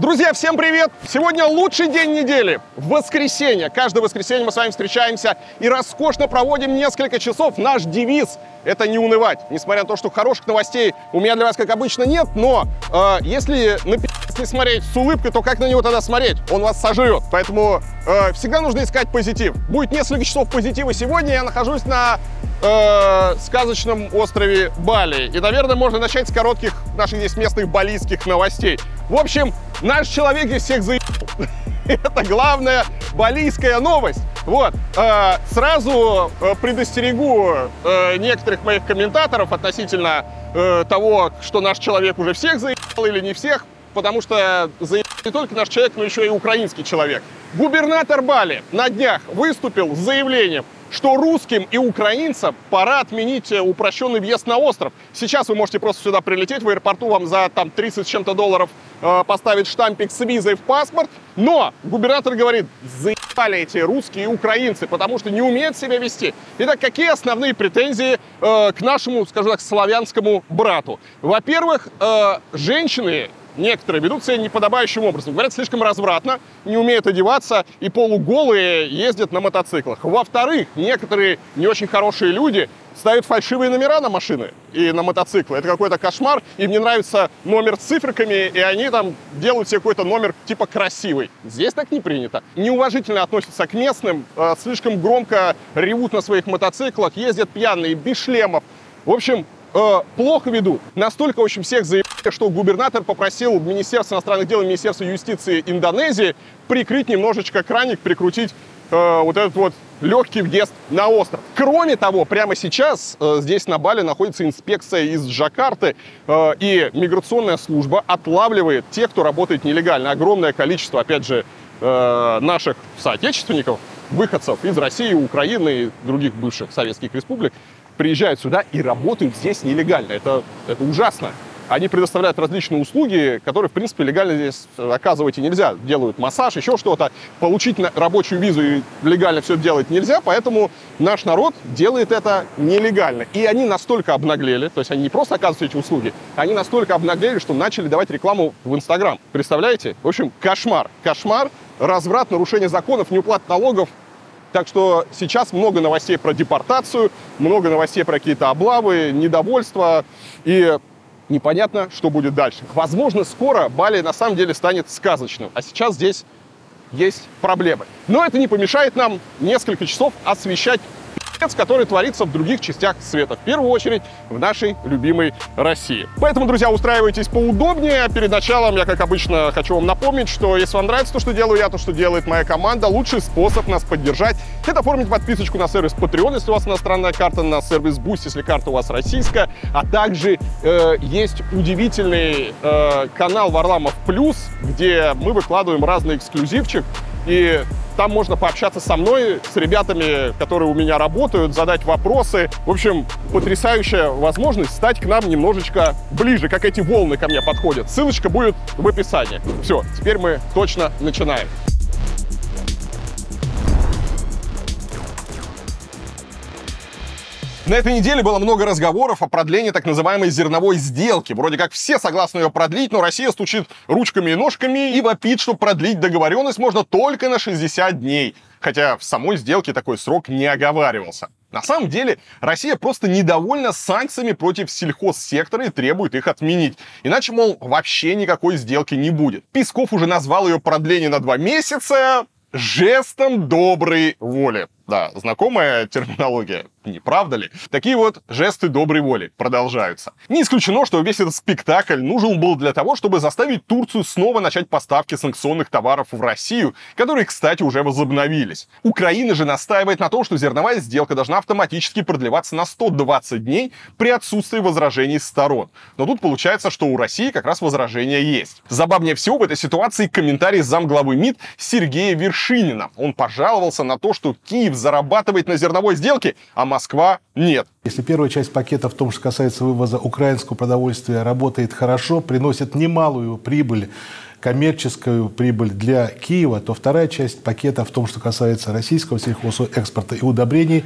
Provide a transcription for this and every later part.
Друзья, всем привет! Сегодня лучший день недели, воскресенье. Каждое воскресенье мы с вами встречаемся и роскошно проводим несколько часов. Наш девиз – это не унывать. Несмотря на то, что хороших новостей у меня для вас, как обычно, нет, но э, если на не смотреть с улыбкой, то как на него тогда смотреть? Он вас сожрет. Поэтому э, всегда нужно искать позитив. Будет несколько часов позитива сегодня. Я нахожусь на э, сказочном острове Бали. И, наверное, можно начать с коротких наших здесь местных балийских новостей. В общем, наш человек здесь всех заебал. Это главная балийская новость. Вот. Э, сразу э, предостерегу э, некоторых моих комментаторов относительно э, того, что наш человек уже всех заебал или не всех, потому что заебал не только наш человек, но еще и украинский человек. Губернатор Бали на днях выступил с заявлением, что русским и украинцам пора отменить э, упрощенный въезд на остров. Сейчас вы можете просто сюда прилететь, в аэропорту вам за там 30 с чем-то долларов э, поставить штампик с визой в паспорт, но губернатор говорит, заебали эти русские и украинцы, потому что не умеют себя вести. Итак, какие основные претензии э, к нашему, скажем так, славянскому брату? Во-первых, э, женщины некоторые ведут себя неподобающим образом. Говорят, слишком развратно, не умеют одеваться и полуголые ездят на мотоциклах. Во-вторых, некоторые не очень хорошие люди ставят фальшивые номера на машины и на мотоциклы. Это какой-то кошмар. Им не нравится номер с циферками, и они там делают себе какой-то номер типа красивый. Здесь так не принято. Неуважительно относятся к местным, э, слишком громко ревут на своих мотоциклах, ездят пьяные, без шлемов. В общем, э, плохо ведут. Настолько, в общем, всех заебали, что губернатор попросил Министерство иностранных дел и Министерство юстиции Индонезии прикрыть немножечко краник, прикрутить э, вот этот вот легкий въезд на остров. Кроме того, прямо сейчас э, здесь на Бали находится инспекция из Джакарты, э, и миграционная служба отлавливает тех, кто работает нелегально. Огромное количество, опять же, э, наших соотечественников, выходцев из России, Украины и других бывших советских республик приезжают сюда и работают здесь нелегально. Это, это ужасно. Они предоставляют различные услуги, которые, в принципе, легально здесь оказывать и нельзя. Делают массаж, еще что-то. Получить рабочую визу и легально все делать нельзя, поэтому наш народ делает это нелегально. И они настолько обнаглели, то есть они не просто оказывают эти услуги, они настолько обнаглели, что начали давать рекламу в Инстаграм. Представляете? В общем, кошмар. Кошмар, разврат, нарушение законов, неуплат налогов, так что сейчас много новостей про депортацию, много новостей про какие-то облавы, недовольство. И непонятно, что будет дальше. Возможно, скоро Бали на самом деле станет сказочным. А сейчас здесь есть проблемы. Но это не помешает нам несколько часов освещать который творится в других частях света. В первую очередь в нашей любимой России. Поэтому, друзья, устраивайтесь поудобнее. Перед началом я, как обычно, хочу вам напомнить, что если вам нравится то, что делаю я, то, что делает моя команда, лучший способ нас поддержать — это оформить подписочку на сервис Patreon, если у вас иностранная карта, на сервис Boost, если карта у вас российская, а также э, есть удивительный э, канал Варламов Плюс, где мы выкладываем разный эксклюзивчик, и там можно пообщаться со мной, с ребятами, которые у меня работают, задать вопросы. В общем, потрясающая возможность стать к нам немножечко ближе, как эти волны ко мне подходят. Ссылочка будет в описании. Все, теперь мы точно начинаем. На этой неделе было много разговоров о продлении так называемой зерновой сделки. Вроде как все согласны ее продлить, но Россия стучит ручками и ножками и вопит, что продлить договоренность можно только на 60 дней. Хотя в самой сделке такой срок не оговаривался. На самом деле, Россия просто недовольна санкциями против сельхозсектора и требует их отменить. Иначе, мол, вообще никакой сделки не будет. Песков уже назвал ее продление на два месяца жестом доброй воли. Да, знакомая терминология, не правда ли? Такие вот жесты доброй воли продолжаются. Не исключено, что весь этот спектакль нужен был для того, чтобы заставить Турцию снова начать поставки санкционных товаров в Россию, которые, кстати, уже возобновились. Украина же настаивает на том, что зерновая сделка должна автоматически продлеваться на 120 дней при отсутствии возражений сторон. Но тут получается, что у России как раз возражения есть. Забавнее всего в этой ситуации комментарий замглавы МИД Сергея Вершинина. Он пожаловался на то, что Киев зарабатывает на зерновой сделке, а Москва нет. Если первая часть пакета в том, что касается вывоза украинского продовольствия, работает хорошо, приносит немалую прибыль коммерческую прибыль для Киева, то вторая часть пакета в том, что касается российского сельхозэкспорта и удобрений,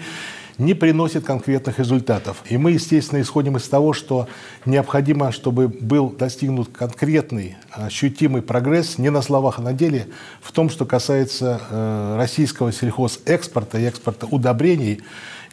не приносит конкретных результатов. И мы, естественно, исходим из того, что необходимо, чтобы был достигнут конкретный, ощутимый прогресс не на словах, а на деле в том, что касается э, российского сельхозэкспорта и экспорта удобрений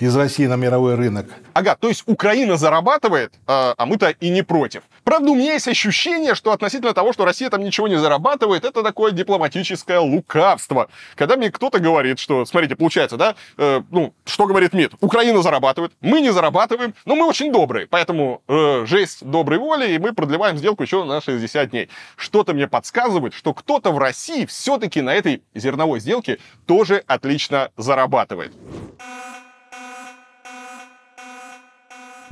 из России на мировой рынок. Ага, то есть Украина зарабатывает, а, а мы-то и не против. Правда, у меня есть ощущение, что относительно того, что Россия там ничего не зарабатывает, это такое дипломатическое лукавство. Когда мне кто-то говорит, что, смотрите, получается, да, э, ну, что говорит МИД? Украина зарабатывает, мы не зарабатываем, но мы очень добрые, поэтому э, жесть доброй воли, и мы продлеваем сделку еще на 60 дней. Что-то мне подсказывает, что кто-то в России все-таки на этой зерновой сделке тоже отлично зарабатывает.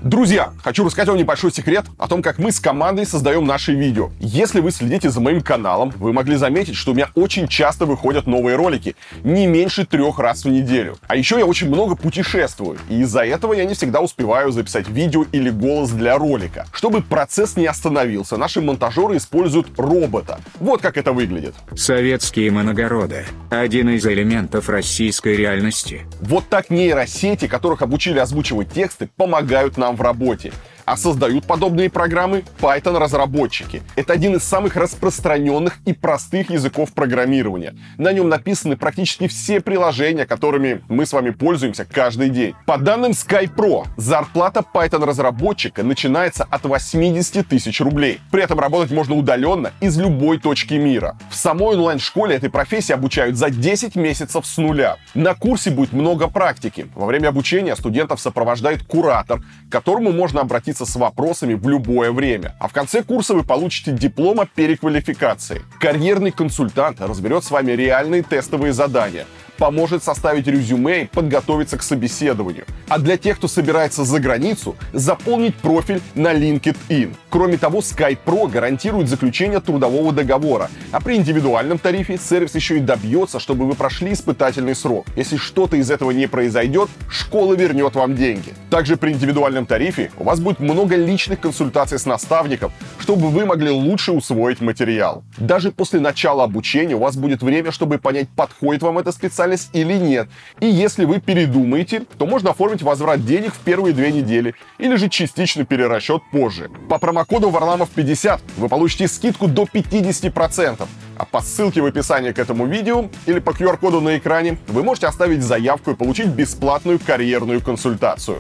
Друзья, хочу рассказать вам небольшой секрет о том, как мы с командой создаем наши видео. Если вы следите за моим каналом, вы могли заметить, что у меня очень часто выходят новые ролики, не меньше трех раз в неделю. А еще я очень много путешествую, и из-за этого я не всегда успеваю записать видео или голос для ролика. Чтобы процесс не остановился, наши монтажеры используют робота. Вот как это выглядит. Советские моногороды – один из элементов российской реальности. Вот так нейросети, которых обучили озвучивать тексты, помогают нам в работе. А создают подобные программы Python-разработчики. Это один из самых распространенных и простых языков программирования. На нем написаны практически все приложения, которыми мы с вами пользуемся каждый день. По данным SkyPro, зарплата Python-разработчика начинается от 80 тысяч рублей. При этом работать можно удаленно из любой точки мира. В самой онлайн-школе этой профессии обучают за 10 месяцев с нуля. На курсе будет много практики. Во время обучения студентов сопровождает куратор, к которому можно обратиться обратиться с вопросами в любое время. А в конце курса вы получите диплом о переквалификации. Карьерный консультант разберет с вами реальные тестовые задания, поможет составить резюме и подготовиться к собеседованию. А для тех, кто собирается за границу, заполнить профиль на LinkedIn. Кроме того, Skype Pro гарантирует заключение трудового договора, а при индивидуальном тарифе сервис еще и добьется, чтобы вы прошли испытательный срок. Если что-то из этого не произойдет, школа вернет вам деньги. Также при индивидуальном тарифе у вас будет много личных консультаций с наставником, чтобы вы могли лучше усвоить материал. Даже после начала обучения у вас будет время, чтобы понять, подходит вам эта специальность специальность или нет. И если вы передумаете, то можно оформить возврат денег в первые две недели или же частичный перерасчет позже. По промокоду Варламов 50 вы получите скидку до 50%. А по ссылке в описании к этому видео или по QR-коду на экране вы можете оставить заявку и получить бесплатную карьерную консультацию.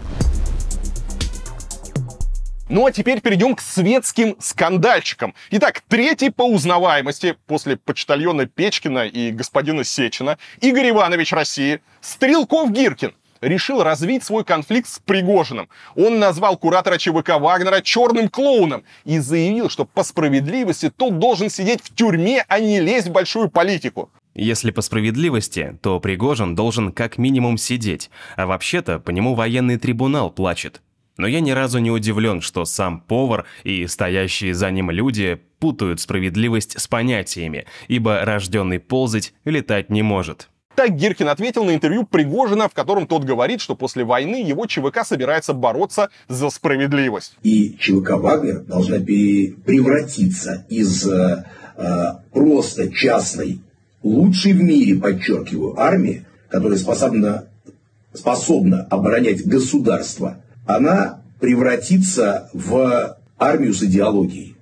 Ну а теперь перейдем к светским скандальчикам. Итак, третий по узнаваемости после почтальона Печкина и господина Сечина Игорь Иванович России Стрелков Гиркин решил развить свой конфликт с Пригожиным. Он назвал куратора ЧВК Вагнера черным клоуном и заявил, что по справедливости тот должен сидеть в тюрьме, а не лезть в большую политику. Если по справедливости, то Пригожин должен как минимум сидеть, а вообще-то по нему военный трибунал плачет. Но я ни разу не удивлен, что сам повар и стоящие за ним люди путают справедливость с понятиями, ибо рожденный ползать летать не может. Так Гиркин ответил на интервью Пригожина, в котором тот говорит, что после войны его ЧВК собирается бороться за справедливость. И ЧВК «Вагнер» должна превратиться из э, просто частной, лучшей в мире, подчеркиваю, армии, которая способна, способна оборонять государство, она превратится в армию с идеологией.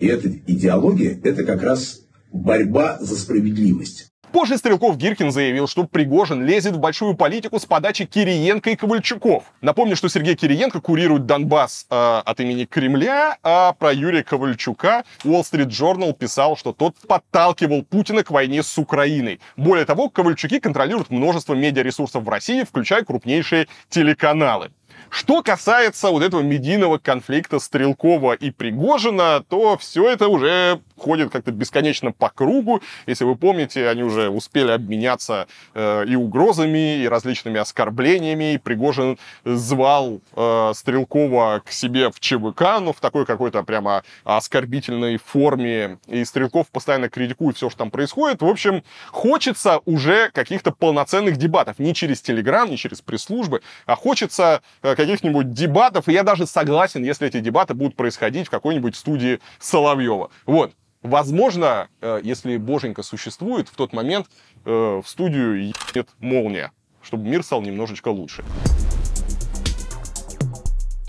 И эта идеология – это как раз борьба за справедливость. Позже Стрелков Гиркин заявил, что Пригожин лезет в большую политику с подачи Кириенко и Ковальчуков. Напомню, что Сергей Кириенко курирует Донбасс э, от имени Кремля, а про Юрия Ковальчука Wall Street Journal писал, что тот подталкивал Путина к войне с Украиной. Более того, Ковальчуки контролируют множество медиаресурсов в России, включая крупнейшие телеканалы. Что касается вот этого медийного конфликта Стрелкова и Пригожина, то все это уже ходит как-то бесконечно по кругу. Если вы помните, они уже успели обменяться э, и угрозами, и различными оскорблениями. И Пригожин звал э, Стрелкова к себе в ЧВК, но ну, в такой какой-то прямо оскорбительной форме. И Стрелков постоянно критикует все, что там происходит. В общем, хочется уже каких-то полноценных дебатов. Не через Телеграм, не через пресс-службы, а хочется э, каких-нибудь дебатов. И я даже согласен, если эти дебаты будут происходить в какой-нибудь студии Соловьева. Вот. Возможно, э, если боженька существует, в тот момент э, в студию едет молния, чтобы мир стал немножечко лучше.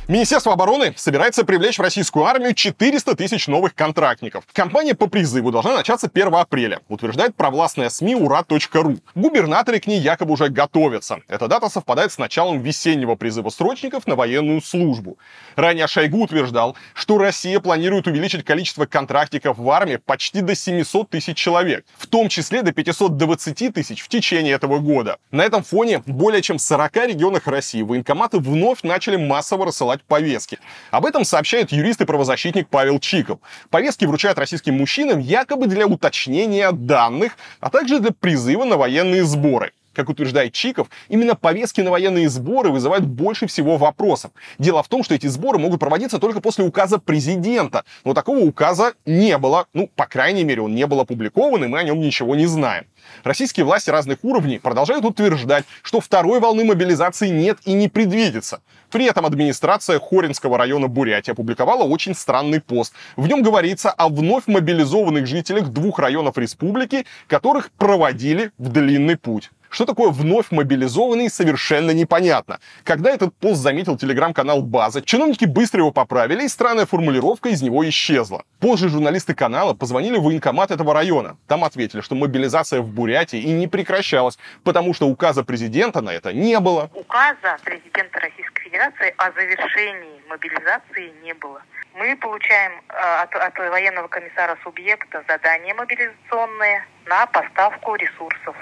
Министерство обороны собирается привлечь в российскую армию 400 тысяч новых контрактников. Кампания по призыву должна начаться 1 апреля, утверждает провластная СМИ ура.ру. Губернаторы к ней якобы уже готовятся. Эта дата совпадает с началом весеннего призыва срочников на военную службу. Ранее Шойгу утверждал, что Россия планирует увеличить количество контрактников в армии почти до 700 тысяч человек, в том числе до 520 тысяч в течение этого года. На этом фоне более чем в 40 регионах России военкоматы вновь начали массово рассылать рассылать повестки. Об этом сообщает юрист и правозащитник Павел Чиков. Повестки вручают российским мужчинам якобы для уточнения данных, а также для призыва на военные сборы. Как утверждает Чиков, именно повестки на военные сборы вызывают больше всего вопросов. Дело в том, что эти сборы могут проводиться только после указа президента. Но такого указа не было. Ну, по крайней мере, он не был опубликован, и мы о нем ничего не знаем. Российские власти разных уровней продолжают утверждать, что второй волны мобилизации нет и не предвидится. При этом администрация Хоринского района Бурятии опубликовала очень странный пост. В нем говорится о вновь мобилизованных жителях двух районов республики, которых проводили в длинный путь. Что такое вновь мобилизованный, совершенно непонятно. Когда этот пост заметил телеграм-канал «База», чиновники быстро его поправили, и странная формулировка из него исчезла. Позже журналисты канала позвонили в военкомат этого района. Там ответили, что мобилизация в Бурятии и не прекращалась, потому что указа президента на это не было. Указа президента Российской Федерации о завершении мобилизации не было. Мы получаем э, от, от военного комиссара субъекта задания мобилизационные на поставку ресурсов.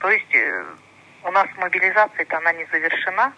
То есть э, у нас мобилизация-то она не завершена.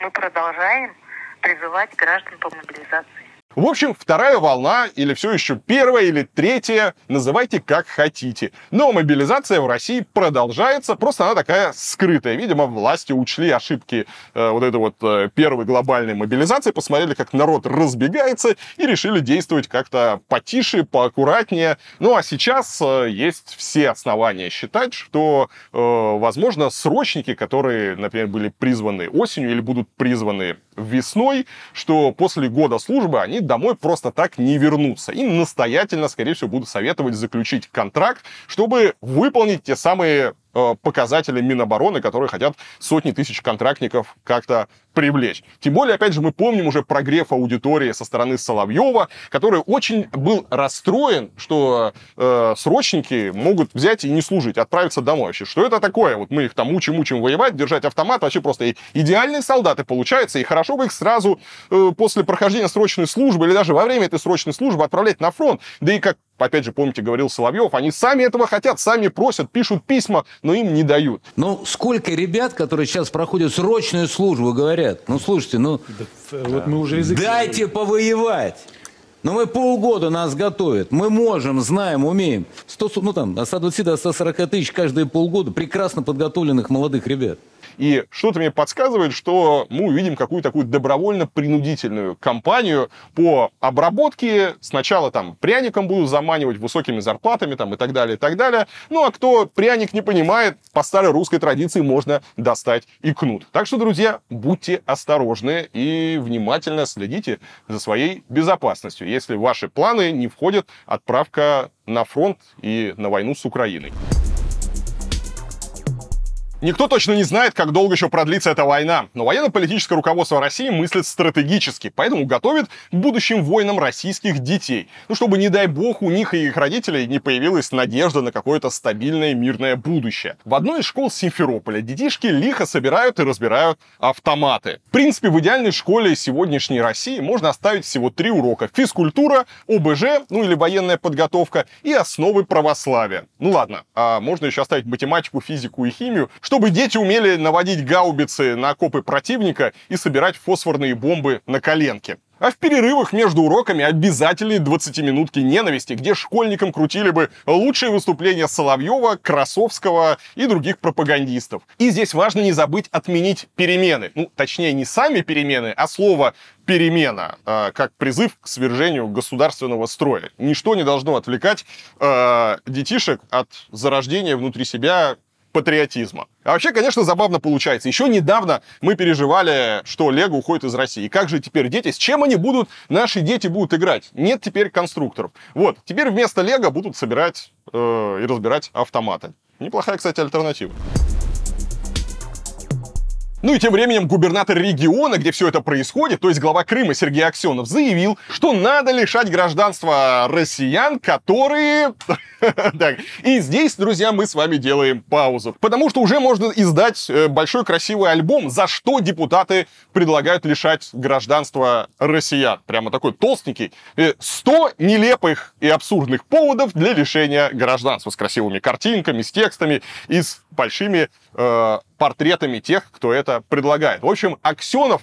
Мы продолжаем призывать граждан по мобилизации. В общем, вторая волна, или все еще первая, или третья, называйте как хотите. Но мобилизация в России продолжается, просто она такая скрытая. Видимо, власти учли ошибки э, вот этой вот э, первой глобальной мобилизации, посмотрели, как народ разбегается, и решили действовать как-то потише, поаккуратнее. Ну а сейчас э, есть все основания считать, что, э, возможно, срочники, которые, например, были призваны осенью или будут призваны весной, что после года службы они домой просто так не вернутся. Им настоятельно, скорее всего, буду советовать заключить контракт, чтобы выполнить те самые показатели Минобороны, которые хотят сотни тысяч контрактников как-то привлечь. Тем более, опять же, мы помним уже прогрев аудитории со стороны Соловьева, который очень был расстроен, что э, срочники могут взять и не служить, отправиться домой вообще. Что это такое? Вот мы их там учим-учим воевать, держать автомат, вообще просто идеальные солдаты получаются, и хорошо бы их сразу э, после прохождения срочной службы или даже во время этой срочной службы отправлять на фронт. Да и как опять же, помните, говорил Соловьев, они сами этого хотят, сами просят, пишут письма, но им не дают. Ну, сколько ребят, которые сейчас проходят срочную службу, говорят, ну, слушайте, ну, да, вот мы уже язык дайте повоевать. Но ну, мы полгода нас готовят. Мы можем, знаем, умеем. 100, ну там, от 120 до 140 тысяч каждые полгода прекрасно подготовленных молодых ребят. И что-то мне подсказывает, что мы увидим какую-то такую добровольно-принудительную кампанию по обработке. Сначала там пряником будут заманивать высокими зарплатами там, и так далее, и так далее. Ну, а кто пряник не понимает, по старой русской традиции можно достать и кнут. Так что, друзья, будьте осторожны и внимательно следите за своей безопасностью, если ваши планы не входит отправка на фронт и на войну с Украиной. Никто точно не знает, как долго еще продлится эта война, но военно-политическое руководство России мыслит стратегически, поэтому готовит к будущим войнам российских детей. Ну, чтобы, не дай бог, у них и их родителей не появилась надежда на какое-то стабильное мирное будущее. В одной из школ Симферополя детишки лихо собирают и разбирают автоматы. В принципе, в идеальной школе сегодняшней России можно оставить всего три урока. Физкультура, ОБЖ, ну или военная подготовка, и основы православия. Ну ладно, а можно еще оставить математику, физику и химию, чтобы дети умели наводить гаубицы на окопы противника и собирать фосфорные бомбы на коленке. А в перерывах между уроками обязательные 20-минутки ненависти, где школьникам крутили бы лучшие выступления Соловьева, Красовского и других пропагандистов. И здесь важно не забыть отменить перемены. Ну, точнее, не сами перемены, а слово перемена, э, как призыв к свержению государственного строя. Ничто не должно отвлекать э, детишек от зарождения внутри себя патриотизма. А вообще, конечно, забавно получается. Еще недавно мы переживали, что Лего уходит из России. Как же теперь дети, с чем они будут, наши дети будут играть? Нет теперь конструкторов. Вот, теперь вместо Лего будут собирать э, и разбирать автоматы. Неплохая, кстати, альтернатива. Ну и тем временем губернатор региона, где все это происходит, то есть глава Крыма Сергей Аксенов, заявил, что надо лишать гражданства россиян, которые... Так, и здесь, друзья, мы с вами делаем паузу. Потому что уже можно издать э, большой красивый альбом, за что депутаты предлагают лишать гражданства россиян. Прямо такой толстенький. 100 э, нелепых и абсурдных поводов для лишения гражданства с красивыми картинками, с текстами и с большими э, портретами тех, кто это предлагает. В общем, Аксенов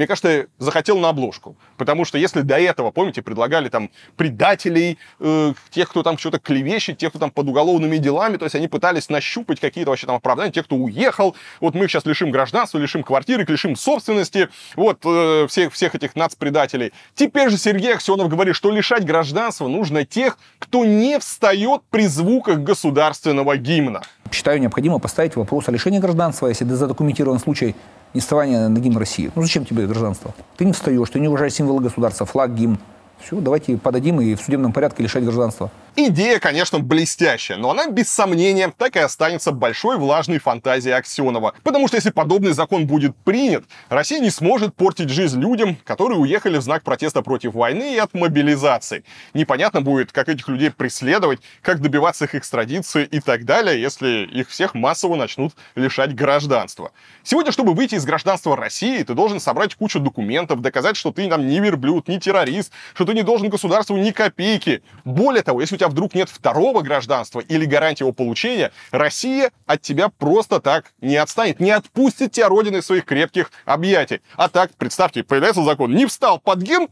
мне кажется, захотел на обложку. Потому что если до этого, помните, предлагали там предателей, э, тех, кто там что-то клевещет, тех, кто там под уголовными делами, то есть они пытались нащупать какие-то вообще там оправдания, тех, кто уехал, вот мы их сейчас лишим гражданства, лишим квартиры, лишим собственности, вот э, всех, всех этих нацпредателей. Теперь же Сергей Аксенов говорит, что лишать гражданства нужно тех, кто не встает при звуках государственного гимна. Считаю необходимо поставить вопрос о лишении гражданства, если задокументирован случай не вставание на гимн России. Ну зачем тебе гражданство? Ты не встаешь, ты не уважаешь символы государства, флаг, гимн. Все, давайте подадим и в судебном порядке лишать гражданства. Идея, конечно, блестящая, но она без сомнения так и останется большой влажной фантазией Аксенова. Потому что если подобный закон будет принят, Россия не сможет портить жизнь людям, которые уехали в знак протеста против войны и от мобилизации. Непонятно будет, как этих людей преследовать, как добиваться их экстрадиции и так далее, если их всех массово начнут лишать гражданства. Сегодня, чтобы выйти из гражданства России, ты должен собрать кучу документов, доказать, что ты там не верблюд, не террорист, что ты не должен государству ни копейки. Более того, если тебя вдруг нет второго гражданства или гарантии его получения, Россия от тебя просто так не отстанет, не отпустит тебя родиной своих крепких объятий. А так, представьте, появляется закон, не встал под ген,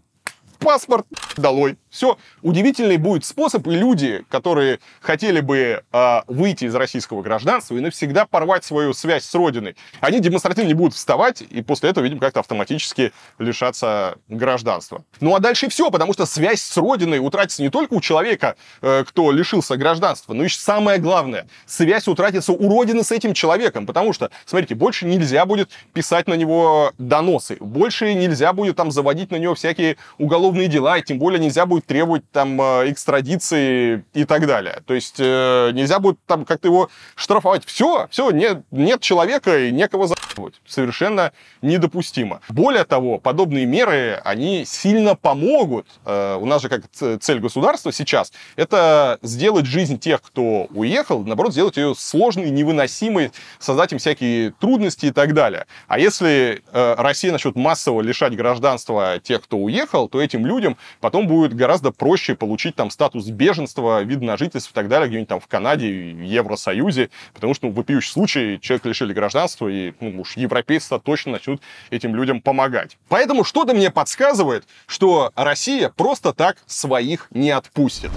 паспорт долой. Все. Удивительный будет способ, и люди, которые хотели бы э, выйти из российского гражданства и навсегда порвать свою связь с родиной, они демонстративно не будут вставать, и после этого, видимо, как-то автоматически лишаться гражданства. Ну а дальше все, потому что связь с родиной утратится не только у человека, э, кто лишился гражданства, но и самое главное, связь утратится у родины с этим человеком, потому что, смотрите, больше нельзя будет писать на него доносы, больше нельзя будет там заводить на него всякие уголовные дела, и тем более нельзя будет требовать там э, экстрадиции и так далее. То есть э, нельзя будет там как-то его штрафовать. Все, все, нет, нет человека и некого за***ывать. Совершенно недопустимо. Более того, подобные меры, они сильно помогут. Э, у нас же как цель государства сейчас, это сделать жизнь тех, кто уехал, наоборот, сделать ее сложной, невыносимой, создать им всякие трудности и так далее. А если Россия начнет массово лишать гражданства тех, кто уехал, то этим людям потом будет гораздо гораздо проще получить там статус беженства, вид на жительство и так далее, где-нибудь там в Канаде, в Евросоюзе, потому что ну, в вопиющем случае человек лишили гражданства, и ну, уж европейцы точно начнут этим людям помогать. Поэтому что-то мне подсказывает, что Россия просто так своих не отпустит.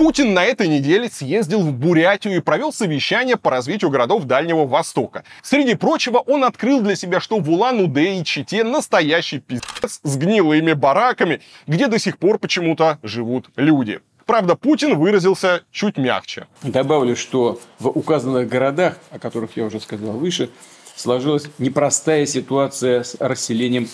Путин на этой неделе съездил в Бурятию и провел совещание по развитию городов Дальнего Востока. Среди прочего, он открыл для себя, что в Улан-Удэ и Чите настоящий пиздец с гнилыми бараками, где до сих пор почему-то живут люди. Правда, Путин выразился чуть мягче. Добавлю, что в указанных городах, о которых я уже сказал выше, сложилась непростая ситуация с расселением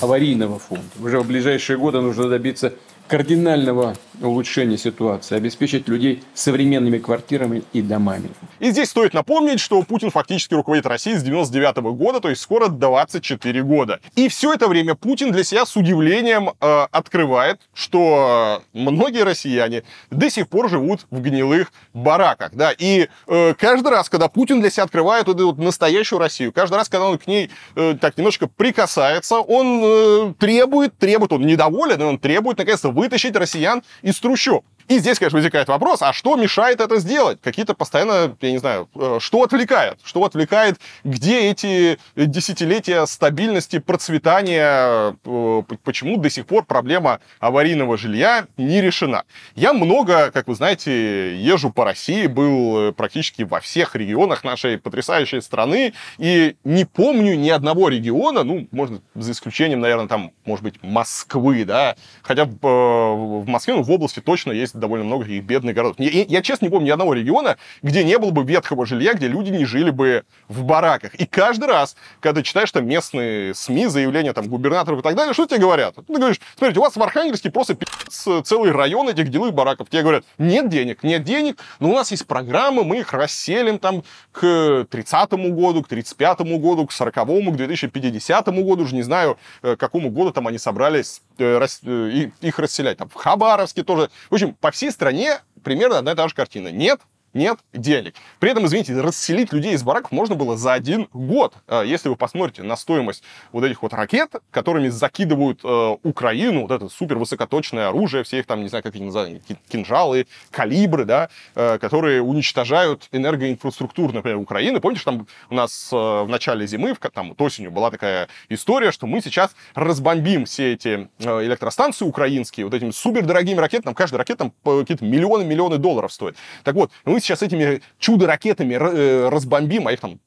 аварийного фонда. Уже в ближайшие годы нужно добиться кардинального улучшения ситуации, обеспечить людей современными квартирами и домами. И здесь стоит напомнить, что Путин фактически руководит Россией с 99 -го года, то есть скоро 24 года. И все это время Путин для себя с удивлением э, открывает, что многие россияне до сих пор живут в гнилых бараках. Да? И э, каждый раз, когда Путин для себя открывает вот эту вот настоящую Россию, каждый раз, когда он к ней э, так немножко прикасается, он э, требует, требует, он недоволен, и он требует, наконец-то, вытащить россиян трущоб. И здесь, конечно, возникает вопрос, а что мешает это сделать? Какие-то постоянно, я не знаю, э, что отвлекает? Что отвлекает? Где эти десятилетия стабильности, процветания? Э, почему до сих пор проблема аварийного жилья не решена? Я много, как вы знаете, езжу по России, был э, практически во всех регионах нашей потрясающей страны, и не помню ни одного региона, ну, можно за исключением, наверное, там, может быть, Москвы, да, хотя в Москве, ну, в области точно есть довольно много таких бедных городов. Я, я, честно не помню ни одного региона, где не было бы ветхого жилья, где люди не жили бы в бараках. И каждый раз, когда читаешь там местные СМИ, заявления там губернаторов и так далее, что тебе говорят? Ты говоришь, смотрите, у вас в Архангельске просто пи***ц целый район этих деловых бараков. Тебе говорят, нет денег, нет денег, но у нас есть программы, мы их расселим там к 30 году, к 35 году, к 40 к 2050 году, уже не знаю, к какому году там они собрались э, э, их расселять. Там в Хабаровске тоже. В общем, по всей стране примерно одна и та же картина. Нет нет денег. При этом, извините, расселить людей из бараков можно было за один год. А, если вы посмотрите на стоимость вот этих вот ракет, которыми закидывают э, Украину, вот это супер высокоточное оружие, все их там, не знаю, как их называют, кинжалы, калибры, да, э, которые уничтожают энергоинфраструктуру, например, Украины. Помните, там у нас э, в начале зимы, в, там вот осенью была такая история, что мы сейчас разбомбим все эти э, электростанции украинские вот этими супердорогими ракетами, там каждая ракета там какие-то миллионы-миллионы долларов стоит. Так вот, мы сейчас этими чудо-ракетами э, разбомбим, а их там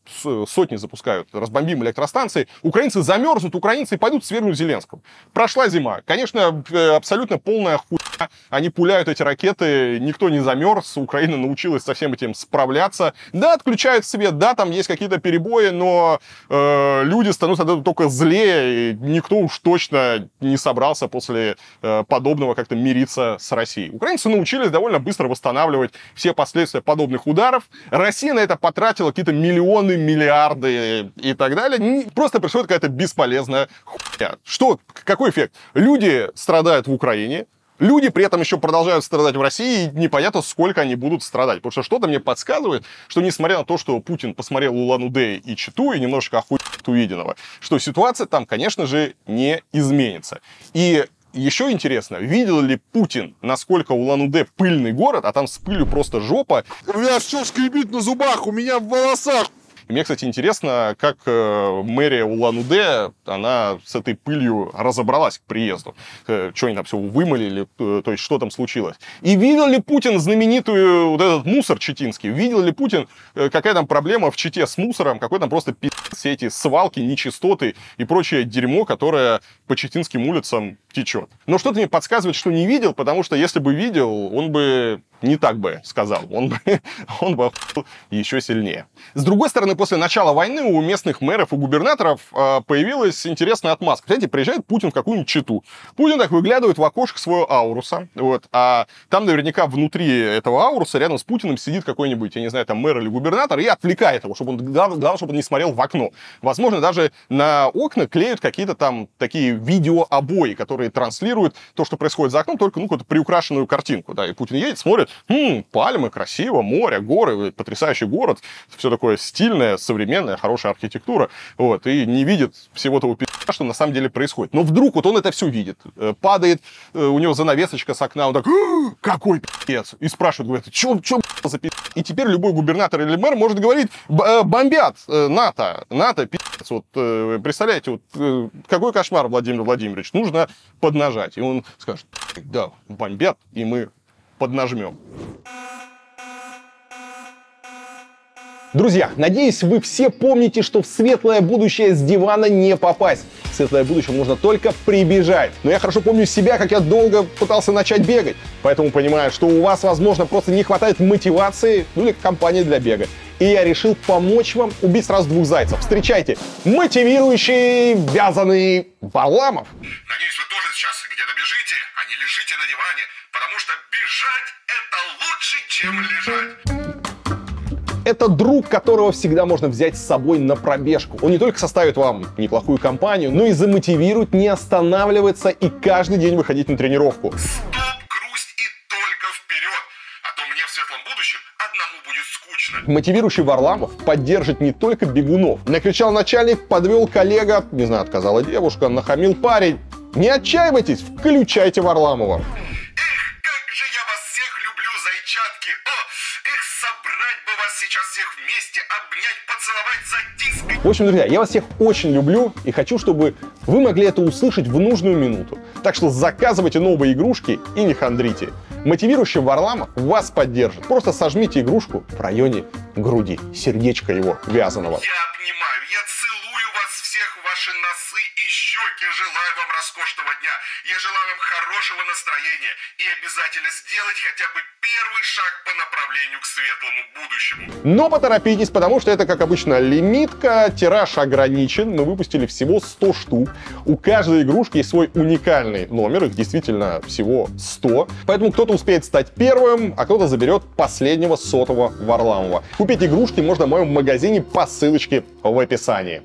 сотни запускают, разбомбим электростанции, украинцы замерзнут, украинцы пойдут свергнуть Зеленского. Прошла зима. Конечно, э, абсолютно полная хуйня. Они пуляют эти ракеты, никто не замерз, Украина научилась со всем этим справляться. Да, отключают свет, да, там есть какие-то перебои, но э, люди становятся от этого только злее, и никто уж точно не собрался после э, подобного как-то мириться с Россией. Украинцы научились довольно быстро восстанавливать все последствия подобных ударов. Россия на это потратила какие-то миллионы, миллиарды и так далее. Просто происходит какая-то бесполезная хуйня. Что, какой эффект? Люди страдают в Украине, Люди при этом еще продолжают страдать в России, и непонятно, сколько они будут страдать. Потому что что-то мне подсказывает, что несмотря на то, что Путин посмотрел Улан-Удэ и Читу, и немножко охуел увиденного, что ситуация там, конечно же, не изменится. И еще интересно, видел ли Путин, насколько Улан-Удэ пыльный город, а там с пылью просто жопа. У меня все скребит на зубах, у меня в волосах и мне, кстати, интересно, как э, мэрия Улан-Удэ, она с этой пылью разобралась к приезду. Э, что они там все вымыли, или, э, то есть что там случилось. И видел ли Путин знаменитую вот этот мусор читинский? Видел ли Путин, какая там проблема в Чите с мусором, какой там просто пи*** все эти свалки, нечистоты и прочее дерьмо, которое по читинским улицам течет. Но что-то мне подсказывает, что не видел, потому что если бы видел, он бы не так бы сказал, он бы, он бы еще сильнее. С другой стороны, после начала войны у местных мэров и губернаторов э, появилась интересная отмазка. Знаете, приезжает Путин в какую-нибудь читу. Путин так выглядывает в окошко своего ауруса, вот, а там наверняка внутри этого ауруса рядом с Путиным сидит какой-нибудь, я не знаю, там мэр или губернатор и отвлекает его, чтобы он, главное, чтобы он не смотрел в окно. Возможно, даже на окна клеют какие-то там такие видеообои, которые транслируют то, что происходит за окном, только, ну, какую-то приукрашенную картинку, да, и Путин едет, смотрит, хм, пальмы, красиво, море, горы, потрясающий город, все такое стильное, современное, хорошая архитектура, вот, и не видит всего того что на самом деле происходит. Но вдруг вот он это все видит, э, падает, э, у него занавесочка с окна, он так, какой пи***ц, и спрашивает, говорит, что, за пи***? И теперь любой губернатор или мэр может говорить, э, бомбят НАТО, НАТО, пи***ц, вот, представляете, вот, какой кошмар, Владимир Владимирович, нужно поднажать. И он скажет, да, бомбят, и мы поднажмем. Друзья, надеюсь, вы все помните, что в светлое будущее с дивана не попасть. В светлое будущее можно только прибежать. Но я хорошо помню себя, как я долго пытался начать бегать. Поэтому понимаю, что у вас, возможно, просто не хватает мотивации, ну или компании для бега. И я решил помочь вам убить сразу двух зайцев. Встречайте, мотивирующий вязаный Варламов. Надеюсь, где-то бежите, а не лежите на диване, потому что бежать это лучше, чем лежать. Это друг, которого всегда можно взять с собой на пробежку. Он не только составит вам неплохую компанию, но и замотивирует не останавливаться и каждый день выходить на тренировку. Стоп, грусть и только вперед, а то мне в светлом будущем одному будет скучно. Мотивирующий Варламов поддержит не только бегунов. Накричал начальник, подвел коллега, не знаю, отказала девушка, нахамил парень. Не отчаивайтесь, включайте Варламова. сейчас всех вместе обнять, поцеловать, затискать. В общем, друзья, я вас всех очень люблю и хочу, чтобы вы могли это услышать в нужную минуту. Так что заказывайте новые игрушки и не хандрите. Мотивирующий Варламов вас поддержит. Просто сожмите игрушку в районе груди, сердечко его вязаного. Я обнимаю, я вас всех, ваши носы и щеки. Желаю вам роскошного дня. Я желаю вам хорошего настроения. И обязательно сделать хотя бы первый шаг по направлению к светлому будущему. Но поторопитесь, потому что это, как обычно, лимитка, тираж ограничен. Мы выпустили всего 100 штук. У каждой игрушки есть свой уникальный номер, их действительно всего 100. Поэтому кто-то успеет стать первым, а кто-то заберет последнего сотого Варламова. Купить игрушки можно в моем магазине по ссылочке в описании.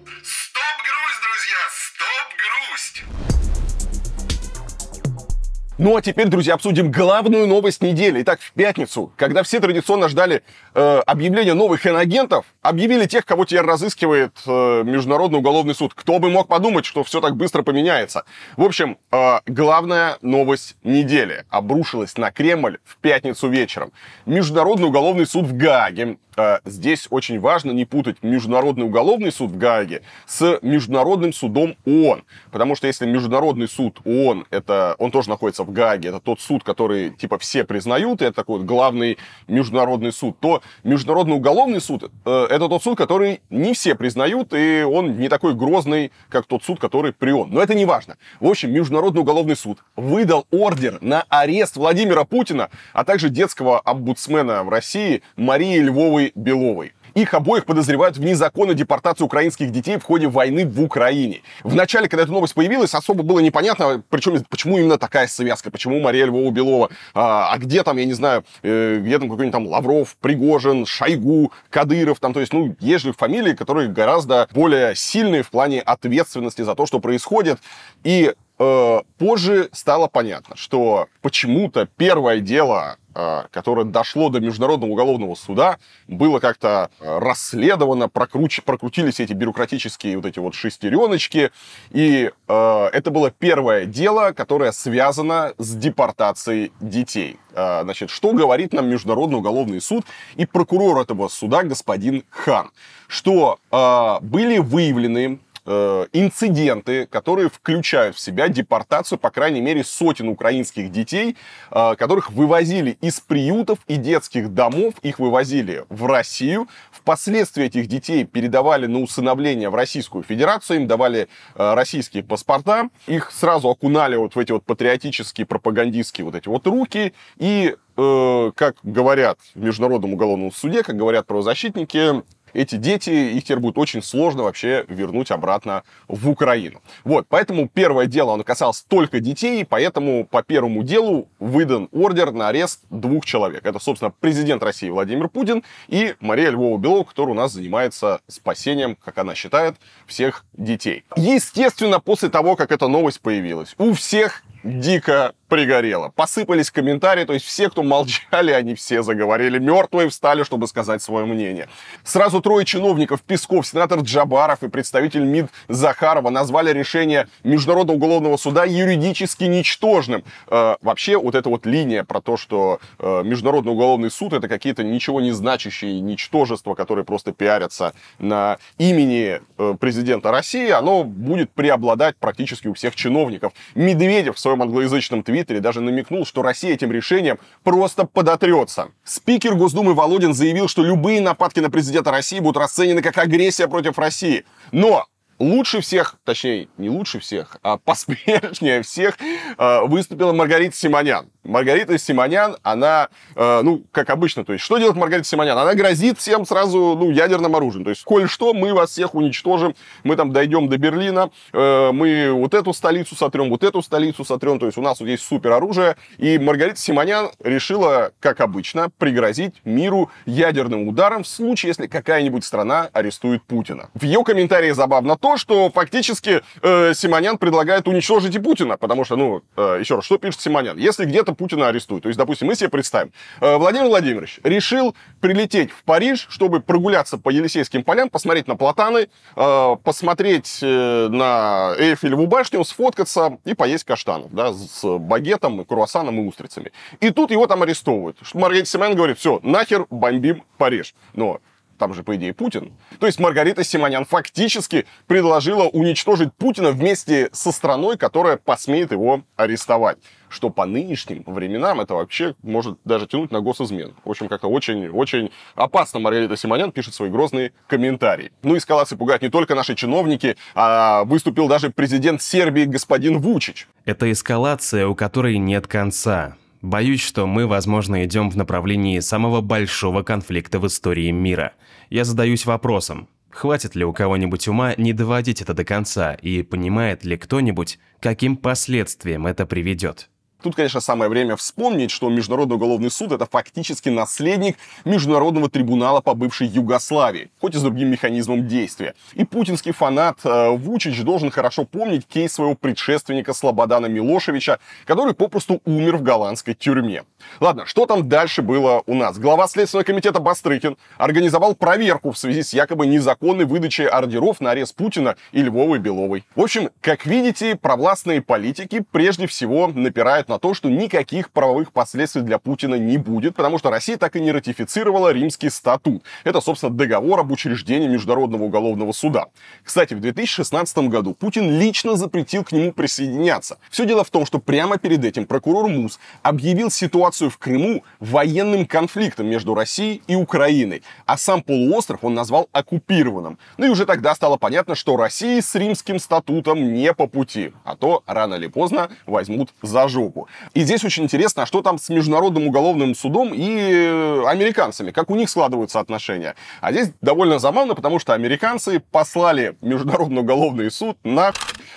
Ну а теперь, друзья, обсудим главную новость недели. Итак, в пятницу, когда все традиционно ждали э, объявления новых инагентов, объявили тех, кого теперь разыскивает э, Международный уголовный суд. Кто бы мог подумать, что все так быстро поменяется. В общем, э, главная новость недели обрушилась на Кремль в пятницу вечером. Международный уголовный суд в Гааге здесь очень важно не путать Международный уголовный суд в Гааге с Международным судом ООН. Потому что если Международный суд ООН, это, он тоже находится в Гааге, это тот суд, который типа все признают, и это такой вот главный международный суд, то Международный уголовный суд э, это тот суд, который не все признают, и он не такой грозный, как тот суд, который при ООН. Но это не важно. В общем, Международный уголовный суд выдал ордер на арест Владимира Путина, а также детского омбудсмена в России Марии Львовой Беловой. Их обоих подозревают в незаконной депортации украинских детей в ходе войны в Украине. Вначале, когда эта новость появилась, особо было непонятно, причем, почему именно такая связка, почему Мария Львова Белова, а, а где там, я не знаю, э, где там какой-нибудь там Лавров, Пригожин, Шойгу, Кадыров, там, то есть, ну, есть же фамилии, которые гораздо более сильные в плане ответственности за то, что происходит. И э, позже стало понятно, что почему-то первое дело э, которое дошло до Международного уголовного суда, было как-то э, расследовано, прокруч... прокрутились эти бюрократические вот эти вот шестереночки, и э, это было первое дело, которое связано с депортацией детей. Э, значит, что говорит нам Международный уголовный суд и прокурор этого суда господин Хан? Что э, были выявлены э, инциденты, которые включают в себя депортацию, по крайней мере, сотен украинских детей, э, которых вывозили из приютов и детских домов, их вывозили в Россию. Впоследствии этих детей передавали на усыновление в Российскую Федерацию, им давали э, российские паспорта, их сразу окунали вот в эти вот патриотические, пропагандистские вот эти вот руки, и как говорят в Международном уголовном суде, как говорят правозащитники, эти дети, их теперь будет очень сложно вообще вернуть обратно в Украину. Вот, поэтому первое дело, оно касалось только детей, поэтому по первому делу выдан ордер на арест двух человек. Это, собственно, президент России Владимир Путин и Мария Львова-Белова, которая у нас занимается спасением, как она считает, всех детей. Естественно, после того, как эта новость появилась, у всех дико пригорело. Посыпались комментарии, то есть все, кто молчали, они все заговорили. Мертвые встали, чтобы сказать свое мнение. Сразу трое чиновников, Песков, сенатор Джабаров и представитель МИД Захарова назвали решение Международного уголовного суда юридически ничтожным. Э, вообще, вот эта вот линия про то, что э, Международный уголовный суд это какие-то ничего не значащие ничтожества, которые просто пиарятся на имени э, президента России, оно будет преобладать практически у всех чиновников. Медведев в своем англоязычном твиттере даже намекнул, что Россия этим решением просто подотрется. Спикер Госдумы Володин заявил, что любые нападки на президента России будут расценены как агрессия против России. Но лучше всех, точнее, не лучше всех, а посмертнее всех э, выступила Маргарита Симонян. Маргарита Симонян, она, э, ну, как обычно, то есть, что делает Маргарита Симонян? Она грозит всем сразу, ну, ядерным оружием. То есть, коль что, мы вас всех уничтожим, мы там дойдем до Берлина, э, мы вот эту столицу сотрем, вот эту столицу сотрем, то есть, у нас вот есть супер оружие. И Маргарита Симонян решила, как обычно, пригрозить миру ядерным ударом в случае, если какая-нибудь страна арестует Путина. В ее комментарии забавно то, что фактически э, Симонян предлагает уничтожить и Путина, потому что, ну, э, еще раз, что пишет Симонян? Если где-то Путина арестуют. То есть, допустим, мы себе представим, э, Владимир Владимирович решил прилететь в Париж, чтобы прогуляться по Елисейским полям, посмотреть на платаны, э, посмотреть э, на Эйфелеву башню, сфоткаться и поесть каштанов, да, с багетом, круассаном и устрицами. И тут его там арестовывают. Маргарита Семен говорит, все, нахер бомбим Париж. Но там же, по идее, Путин. То есть Маргарита Симонян фактически предложила уничтожить Путина вместе со страной, которая посмеет его арестовать. Что по нынешним временам это вообще может даже тянуть на госизмену. В общем, как-то очень-очень опасно Маргарита Симонян пишет свои грозные комментарии. Ну, эскалации пугают не только наши чиновники, а выступил даже президент Сербии господин Вучич. Это эскалация, у которой нет конца. Боюсь, что мы, возможно, идем в направлении самого большого конфликта в истории мира. Я задаюсь вопросом, хватит ли у кого-нибудь ума не доводить это до конца, и понимает ли кто-нибудь, каким последствиям это приведет? Тут, конечно, самое время вспомнить, что Международный уголовный суд это фактически наследник Международного трибунала по бывшей Югославии, хоть и с другим механизмом действия. И путинский фанат э, Вучич должен хорошо помнить кейс своего предшественника Слободана Милошевича, который попросту умер в голландской тюрьме. Ладно, что там дальше было у нас? Глава Следственного комитета Бастрыкин организовал проверку в связи с якобы незаконной выдачей ордеров на арест Путина и Львовой Беловой. В общем, как видите, провластные политики прежде всего напирают на то, что никаких правовых последствий для Путина не будет, потому что Россия так и не ратифицировала Римский статут. Это, собственно, договор об учреждении Международного уголовного суда. Кстати, в 2016 году Путин лично запретил к нему присоединяться. Все дело в том, что прямо перед этим прокурор МУС объявил ситуацию в Крыму военным конфликтом между Россией и Украиной, а сам полуостров он назвал оккупированным. Ну и уже тогда стало понятно, что России с римским статутом не по пути, а то рано или поздно возьмут за жопу руку. И здесь очень интересно, а что там с Международным уголовным судом и э, американцами, как у них складываются отношения. А здесь довольно забавно, потому что американцы послали Международный уголовный суд на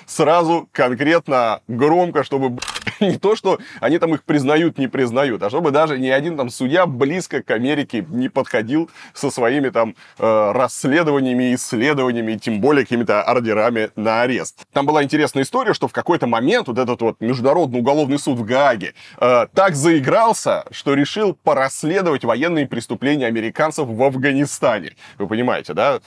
сразу конкретно громко, чтобы не то, что они там их признают, не признают, а чтобы даже ни один там судья близко к Америке не подходил со своими там э, расследованиями, исследованиями, тем более какими-то ордерами на арест. Там была интересная история, что в какой-то момент вот этот вот Международный уголовный суд в Гааге э, так заигрался, что решил порасследовать военные преступления американцев в Афганистане. Вы понимаете, да?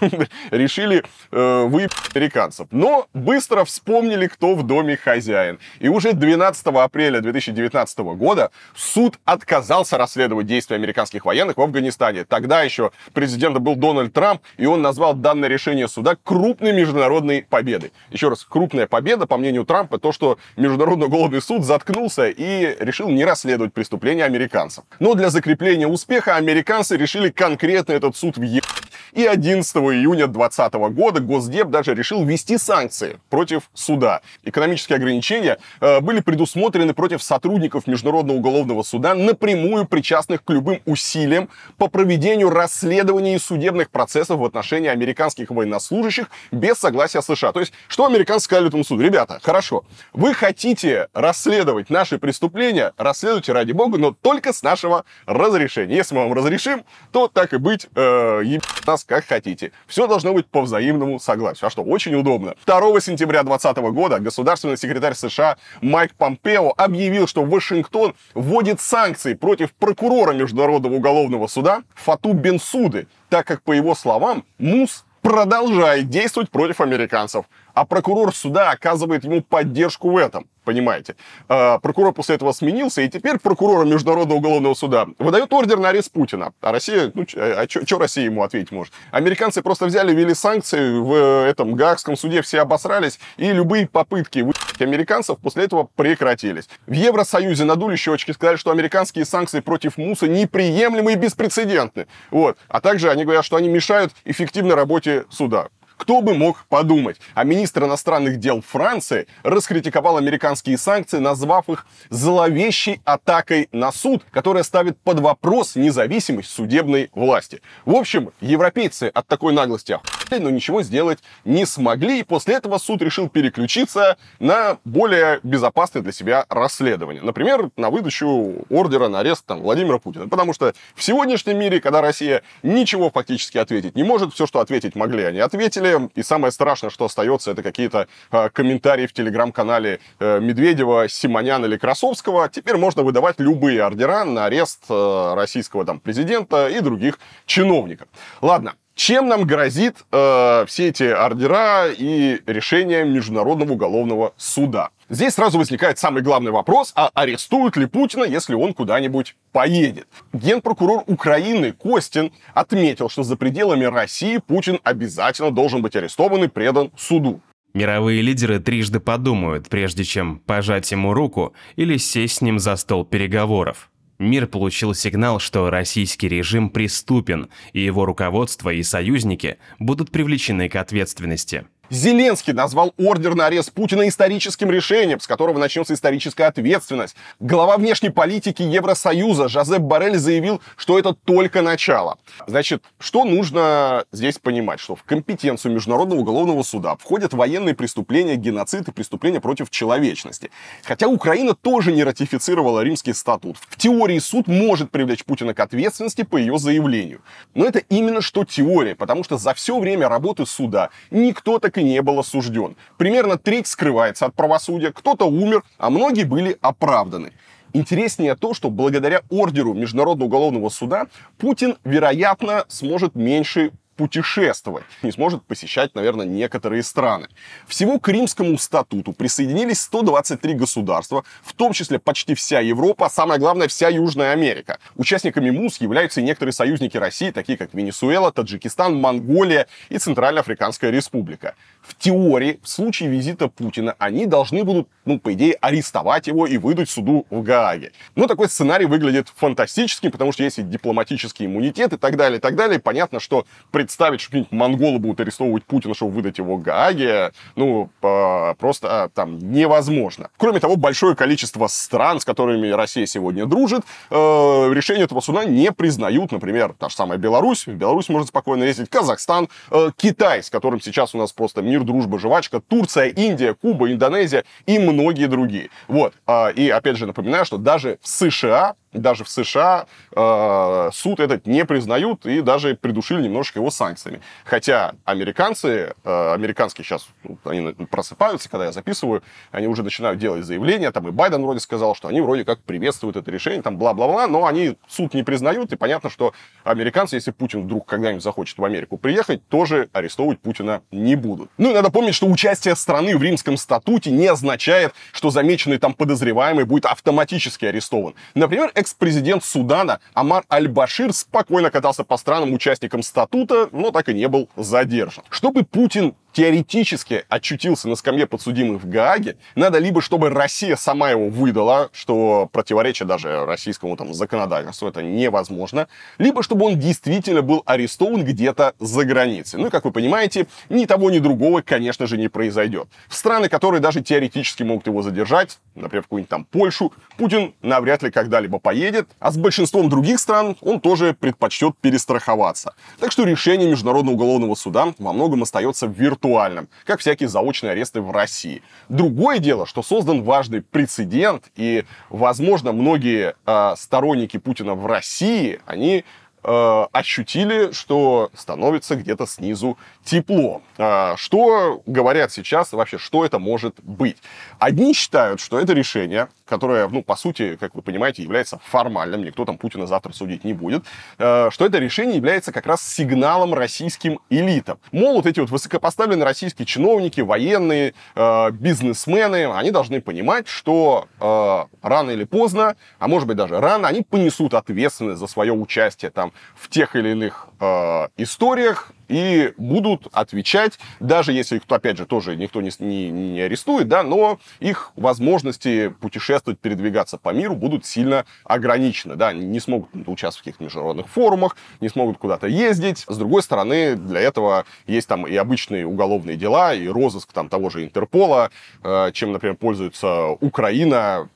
Решили э, выебать американцев. Но быстро вспомнили, кто в доме хозяин. И уже 12 апреля 2019 года суд отказался расследовать действия американских военных в Афганистане. Тогда еще президентом был Дональд Трамп, и он назвал данное решение суда крупной международной победой. Еще раз, крупная победа, по мнению Трампа, то, что Международный уголовный суд заткнулся и решил не расследовать преступления американцев. Но для закрепления успеха американцы решили конкретно этот суд въебать. И 11 июня 2020 года Госдеп даже решил ввести санкции против суда. Экономические ограничения э, были предусмотрены против сотрудников Международного уголовного суда, напрямую причастных к любым усилиям по проведению расследований и судебных процессов в отношении американских военнослужащих без согласия США. То есть, что американцы сказали этому суду? Ребята, хорошо, вы хотите расследовать наши преступления, расследуйте ради бога, но только с нашего разрешения. Если мы вам разрешим, то так и быть, э, нас как хотите. Все должно быть по взаимному согласию. А что, очень удобно. 2 сентября 2020 года государственный секретарь США Майк Помпео объявил, что Вашингтон вводит санкции против прокурора Международного уголовного суда Фату Бенсуды, так как, по его словам, МУС продолжает действовать против американцев, а прокурор суда оказывает ему поддержку в этом понимаете. А, прокурор после этого сменился, и теперь прокурор Международного уголовного суда выдает ордер на арест Путина. А Россия, ну, а что Россия ему ответить может? Американцы просто взяли, ввели санкции в этом Гаагском суде, все обосрались, и любые попытки выйти американцев после этого прекратились. В Евросоюзе надули щечки, сказали, что американские санкции против МУСа неприемлемы и беспрецедентны. Вот. А также они говорят, что они мешают эффективной работе суда. Кто бы мог подумать? А министр иностранных дел Франции раскритиковал американские санкции, назвав их зловещей атакой на суд, которая ставит под вопрос независимость судебной власти. В общем, европейцы от такой наглости но ничего сделать не смогли, и после этого суд решил переключиться на более безопасное для себя расследование. Например, на выдачу ордера на арест там, Владимира Путина. Потому что в сегодняшнем мире, когда Россия ничего фактически ответить не может, все, что ответить могли, они ответили, далее. И самое страшное, что остается, это какие-то э, комментарии в телеграм-канале э, Медведева, Симонян или Красовского. Теперь можно выдавать любые ордера на арест э, российского там, президента и других чиновников. Ладно, Чем нам грозит э, все эти ордера и решения Международного уголовного суда? Здесь сразу возникает самый главный вопрос, а арестуют ли Путина, если он куда-нибудь поедет? Генпрокурор Украины Костин отметил, что за пределами России Путин обязательно должен быть арестован и предан суду. Мировые лидеры трижды подумают, прежде чем пожать ему руку или сесть с ним за стол переговоров. Мир получил сигнал, что российский режим преступен, и его руководство и союзники будут привлечены к ответственности. Зеленский назвал ордер на арест Путина историческим решением, с которого начнется историческая ответственность. Глава внешней политики Евросоюза Жозеп Барель заявил, что это только начало. Значит, что нужно здесь понимать? Что в компетенцию Международного уголовного суда входят военные преступления, геноцид и преступления против человечности. Хотя Украина тоже не ратифицировала римский статут. В теории суд может привлечь Путина к ответственности по ее заявлению. Но это именно что теория, потому что за все время работы суда никто так и не был осужден. Примерно треть скрывается от правосудия, кто-то умер, а многие были оправданы. Интереснее то, что благодаря ордеру Международного уголовного суда Путин, вероятно, сможет меньше путешествовать, не сможет посещать, наверное, некоторые страны. Всего к Римскому статуту присоединились 123 государства, в том числе почти вся Европа, а самое главное, вся Южная Америка. Участниками МУС являются и некоторые союзники России, такие как Венесуэла, Таджикистан, Монголия и Центральноафриканская Республика. В теории, в случае визита Путина, они должны будут, ну, по идее, арестовать его и выдать суду в Гааге. Но такой сценарий выглядит фантастическим, потому что есть и дипломатический иммунитет и так далее, и так далее. Понятно, что пред представить, что какие-нибудь монголы будут арестовывать Путина, чтобы выдать его Гааге, ну, просто а, там невозможно. Кроме того, большое количество стран, с которыми Россия сегодня дружит, э, решение этого суда не признают. Например, та же самая Беларусь. В Беларусь можно спокойно ездить. Казахстан, э, Китай, с которым сейчас у нас просто мир, дружба, жвачка, Турция, Индия, Куба, Индонезия и многие другие. Вот. Э, и опять же напоминаю, что даже в США даже в США э, суд этот не признают и даже придушили немножко его санкциями. Хотя американцы, э, американские сейчас, они просыпаются, когда я записываю, они уже начинают делать заявления, там и Байден вроде сказал, что они вроде как приветствуют это решение, там бла-бла-бла, но они суд не признают, и понятно, что американцы, если Путин вдруг когда-нибудь захочет в Америку приехать, тоже арестовывать Путина не будут. Ну и надо помнить, что участие страны в римском статуте не означает, что замеченный там подозреваемый будет автоматически арестован. Например, экс-президент Судана Амар Аль-Башир спокойно катался по странам участникам статута, но так и не был задержан. Чтобы Путин теоретически очутился на скамье подсудимых в Гааге, надо либо чтобы Россия сама его выдала, что противоречит даже российскому там законодательству, это невозможно, либо чтобы он действительно был арестован где-то за границей. Ну и, как вы понимаете, ни того, ни другого, конечно же, не произойдет. В страны, которые даже теоретически могут его задержать, например, в какую-нибудь там Польшу, Путин навряд ли когда-либо поедет, а с большинством других стран он тоже предпочтет перестраховаться. Так что решение Международного уголовного суда во многом остается виртуальным виртуальным, как всякие заочные аресты в России. Другое дело, что создан важный прецедент, и, возможно, многие э, сторонники Путина в России, они э, ощутили, что становится где-то снизу тепло. Э, что говорят сейчас вообще, что это может быть? Одни считают, что это решение, которое, ну, по сути, как вы понимаете, является формальным, никто там Путина завтра судить не будет, э, что это решение является как раз сигналом российским элитам. Мол, вот эти вот высокопоставленные российские чиновники, военные, э, бизнесмены, они должны понимать, что э, рано или поздно, а может быть даже рано, они понесут ответственность за свое участие там в тех или иных э, историях, и будут отвечать, даже если их, опять же, тоже никто не, не, не арестует, да, но их возможности путешествовать, передвигаться по миру будут сильно ограничены, да, не смогут участвовать в каких-то международных форумах, не смогут куда-то ездить. С другой стороны, для этого есть там и обычные уголовные дела, и розыск там того же Интерпола, э, чем, например, пользуется Украина,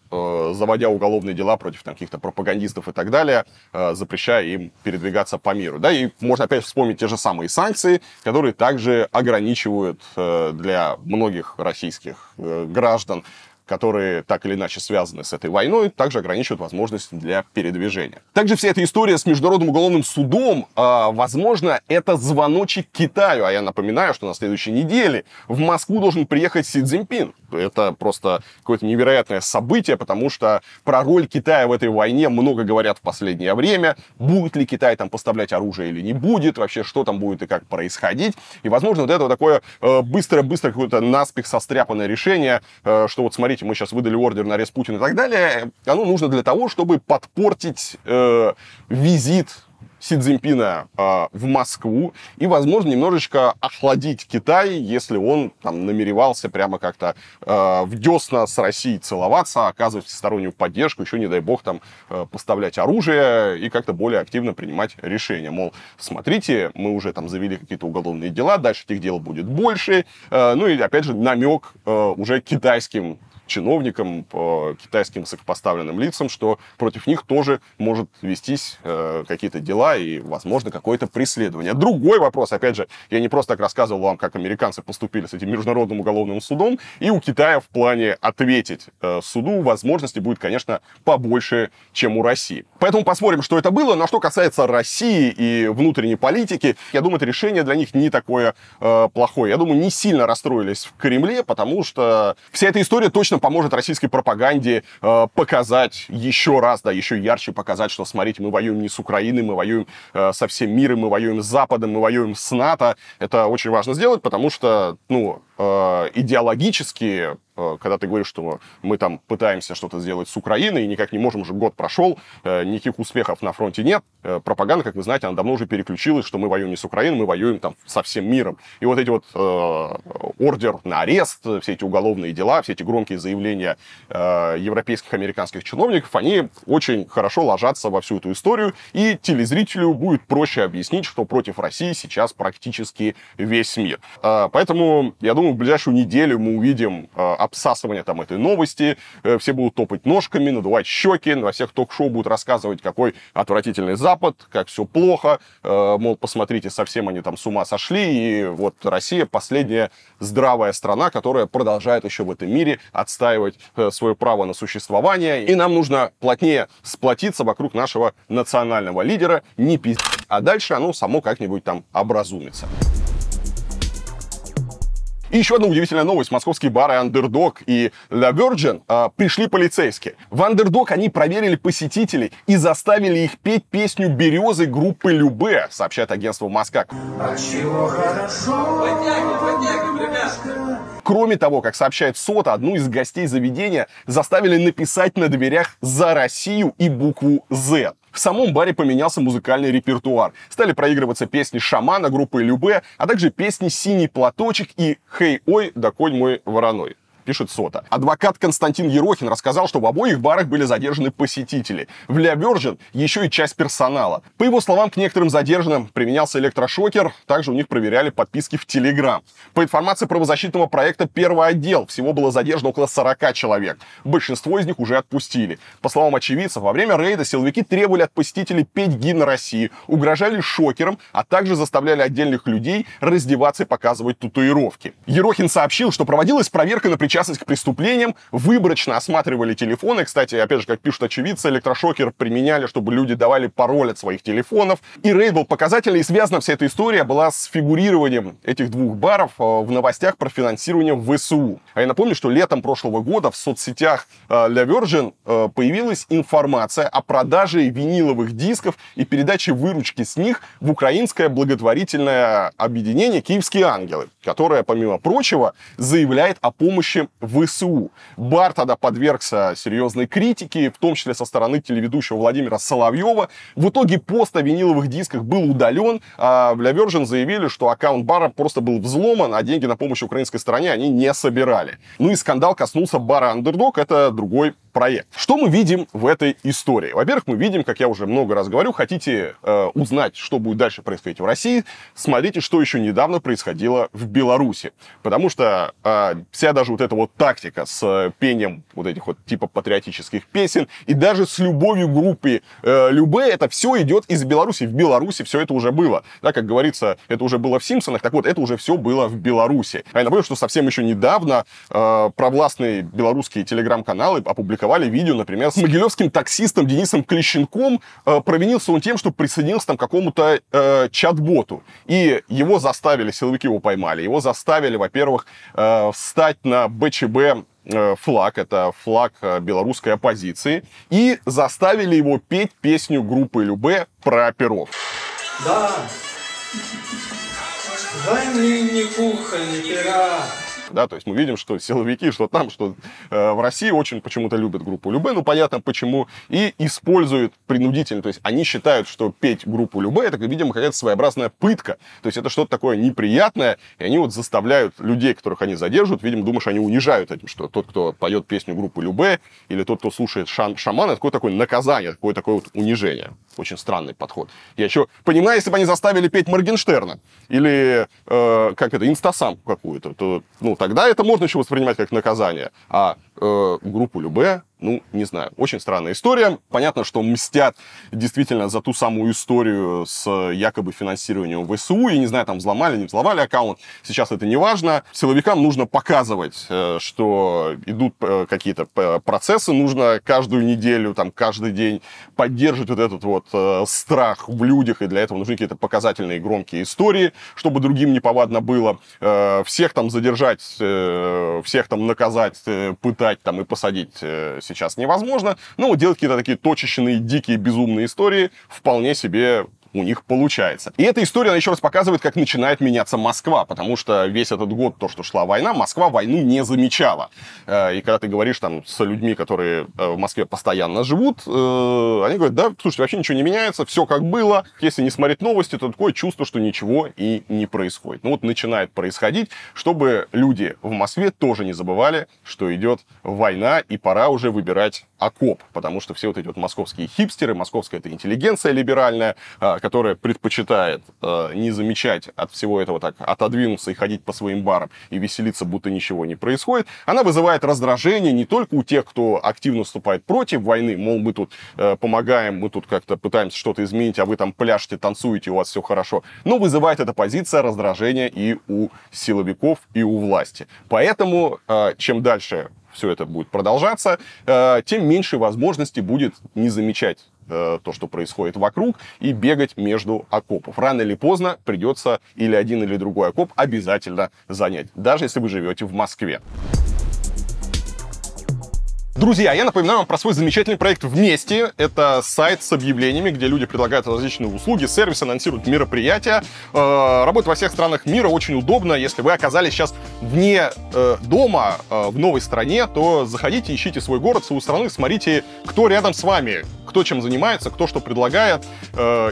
заводя уголовные дела против там, каких-то пропагандистов и так далее, э, запрещая им передвигаться по миру. Да, и можно опять вспомнить те же самые санкции, которые также ограничивают э, для многих российских граждан которые так или иначе связаны с этой войной, также ограничивают возможность для передвижения. Также вся эта история с Международным уголовным судом, э, возможно, это звоночек Китаю. А я напоминаю, что на следующей неделе в Москву должен приехать Си Цзиньпин. Это просто какое-то невероятное событие, потому что про роль Китая в этой войне много говорят в последнее время. Будет ли Китай там поставлять оружие или не будет, вообще что там будет и как происходить. И, возможно, вот это вот такое быстро-быстро какое-то наспех состряпанное решение, э, что вот смотрите, мы сейчас выдали ордер на арест Путина и так далее, оно нужно для того, чтобы подпортить э, визит Си Цзиньпина э, в Москву и, возможно, немножечко охладить Китай, если он там намеревался прямо как-то э, в десна с Россией целоваться, оказывать всестороннюю поддержку, еще, не дай бог, там э, поставлять оружие и как-то более активно принимать решения. Мол, смотрите, мы уже там завели какие-то уголовные дела, дальше этих дел будет больше. Э, ну и, опять же, намек э, уже китайским чиновникам, по китайским высокопоставленным лицам, что против них тоже может вестись э, какие-то дела и, возможно, какое-то преследование. Другой вопрос, опять же, я не просто так рассказывал вам, как американцы поступили с этим международным уголовным судом, и у Китая в плане ответить э, суду возможности будет, конечно, побольше, чем у России. Поэтому посмотрим, что это было. Но что касается России и внутренней политики, я думаю, это решение для них не такое э, плохое. Я думаю, не сильно расстроились в Кремле, потому что вся эта история точно точно поможет российской пропаганде э, показать еще раз, да, еще ярче показать, что, смотрите, мы воюем не с Украиной, мы воюем э, со всем миром, мы воюем с Западом, мы воюем с НАТО. Это очень важно сделать, потому что, ну, э, идеологически когда ты говоришь, что мы там пытаемся что-то сделать с Украиной, и никак не можем, уже год прошел, э, никаких успехов на фронте нет. Э, пропаганда, как вы знаете, она давно уже переключилась, что мы воюем не с Украиной, мы воюем там со всем миром. И вот эти вот э, ордер на арест, все эти уголовные дела, все эти громкие заявления э, европейских, американских чиновников, они очень хорошо ложатся во всю эту историю, и телезрителю будет проще объяснить, что против России сейчас практически весь мир. Э, поэтому, я думаю, в ближайшую неделю мы увидим э, обсасывания там этой новости, э, все будут топать ножками, надувать щеки, во всех ток-шоу будут рассказывать, какой отвратительный Запад, как все плохо, э, мол, посмотрите, совсем они там с ума сошли, и вот Россия последняя здравая страна, которая продолжает еще в этом мире отстаивать э, свое право на существование, и нам нужно плотнее сплотиться вокруг нашего национального лидера, не пиздить, а дальше оно само как-нибудь там образумится. И еще одна удивительная новость. Московские бары Underdog и La Virgin э, пришли полицейские. В Underdog они проверили посетителей и заставили их петь песню «Березы» группы Любе, сообщает агентство Москак. А чего хорошо? Поднягивай, поднягивай, ребятка. Кроме того, как сообщает СОТа, одну из гостей заведения заставили написать на дверях «За Россию» и букву «З». В самом баре поменялся музыкальный репертуар. Стали проигрываться песни «Шамана» группы Любе, а также песни «Синий платочек» и «Хей, ой, да конь мой вороной» пишет Сота. Адвокат Константин Ерохин рассказал, что в обоих барах были задержаны посетители. В Ля Virgin еще и часть персонала. По его словам, к некоторым задержанным применялся электрошокер, также у них проверяли подписки в Телеграм. По информации правозащитного проекта «Первый отдел» всего было задержано около 40 человек. Большинство из них уже отпустили. По словам очевидцев, во время рейда силовики требовали от посетителей петь гимн России, угрожали шокером, а также заставляли отдельных людей раздеваться и показывать татуировки. Ерохин сообщил, что проводилась проверка на причину причастность к преступлениям, выборочно осматривали телефоны. Кстати, опять же, как пишут очевидцы, электрошокер применяли, чтобы люди давали пароль от своих телефонов. И рейд был показательный, и связана вся эта история была с фигурированием этих двух баров э, в новостях про финансирование ВСУ. А я напомню, что летом прошлого года в соцсетях La Virgin э, появилась информация о продаже виниловых дисков и передаче выручки с них в украинское благотворительное объединение «Киевские ангелы», которое, помимо прочего, заявляет о помощи ВСУ. Бар тогда подвергся серьезной критике, в том числе со стороны телеведущего Владимира Соловьева. В итоге пост о виниловых дисках был удален, а La Virgin заявили, что аккаунт бара просто был взломан, а деньги на помощь украинской стороне они не собирали. Ну и скандал коснулся бара Underdog, это другой проект. Что мы видим в этой истории? Во-первых, мы видим, как я уже много раз говорю, хотите э, узнать, что будет дальше происходить в России, смотрите, что еще недавно происходило в Беларуси. Потому что э, вся даже вот эта вот тактика с пением вот этих вот типа патриотических песен и даже с любовью группы э, Любе, это все идет из Беларуси. В Беларуси все это уже было. Да, как говорится, это уже было в Симпсонах, так вот, это уже все было в Беларуси. А я напомню, что совсем еще недавно э, провластные белорусские телеграм-каналы опубликовали видео, например, с могилевским таксистом Денисом Клещенком. Э, провинился он тем, что присоединился там к какому-то э, чат-боту. И его заставили, силовики его поймали, его заставили, во-первых, э, встать на БЧБ э, флаг, это флаг э, белорусской оппозиции, и заставили его петь песню группы Любе про оперов. Да, войны не кухонь, пера, да, то есть мы видим, что силовики, что там, что э, в России очень почему-то любят группу Любе, ну понятно почему, и используют принудительно, то есть они считают, что петь группу Любе это, видимо, какая-то своеобразная пытка, то есть это что-то такое неприятное, и они вот заставляют людей, которых они задерживают, видимо, думаешь, они унижают этим, что тот, кто поет песню группы Любе, или тот, кто слушает шам шамана, это какое-то такое наказание, какое такое вот унижение. Очень странный подход. Я еще понимаю, если бы они заставили петь Моргенштерна или, э, как это, инстасамку какую-то, то, ну, тогда это можно еще воспринимать как наказание. А э, группу Любе ну, не знаю, очень странная история. Понятно, что мстят действительно за ту самую историю с якобы финансированием ВСУ. И не знаю, там взломали, не взломали аккаунт. Сейчас это не важно. Силовикам нужно показывать, э, что идут э, какие-то э, процессы. Нужно каждую неделю, там, каждый день поддерживать вот этот вот страх в людях. И для этого нужны какие-то показательные громкие истории, чтобы другим неповадно было. Всех там задержать, всех там наказать, пытать там и посадить сейчас невозможно. Но вот делать какие-то такие точечные, дикие, безумные истории вполне себе у них получается. И эта история, она еще раз показывает, как начинает меняться Москва, потому что весь этот год, то, что шла война, Москва войну не замечала. Э, и когда ты говоришь там с людьми, которые э, в Москве постоянно живут, э, они говорят, да, слушайте, вообще ничего не меняется, все как было. Если не смотреть новости, то такое чувство, что ничего и не происходит. Ну вот начинает происходить, чтобы люди в Москве тоже не забывали, что идет война, и пора уже выбирать окоп, потому что все вот эти вот московские хипстеры, московская эта интеллигенция либеральная, которая предпочитает э, не замечать от всего этого так, отодвинуться и ходить по своим барам и веселиться, будто ничего не происходит, она вызывает раздражение не только у тех, кто активно вступает против войны, мол, мы тут э, помогаем, мы тут как-то пытаемся что-то изменить, а вы там пляшете, танцуете, у вас все хорошо, но вызывает эта позиция раздражения и у силовиков, и у власти. Поэтому, э, чем дальше все это будет продолжаться, э, тем меньше возможности будет не замечать Э, то, что происходит вокруг, и бегать между окопов. Рано или поздно придется или один, или другой окоп обязательно занять, даже если вы живете в Москве. Друзья, я напоминаю вам про свой замечательный проект «Вместе». Это сайт с объявлениями, где люди предлагают различные услуги, сервисы, анонсируют мероприятия. Э, работает во всех странах мира, очень удобно. Если вы оказались сейчас вне э, дома, э, в новой стране, то заходите, ищите свой город, свою страну, смотрите, кто рядом с вами, кто чем занимается, кто что предлагает.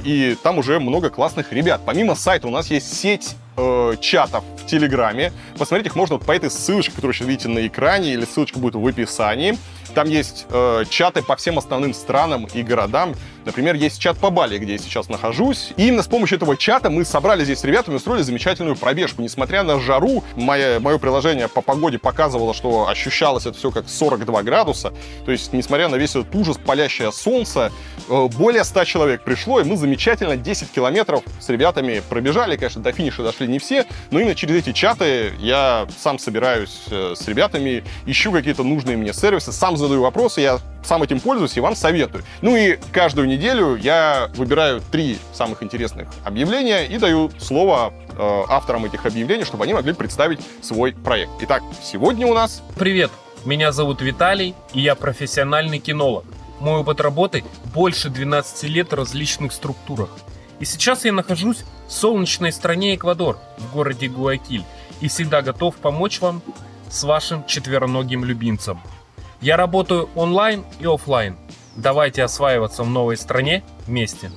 И там уже много классных ребят. Помимо сайта у нас есть сеть э, чатов в Телеграме. Посмотреть их можно вот по этой ссылочке, которую сейчас видите на экране, или ссылочка будет в описании. Там есть э, чаты по всем основным странам и городам. Например, есть чат по Бали, где я сейчас нахожусь. И именно с помощью этого чата мы собрали здесь с ребятами, устроили замечательную пробежку. Несмотря на жару, мое, мое приложение по погоде показывало, что ощущалось это все как 42 градуса. То есть, несмотря на весь этот ужас, палящее солнце, более 100 человек пришло, и мы замечательно 10 километров с ребятами пробежали. Конечно, до финиша дошли не все, но именно через эти чаты я сам собираюсь э, с ребятами, ищу какие-то нужные мне сервисы, сам задаю вопросы, я сам этим пользуюсь и вам советую. Ну и каждую неделю я выбираю три самых интересных объявления и даю слово э, авторам этих объявлений, чтобы они могли представить свой проект. Итак, сегодня у нас... Привет, меня зовут Виталий, и я профессиональный кинолог. Мой опыт работы больше 12 лет в различных структурах. И сейчас я нахожусь в солнечной стране Эквадор, в городе Гуакиль, и всегда готов помочь вам с вашим четвероногим любимцем. Я работаю онлайн и офлайн. Давайте осваиваться в новой стране вместе.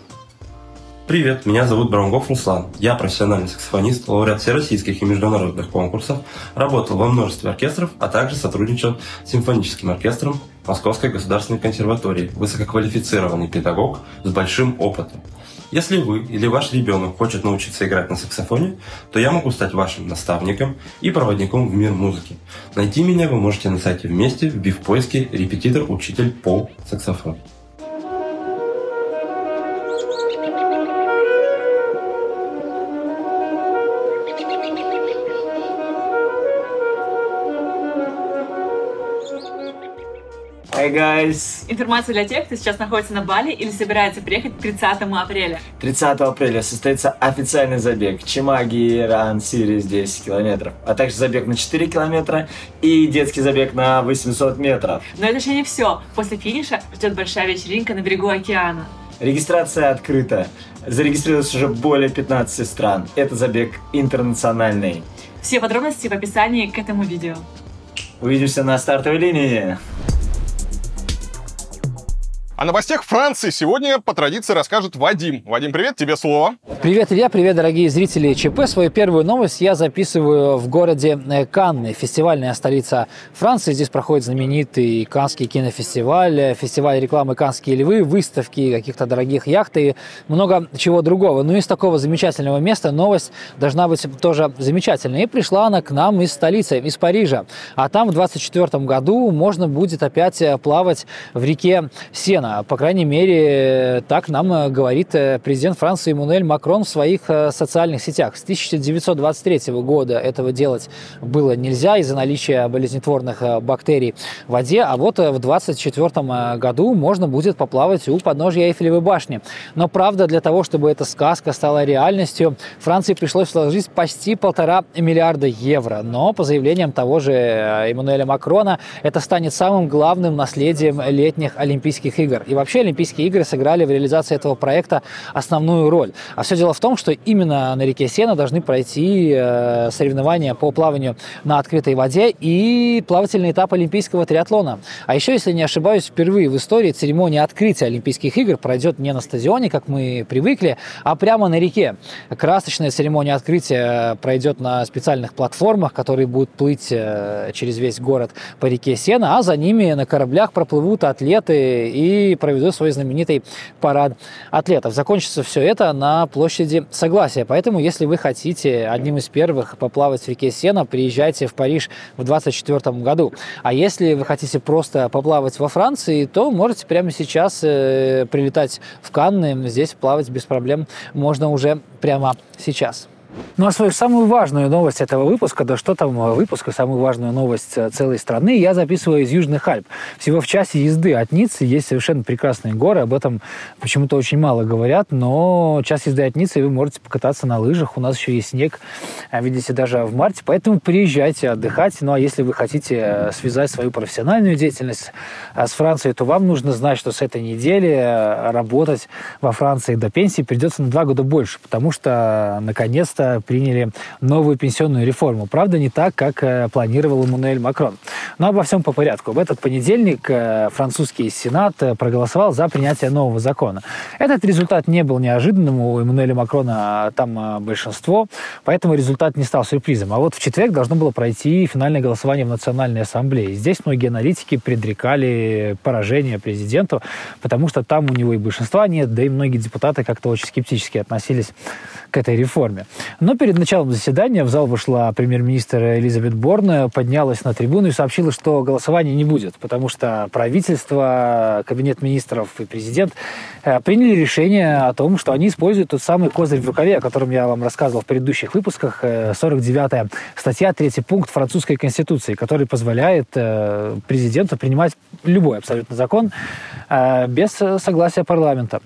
Привет, меня зовут Браунгов Руслан. Я профессиональный саксофонист, лауреат всероссийских и международных конкурсов, работал во множестве оркестров, а также сотрудничал с симфоническим оркестром Московской государственной консерватории, высококвалифицированный педагог с большим опытом. Если вы или ваш ребенок хочет научиться играть на саксофоне, то я могу стать вашим наставником и проводником в мир музыки. Найти меня вы можете на сайте вместе, вбив в поиске «Репетитор-учитель по саксофону». Hey guys! Информация для тех, кто сейчас находится на Бали или собирается приехать к 30 апреля. 30 апреля состоится официальный забег Чимаги Ран Сириус 10 километров, а также забег на 4 километра и детский забег на 800 метров. Но это еще не все. После финиша ждет большая вечеринка на берегу океана. Регистрация открыта. Зарегистрировалось уже более 15 стран. Это забег интернациональный. Все подробности в описании к этому видео. Увидимся на стартовой линии. О новостях Франции сегодня по традиции расскажет Вадим. Вадим, привет, тебе слово. Привет, Илья, привет, дорогие зрители ЧП. Свою первую новость я записываю в городе э, Канны, фестивальная столица Франции. Здесь проходит знаменитый Канский кинофестиваль, фестиваль рекламы «Канские львы», выставки каких-то дорогих яхт и много чего другого. Но из такого замечательного места новость должна быть тоже замечательной. И пришла она к нам из столицы, из Парижа. А там в 2024 году можно будет опять э, плавать в реке Сена. По крайней мере, так нам э, говорит э, президент Франции Эммануэль Макрон в своих э, социальных сетях. С 1923 года этого делать было нельзя из-за наличия болезнетворных бактерий в воде, а вот в 2024 году можно будет поплавать у подножья Эйфелевой башни. Но правда, для того, чтобы эта сказка стала реальностью, Франции пришлось вложить почти полтора миллиарда евро. Но по заявлениям того же Эммануэля Макрона, это станет самым главным наследием летних Олимпийских игр игр. И вообще Олимпийские игры сыграли в реализации этого проекта основную роль. А все дело в том, что именно на реке Сена должны пройти э, соревнования по плаванию на открытой воде и плавательный этап Олимпийского триатлона. А еще, если не ошибаюсь, впервые в истории церемония открытия Олимпийских игр пройдет не на стадионе, как мы привыкли, а прямо на реке. Красочная церемония открытия пройдет на специальных платформах, которые будут плыть э, через весь город по реке Сена, а за ними на кораблях проплывут атлеты и проведут свой знаменитый парад атлетов. Закончится все это на площади Согласия. Поэтому, если вы хотите одним из первых поплавать в реке Сена, приезжайте в Париж в 2024 году. А если вы хотите просто поплавать во Франции, то можете прямо сейчас э, прилетать в Канны. Здесь плавать без проблем можно уже прямо сейчас. Ну а свою самую важную новость этого выпуска, да что там э, выпуска, самую важную новость э, целой страны, я записываю из Южных Альп. Всего в часе езды от Ниццы есть совершенно прекрасные горы, об этом почему-то очень мало говорят, но час езды от Ниццы, вы можете покататься на лыжах, у нас еще есть снег, а, видите, даже в марте, поэтому приезжайте отдыхать. Ну а если вы хотите э, связать свою профессиональную деятельность с Францией, то вам нужно знать, что с этой недели работать во Франции до пенсии придется на два года больше, потому что наконец-то приняли новую пенсионную реформу. Правда, не так, как э, планировал Эммануэль Макрон. Но обо всем по порядку. В этот понедельник э, французский Сенат э, проголосовал за принятие нового закона. Этот результат не был неожиданным. У Эммануэля Макрона там большинство, поэтому результат не стал сюрпризом. А вот в четверг должно было пройти финальное голосование в Национальной Ассамблее. Здесь многие аналитики предрекали поражение президенту, потому что там у него и большинства нет, да и многие депутаты как-то очень скептически относились к этой реформе. Но перед началом заседания в зал вышла премьер-министр Элизабет Борн, поднялась на трибуну и сообщила, что голосования не будет, потому что правительство, кабинет министров и президент э, приняли решение о том, что они используют тот самый козырь в рукаве, о котором я вам рассказывал в предыдущих выпусках, 49-я э, статья, третий пункт французской конституции, который позволяет э, президенту принимать любой абсолютно закон без согласия парламента.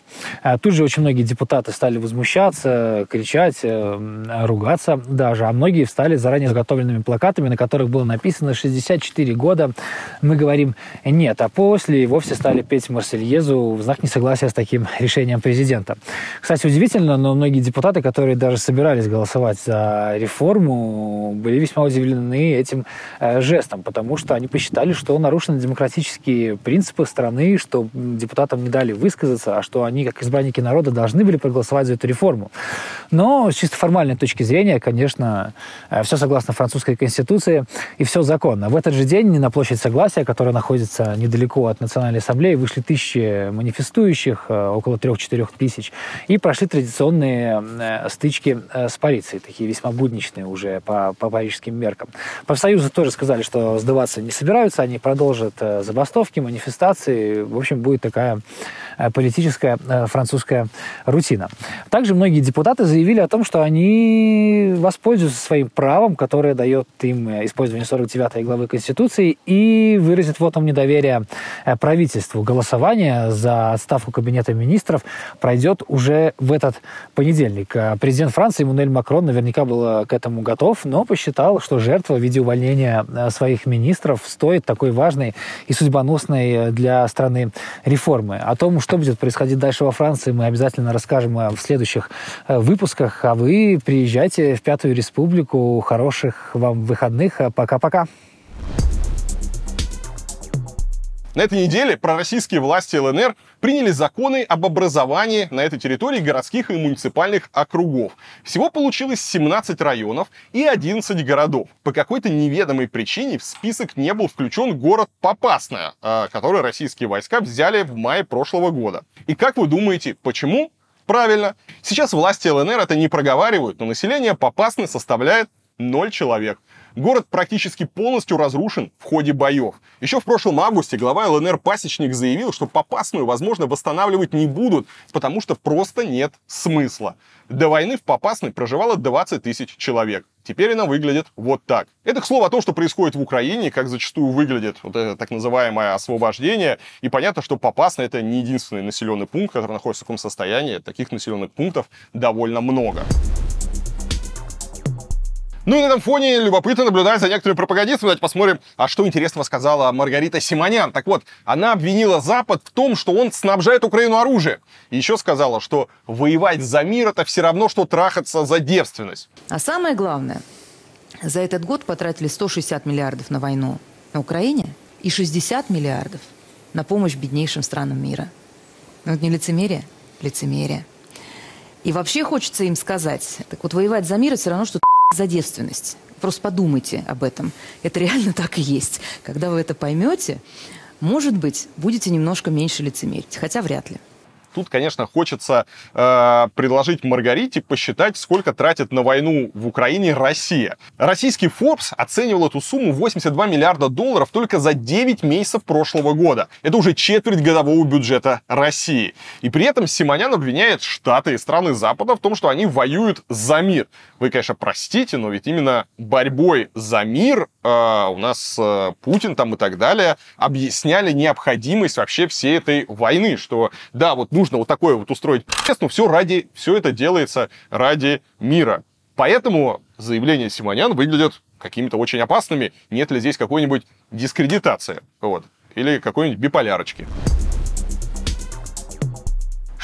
Тут же очень многие депутаты стали возмущаться, кричать, ругаться даже, а многие встали заранее заготовленными плакатами, на которых было написано «64 года». Мы говорим «нет», а после вовсе стали петь Марсельезу в знак несогласия с таким решением президента. Кстати, удивительно, но многие депутаты, которые даже собирались голосовать за реформу, были весьма удивлены этим э, жестом, потому что они посчитали, что нарушены демократические принципы страны, что депутатам не дали высказаться, а что они, как избранники народа, должны были проголосовать за эту реформу. Но чисто формальной точки зрения, конечно, э, все согласно французской конституции и все законно. В этот же день на площадь Согласия, которая находится недалеко от Национальной ассамблеи, вышли тысячи манифестующих, э, около трех-четырех тысяч, и прошли традиционные э, стычки с полицией, такие весьма будничные уже по, по парижским меркам. Профсоюзы тоже сказали, что сдаваться не собираются, они продолжат забастовки, манифестации. В общем, будет такая политическая французская рутина. Также многие депутаты заявили о том, что они воспользуются своим правом, которое дает им использование 49 главы Конституции, и выразят вотом недоверия э, правительству. Голосование за отставку Кабинета министров пройдет уже в этот понедельник. Э, президент Франции Эммануэль Макрон наверняка был к этому готов, но посчитал, что жертва в виде увольнения э, своих министров стоит такой важной и судьбоносной для страны реформы. О том, что будет происходить дальше во Франции, мы обязательно расскажем в следующих выпусках. А вы приезжайте в Пятую Республику. Хороших вам выходных. Пока-пока. На этой неделе пророссийские власти ЛНР приняли законы об образовании на этой территории городских и муниципальных округов. Всего получилось 17 районов и 11 городов. По какой-то неведомой причине в список не был включен город Попасная, а, который российские войска взяли в мае прошлого года. И как вы думаете, почему? Правильно. Сейчас власти ЛНР это не проговаривают, но население Попасны составляет 0 человек. Город практически полностью разрушен в ходе боев. Еще в прошлом августе глава ЛНР Пасечник заявил, что Попасную, возможно, восстанавливать не будут, потому что просто нет смысла. До войны в Попасной проживало 20 тысяч человек. Теперь она выглядит вот так. Это, к слову, о том, что происходит в Украине, как зачастую выглядит вот это так называемое освобождение. И понятно, что Попасна это не единственный населенный пункт, который находится в таком состоянии. Таких населенных пунктов довольно много. Ну и на этом фоне любопытно наблюдать за некоторыми пропагандистами. Давайте посмотрим, а что интересного сказала Маргарита Симонян. Так вот, она обвинила Запад в том, что он снабжает Украину оружием. И еще сказала, что воевать за мир это все равно, что трахаться за девственность. А самое главное, за этот год потратили 160 миллиардов на войну на Украине и 60 миллиардов на помощь беднейшим странам мира. Ну, это не лицемерие? Лицемерие. И вообще хочется им сказать, так вот воевать за мир это все равно, что за девственность. Просто подумайте об этом. Это реально так и есть. Когда вы это поймете, может быть, будете немножко меньше лицемерить, хотя вряд ли. Тут, конечно, хочется э, предложить Маргарите посчитать, сколько тратит на войну в Украине Россия. Российский Forbes оценивал эту сумму 82 миллиарда долларов только за 9 месяцев прошлого года. Это уже четверть годового бюджета России. И при этом Симонян обвиняет Штаты и страны Запада в том, что они воюют за мир. Вы, конечно, простите, но ведь именно борьбой за мир э, у нас э, Путин там и так далее объясняли необходимость вообще всей этой войны, что да, вот нужно вот такое вот устроить, но все ради, все это делается ради мира. Поэтому заявления Симонян выглядят какими-то очень опасными. Нет ли здесь какой-нибудь дискредитации? Вот. Или какой-нибудь биполярочки.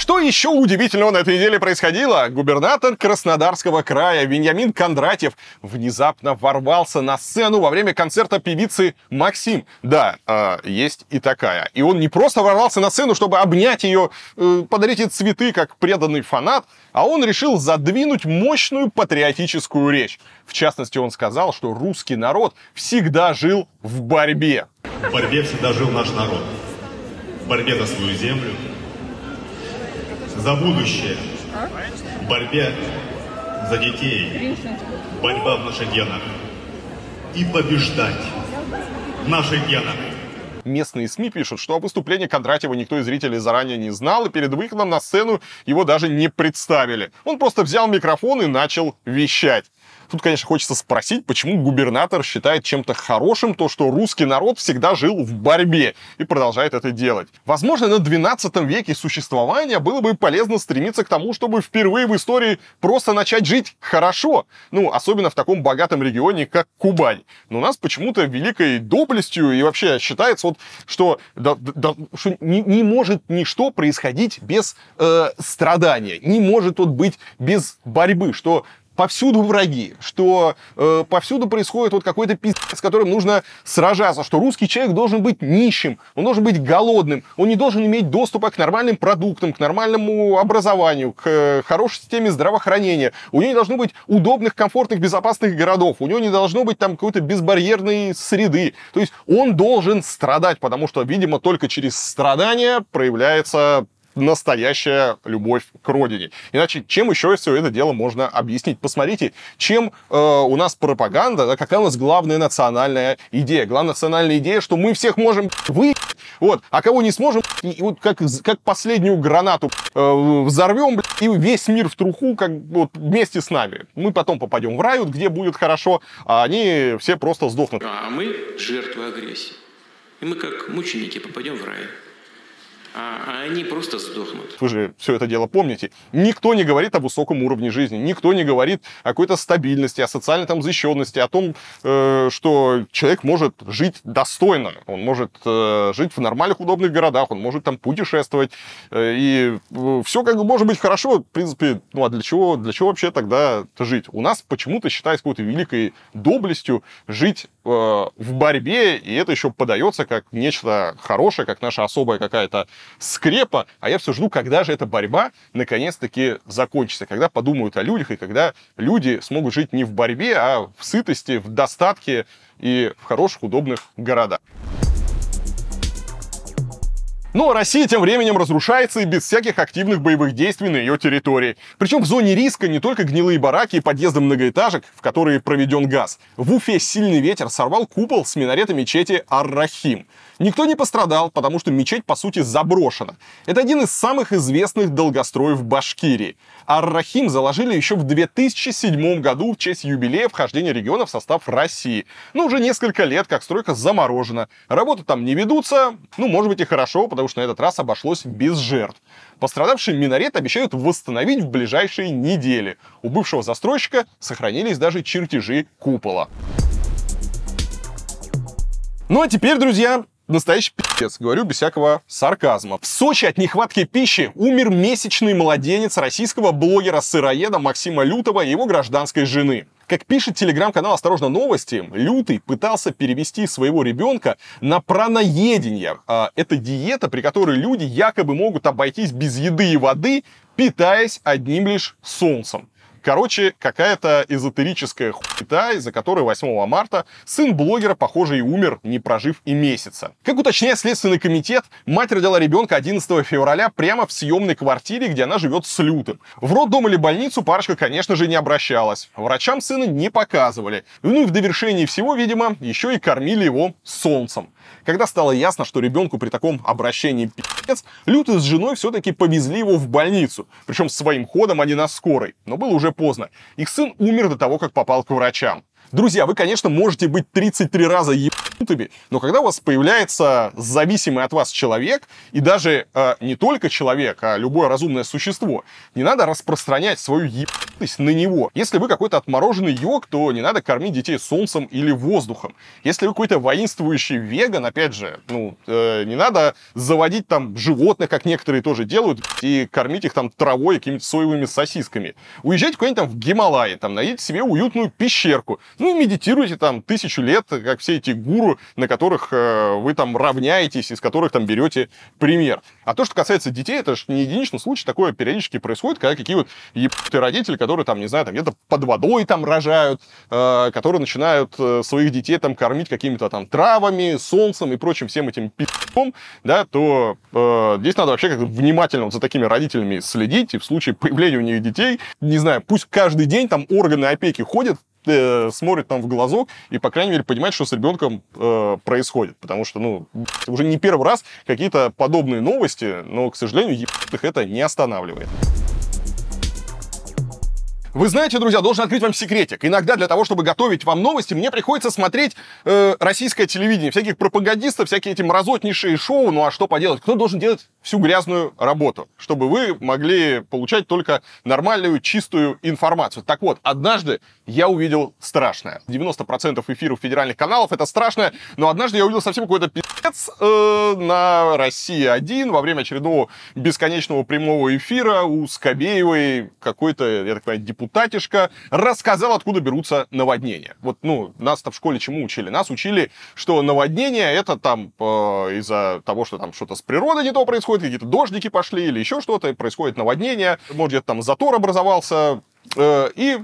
Что еще удивительного на этой неделе происходило? Губернатор Краснодарского края Вениамин Кондратьев внезапно ворвался на сцену во время концерта певицы Максим. Да, э, есть и такая. И он не просто ворвался на сцену, чтобы обнять ее, э, подарить ей цветы, как преданный фанат, а он решил задвинуть мощную патриотическую речь. В частности, он сказал, что русский народ всегда жил в борьбе. В борьбе всегда жил наш народ. В борьбе за свою землю, за будущее, в борьбе за детей, борьба в наших генах и побеждать в наших генах. Местные СМИ пишут, что о выступлении Кондратьева никто из зрителей заранее не знал, и перед выходом на сцену его даже не представили. Он просто взял микрофон и начал вещать. Тут, конечно, хочется спросить, почему губернатор считает чем-то хорошим то, что русский народ всегда жил в борьбе и продолжает это делать. Возможно, на 12 веке существования было бы полезно стремиться к тому, чтобы впервые в истории просто начать жить хорошо. Ну, особенно в таком богатом регионе, как Кубань. Но у нас почему-то великой доблестью и вообще считается, вот, что, да, да, что не, не может ничто происходить без э, страдания, не может вот быть без борьбы, что повсюду враги, что э, повсюду происходит вот какой-то пиздец, с которым нужно сражаться, что русский человек должен быть нищим, он должен быть голодным, он не должен иметь доступа к нормальным продуктам, к нормальному образованию, к э, хорошей системе здравоохранения. У него не должно быть удобных, комфортных, безопасных городов, у него не должно быть там какой-то безбарьерной среды. То есть он должен страдать, потому что, видимо, только через страдания проявляется настоящая любовь к родине. Иначе чем еще все это дело можно объяснить? Посмотрите, чем э, у нас пропаганда, да, какая у нас главная национальная идея. Главная национальная идея, что мы всех можем вы, вот, а кого не сможем, и, вот как, как последнюю гранату э, взорвем, и весь мир в труху, как вот вместе с нами. Мы потом попадем в рай, где будет хорошо, а они все просто сдохнут. А мы жертвы агрессии. И мы как мученики попадем в рай а они просто сдохнут. Вы же все это дело помните. Никто не говорит о высоком уровне жизни, никто не говорит о какой-то стабильности, о социальной там защищенности, о том, э, что человек может жить достойно, он может э, жить в нормальных, удобных городах, он может там путешествовать, э, и э, все как бы может быть хорошо, в принципе, ну а для чего, для чего вообще тогда жить? У нас почему-то считается какой-то великой доблестью жить в борьбе, и это еще подается как нечто хорошее, как наша особая какая-то скрепа, а я все жду, когда же эта борьба наконец-таки закончится, когда подумают о людях, и когда люди смогут жить не в борьбе, а в сытости, в достатке и в хороших, удобных городах. Но Россия тем временем разрушается и без всяких активных боевых действий на ее территории. Причем в зоне риска не только гнилые бараки и подъезды многоэтажек, в которые проведен газ. В Уфе сильный ветер сорвал купол с минарета мечети Ар-Рахим. Никто не пострадал, потому что мечеть, по сути, заброшена. Это один из самых известных долгостроев Башкирии. Ар-Рахим заложили еще в 2007 году в честь юбилея вхождения региона в состав России. Но уже несколько лет как стройка заморожена. Работы там не ведутся, ну, может быть и хорошо, потому что на этот раз обошлось без жертв. Пострадавший минарет обещают восстановить в ближайшие недели. У бывшего застройщика сохранились даже чертежи купола. Ну а теперь, друзья, Настоящий пи***ц, говорю без всякого сарказма. В Сочи от нехватки пищи умер месячный младенец российского блогера-сыроеда Максима Лютова и его гражданской жены. Как пишет телеграм-канал «Осторожно, новости», Лютый пытался перевести своего ребенка на праноедение. А, это диета, при которой люди якобы могут обойтись без еды и воды, питаясь одним лишь солнцем. Короче, какая-то эзотерическая хуйта, из-за которой 8 марта сын блогера, похоже, и умер, не прожив и месяца. Как уточняет Следственный комитет, мать родила ребенка 11 февраля прямо в съемной квартире, где она живет с Лютым. В роддом или больницу парочка, конечно же, не обращалась. Врачам сына не показывали. Ну и в довершении всего, видимо, еще и кормили его солнцем. Когда стало ясно, что ребенку при таком обращении пи***ц, Лютый с женой все-таки повезли его в больницу. Причем своим ходом, а не на скорой. Но было уже поздно. Их сын умер до того, как попал к врачам. Друзья, вы, конечно, можете быть 33 раза ебанутыми, но когда у вас появляется зависимый от вас человек, и даже э, не только человек, а любое разумное существо, не надо распространять свою ебанутость на него. Если вы какой-то отмороженный йог, то не надо кормить детей солнцем или воздухом. Если вы какой-то воинствующий веган, опять же, ну, э, не надо заводить там животных, как некоторые тоже делают, и кормить их там травой, какими-то соевыми сосисками. Уезжайте куда-нибудь там в Гималаи, там найдите себе уютную пещерку, ну и медитируйте там тысячу лет, как все эти гуру, на которых э, вы там равняетесь, из которых там берете пример. А то, что касается детей, это же не единичный случай, такое периодически происходит, когда какие вот ебутые родители, которые там, не знаю, там где-то под водой там рожают, э, которые начинают э, своих детей там кормить какими-то там травами, солнцем и прочим всем этим пи***ом, да, то э, здесь надо вообще как внимательно вот за такими родителями следить, и в случае появления у них детей, не знаю, пусть каждый день там органы опеки ходят, э, смотрит там в глазок и, по крайней мере, понимает, что с ребенком э, происходит. Потому что, ну, уже не первый раз какие-то подобные новости, но, к сожалению, их это не останавливает. Вы знаете, друзья, должен открыть вам секретик. Иногда для того, чтобы готовить вам новости, мне приходится смотреть э, российское телевидение, всяких пропагандистов, всякие эти мразотнейшие шоу. Ну а что поделать? Кто должен делать всю грязную работу, чтобы вы могли получать только нормальную, чистую информацию? Так вот, однажды я увидел страшное. 90% эфиров федеральных каналов это страшное, но однажды я увидел совсем какой-то пи***ц э, на России-1 во время очередного бесконечного прямого эфира у Скобеевой какой-то, я так понимаю, депутатишка рассказал, откуда берутся наводнения. Вот, ну, нас-то в школе чему учили? Нас учили, что наводнения это там э, из-за того, что там что-то с природой не то происходит, какие-то дождики пошли или еще что-то, происходит наводнение, может, где-то там затор образовался, э, и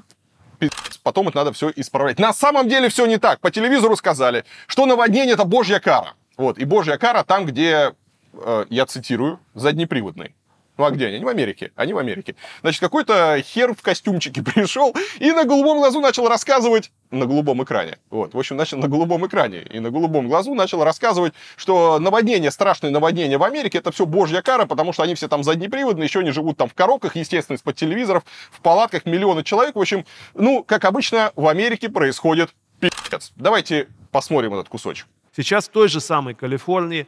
потом это надо все исправлять. На самом деле все не так. По телевизору сказали, что наводнение это божья кара. Вот, и божья кара там, где, э, я цитирую, заднеприводный. Ну а где они? Они в Америке. Они в Америке. Значит, какой-то хер в костюмчике пришел и на голубом глазу начал рассказывать на голубом экране. Вот, в общем, начал на голубом экране и на голубом глазу начал рассказывать, что наводнение, страшное наводнение в Америке, это все божья кара, потому что они все там заднеприводные, еще не живут там в коробках, естественно, из-под телевизоров, в палатках миллионы человек. В общем, ну, как обычно, в Америке происходит пи***ц. Давайте посмотрим этот кусочек. Сейчас в той же самой Калифорнии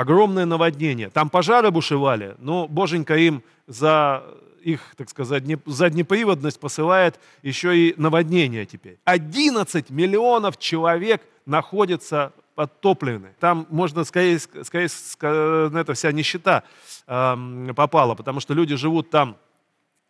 огромное наводнение. Там пожары бушевали, но боженька им за их, так сказать, заднеприводность посылает еще и наводнение теперь. 11 миллионов человек находятся подтоплены. Там можно, скорее, скорее на это вся нищета э, попала, потому что люди живут там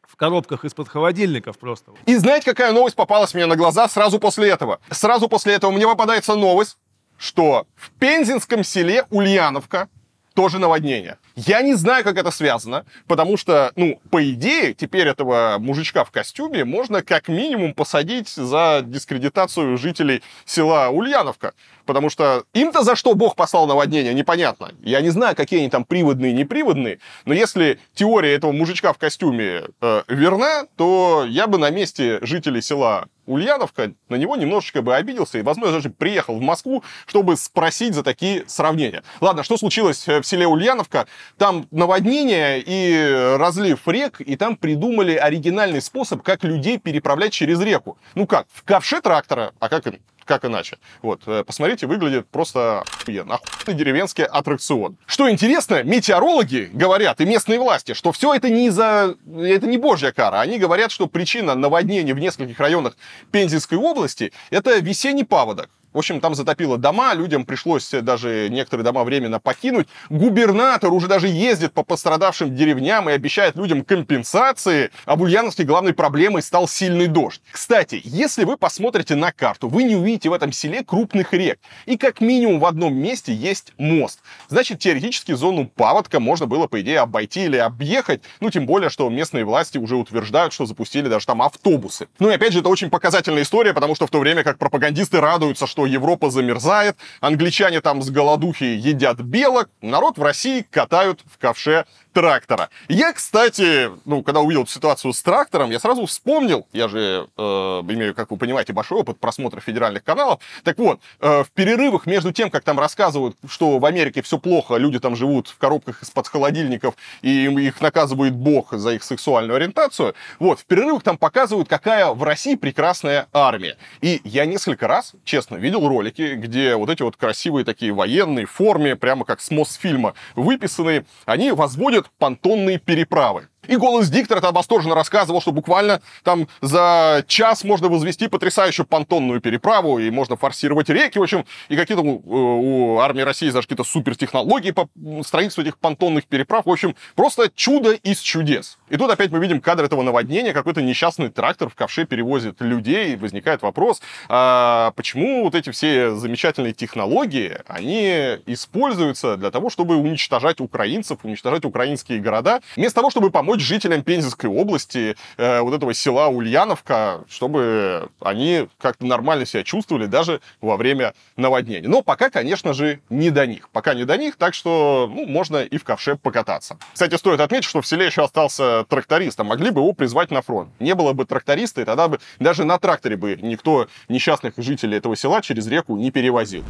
в коробках из-под холодильников просто. И знаете, какая новость попалась мне на глаза сразу после этого? Сразу после этого мне попадается новость, что в пензенском селе Ульяновка тоже наводнение. Я не знаю, как это связано, потому что, ну, по идее, теперь этого мужичка в костюме можно как минимум посадить за дискредитацию жителей села Ульяновка. Потому что им-то за что Бог послал наводнение, непонятно. Я не знаю, какие они там приводные, неприводные, но если теория этого мужичка в костюме э, верна, то я бы на месте жителей села Ульяновка на него немножечко бы обиделся и, возможно, даже приехал в Москву, чтобы спросить за такие сравнения. Ладно, что случилось в селе Ульяновка? Там наводнение и разлив рек, и там придумали оригинальный способ, как людей переправлять через реку. Ну как, в ковше трактора, а как как иначе. Вот, э, посмотрите, выглядит просто охуенно. Охуенный деревенский аттракцион. Что интересно, метеорологи говорят, и местные власти, что все это не из-за... Это не божья кара. Они говорят, что причина наводнения в нескольких районах Пензенской области — это весенний паводок. В общем, там затопило дома, людям пришлось даже некоторые дома временно покинуть. Губернатор уже даже ездит по пострадавшим деревням и обещает людям компенсации. А в Ульяновске главной проблемой стал сильный дождь. Кстати, если вы посмотрите на карту, вы не увидите в этом селе крупных рек. И как минимум в одном месте есть мост. Значит, теоретически зону паводка можно было, по идее, обойти или объехать. Ну, тем более, что местные власти уже утверждают, что запустили даже там автобусы. Ну и опять же, это очень показательная история, потому что в то время как пропагандисты радуются, что что Европа замерзает, англичане там с голодухи едят белок, народ в России катают в ковше трактора. Я, кстати, ну, когда увидел эту ситуацию с трактором, я сразу вспомнил, я же э, имею, как вы понимаете, большой опыт просмотра федеральных каналов. Так вот, э, в перерывах между тем, как там рассказывают, что в Америке все плохо, люди там живут в коробках из-под холодильников, и их наказывает Бог за их сексуальную ориентацию, вот, в перерывах там показывают, какая в России прекрасная армия. И я несколько раз, честно, видел ролики, где вот эти вот красивые такие военные в форме, прямо как с Мосфильма выписанные, они возводят строят понтонные переправы. И голос диктора там восторженно рассказывал, что буквально там за час можно возвести потрясающую понтонную переправу, и можно форсировать реки, в общем, и какие-то у, у армии России даже какие-то супертехнологии по строительству этих понтонных переправ. В общем, просто чудо из чудес. И тут опять мы видим кадр этого наводнения, какой-то несчастный трактор в ковше перевозит людей, и возникает вопрос, а почему вот эти все замечательные технологии, они используются для того, чтобы уничтожать украинцев, уничтожать украинские города, вместо того, чтобы помочь помочь жителям Пензенской области, э, вот этого села Ульяновка, чтобы они как-то нормально себя чувствовали даже во время наводнения. Но пока, конечно же, не до них. Пока не до них, так что ну, можно и в ковше покататься. Кстати, стоит отметить, что в селе еще остался тракторист, а могли бы его призвать на фронт. Не было бы тракториста, и тогда бы даже на тракторе бы никто несчастных жителей этого села через реку не перевозил.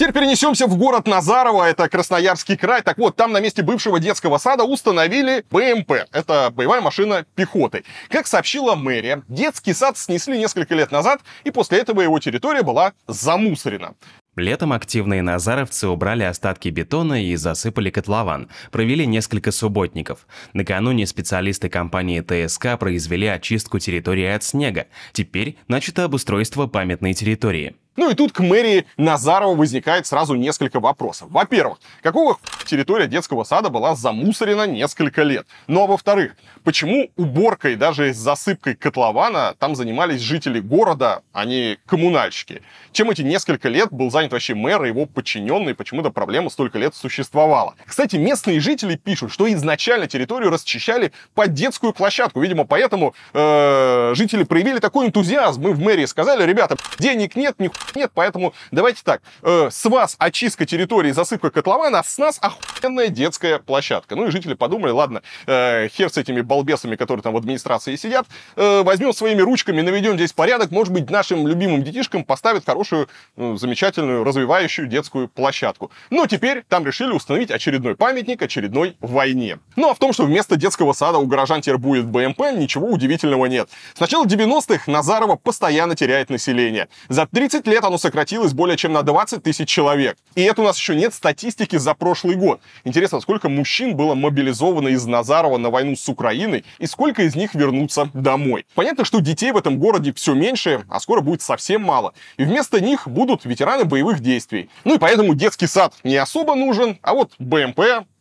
Теперь перенесемся в город Назарово, это Красноярский край. Так вот, там на месте бывшего детского сада установили БМП. Это боевая машина пехоты. Как сообщила мэрия, детский сад снесли несколько лет назад, и после этого его территория была замусорена. Летом активные назаровцы убрали остатки бетона и засыпали котлован, провели несколько субботников. Накануне специалисты компании ТСК произвели очистку территории от снега. Теперь начато обустройство памятной территории. Ну и тут к мэрии Назарова возникает сразу несколько вопросов. Во-первых, какого территория детского сада была замусорена несколько лет? Ну а во-вторых, почему уборкой, даже с засыпкой котлована, там занимались жители города, а не коммунальщики? Чем эти несколько лет был занят вообще мэр и его подчиненные, почему эта проблема столько лет существовала? Кстати, местные жители пишут, что изначально территорию расчищали под детскую площадку. Видимо, поэтому э, жители проявили такой энтузиазм. Мы в мэрии сказали, ребята, денег нет, ни нет, поэтому давайте так. Э, с вас очистка территории, засыпка котлована, а с нас охуенная детская площадка. Ну и жители подумали, ладно, э, хер с этими балбесами, которые там в администрации сидят, э, возьмем своими ручками, наведем здесь порядок, может быть, нашим любимым детишкам поставят хорошую, э, замечательную, развивающую детскую площадку. Но теперь там решили установить очередной памятник очередной войне. Ну а в том, что вместо детского сада у горожан теперь будет БМП, ничего удивительного нет. С начала 90-х Назарова постоянно теряет население. За 30 лет оно сократилось более чем на 20 тысяч человек. И это у нас еще нет статистики за прошлый год. Интересно, сколько мужчин было мобилизовано из Назарова на войну с Украиной и сколько из них вернутся домой. Понятно, что детей в этом городе все меньше, а скоро будет совсем мало. И вместо них будут ветераны боевых действий. Ну и поэтому детский сад не особо нужен, а вот БМП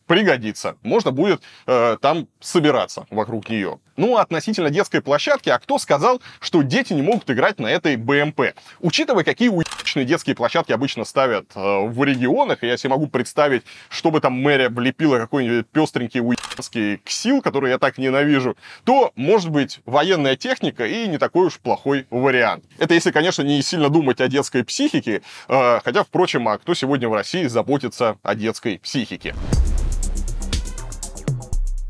пригодится. Можно будет э, там собираться вокруг нее. Ну, а относительно детской площадки, а кто сказал, что дети не могут играть на этой БМП? Учитывая, какие уебищные детские площадки обычно ставят э, в регионах, я себе могу представить, чтобы там мэрия влепила какой-нибудь пестренький уебанский ксил, который я так ненавижу, то, может быть, военная техника и не такой уж плохой вариант. Это если, конечно, не сильно думать о детской психике, э, хотя, впрочем, а кто сегодня в России заботится о детской психике?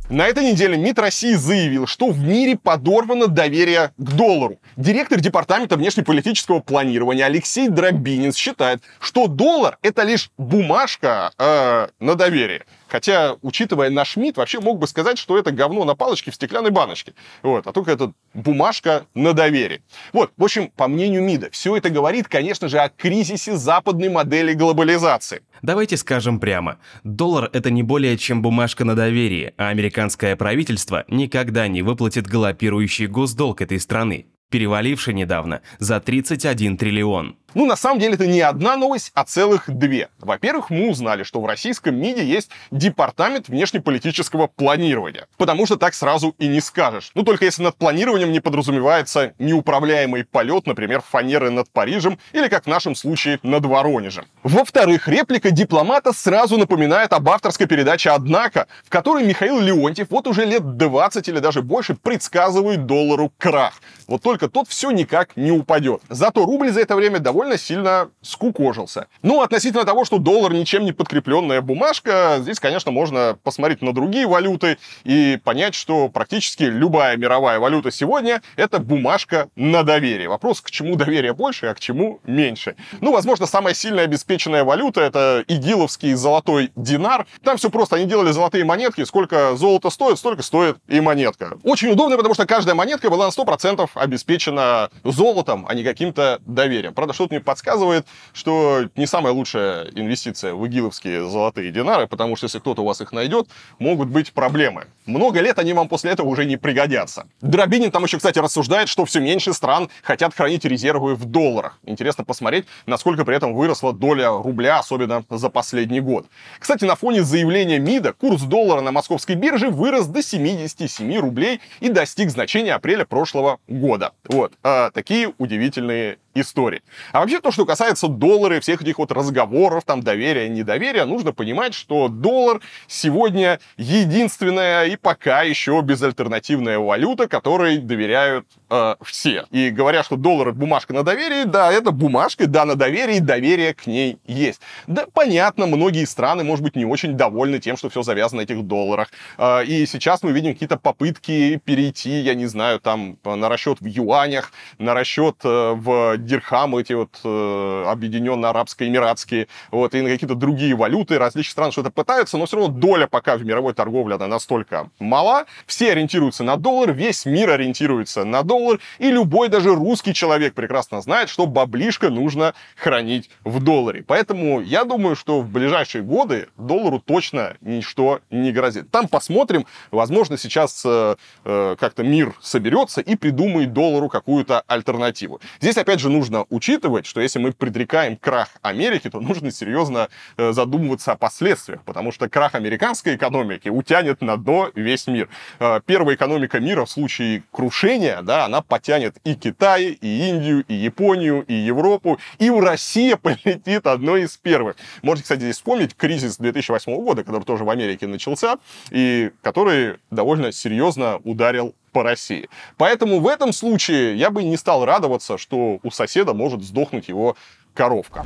На этой неделе МИД России заявил, что в мире подорвано доверие к доллару. Директор Департамента внешнеполитического планирования Алексей Дробинин считает, что доллар это лишь бумажка э, на доверие. Хотя, учитывая наш МИД, вообще мог бы сказать, что это говно на палочке в стеклянной баночке. Вот, а только это бумажка на доверие. Вот, в общем, по мнению МИДа, все это говорит, конечно же, о кризисе западной модели глобализации. Давайте скажем прямо, доллар это не более чем бумажка на доверие, а американское правительство никогда не выплатит галопирующий госдолг этой страны переваливший недавно за 31 триллион. Ну, на самом деле, это не одна новость, а целых две. Во-первых, мы узнали, что в российском МИДе есть департамент внешнеполитического планирования. Потому что так сразу и не скажешь. Ну, только если над планированием не подразумевается неуправляемый полет, например, фанеры над Парижем или, как в нашем случае, над Воронежем. Во-вторых, реплика дипломата сразу напоминает об авторской передаче «Однако», в которой Михаил Леонтьев вот уже лет 20 или даже больше предсказывает доллару крах. Вот только тот все никак не упадет. Зато рубль за это время довольно сильно скукожился. Ну, относительно того, что доллар ничем не подкрепленная бумажка, здесь, конечно, можно посмотреть на другие валюты и понять, что практически любая мировая валюта сегодня — это бумажка на доверие. Вопрос, к чему доверие больше, а к чему меньше. Ну, возможно, самая сильная обеспеченная валюта — это игиловский золотой динар. Там все просто, они делали золотые монетки, сколько золото стоит, столько стоит и монетка. Очень удобно, потому что каждая монетка была на 100% обеспечена золотом, а не каким-то доверием. Правда, что-то мне подсказывает, что не самая лучшая инвестиция в игиловские золотые динары, потому что если кто-то у вас их найдет, могут быть проблемы. Много лет они вам после этого уже не пригодятся. Дробинин там еще, кстати, рассуждает, что все меньше стран хотят хранить резервы в долларах. Интересно посмотреть, насколько при этом выросла доля рубля, особенно за последний год. Кстати, на фоне заявления МИДа курс доллара на московской бирже вырос до 77 рублей и достиг значения апреля прошлого года. Вот, а, такие удивительные истории. А вообще то, что касается доллара и всех этих вот разговоров, там доверия, недоверия, нужно понимать, что доллар сегодня единственная и пока еще безальтернативная валюта, которой доверяют э, все. И говорят, что доллар это бумажка на доверие, да, это бумажка, да, на доверие, и доверие к ней есть. Да, понятно, многие страны, может быть, не очень довольны тем, что все завязано на этих долларах. Э, и сейчас мы видим какие-то попытки перейти, я не знаю, там, на расчет в юанях, на расчет э, в дирхамы эти вот э, объединенно арабско-эмиратские, вот, и на какие-то другие валюты различных стран что-то пытаются, но все равно доля пока в мировой торговле, она настолько мала. Все ориентируются на доллар, весь мир ориентируется на доллар, и любой даже русский человек прекрасно знает, что баблишко нужно хранить в долларе. Поэтому я думаю, что в ближайшие годы доллару точно ничто не грозит. Там посмотрим, возможно, сейчас э, э, как-то мир соберется и придумает доллару какую-то альтернативу. Здесь, опять же, нужно учитывать, что если мы предрекаем крах Америки, то нужно серьезно э, задумываться о последствиях, потому что крах американской экономики утянет на дно весь мир. Э, первая экономика мира в случае крушения, да, она потянет и Китай, и Индию, и Японию, и Европу, и у России полетит одной из первых. Можете, кстати, здесь вспомнить кризис 2008 года, который тоже в Америке начался, и который довольно серьезно ударил по России. Поэтому в этом случае я бы не стал радоваться, что у соседа может сдохнуть его коровка.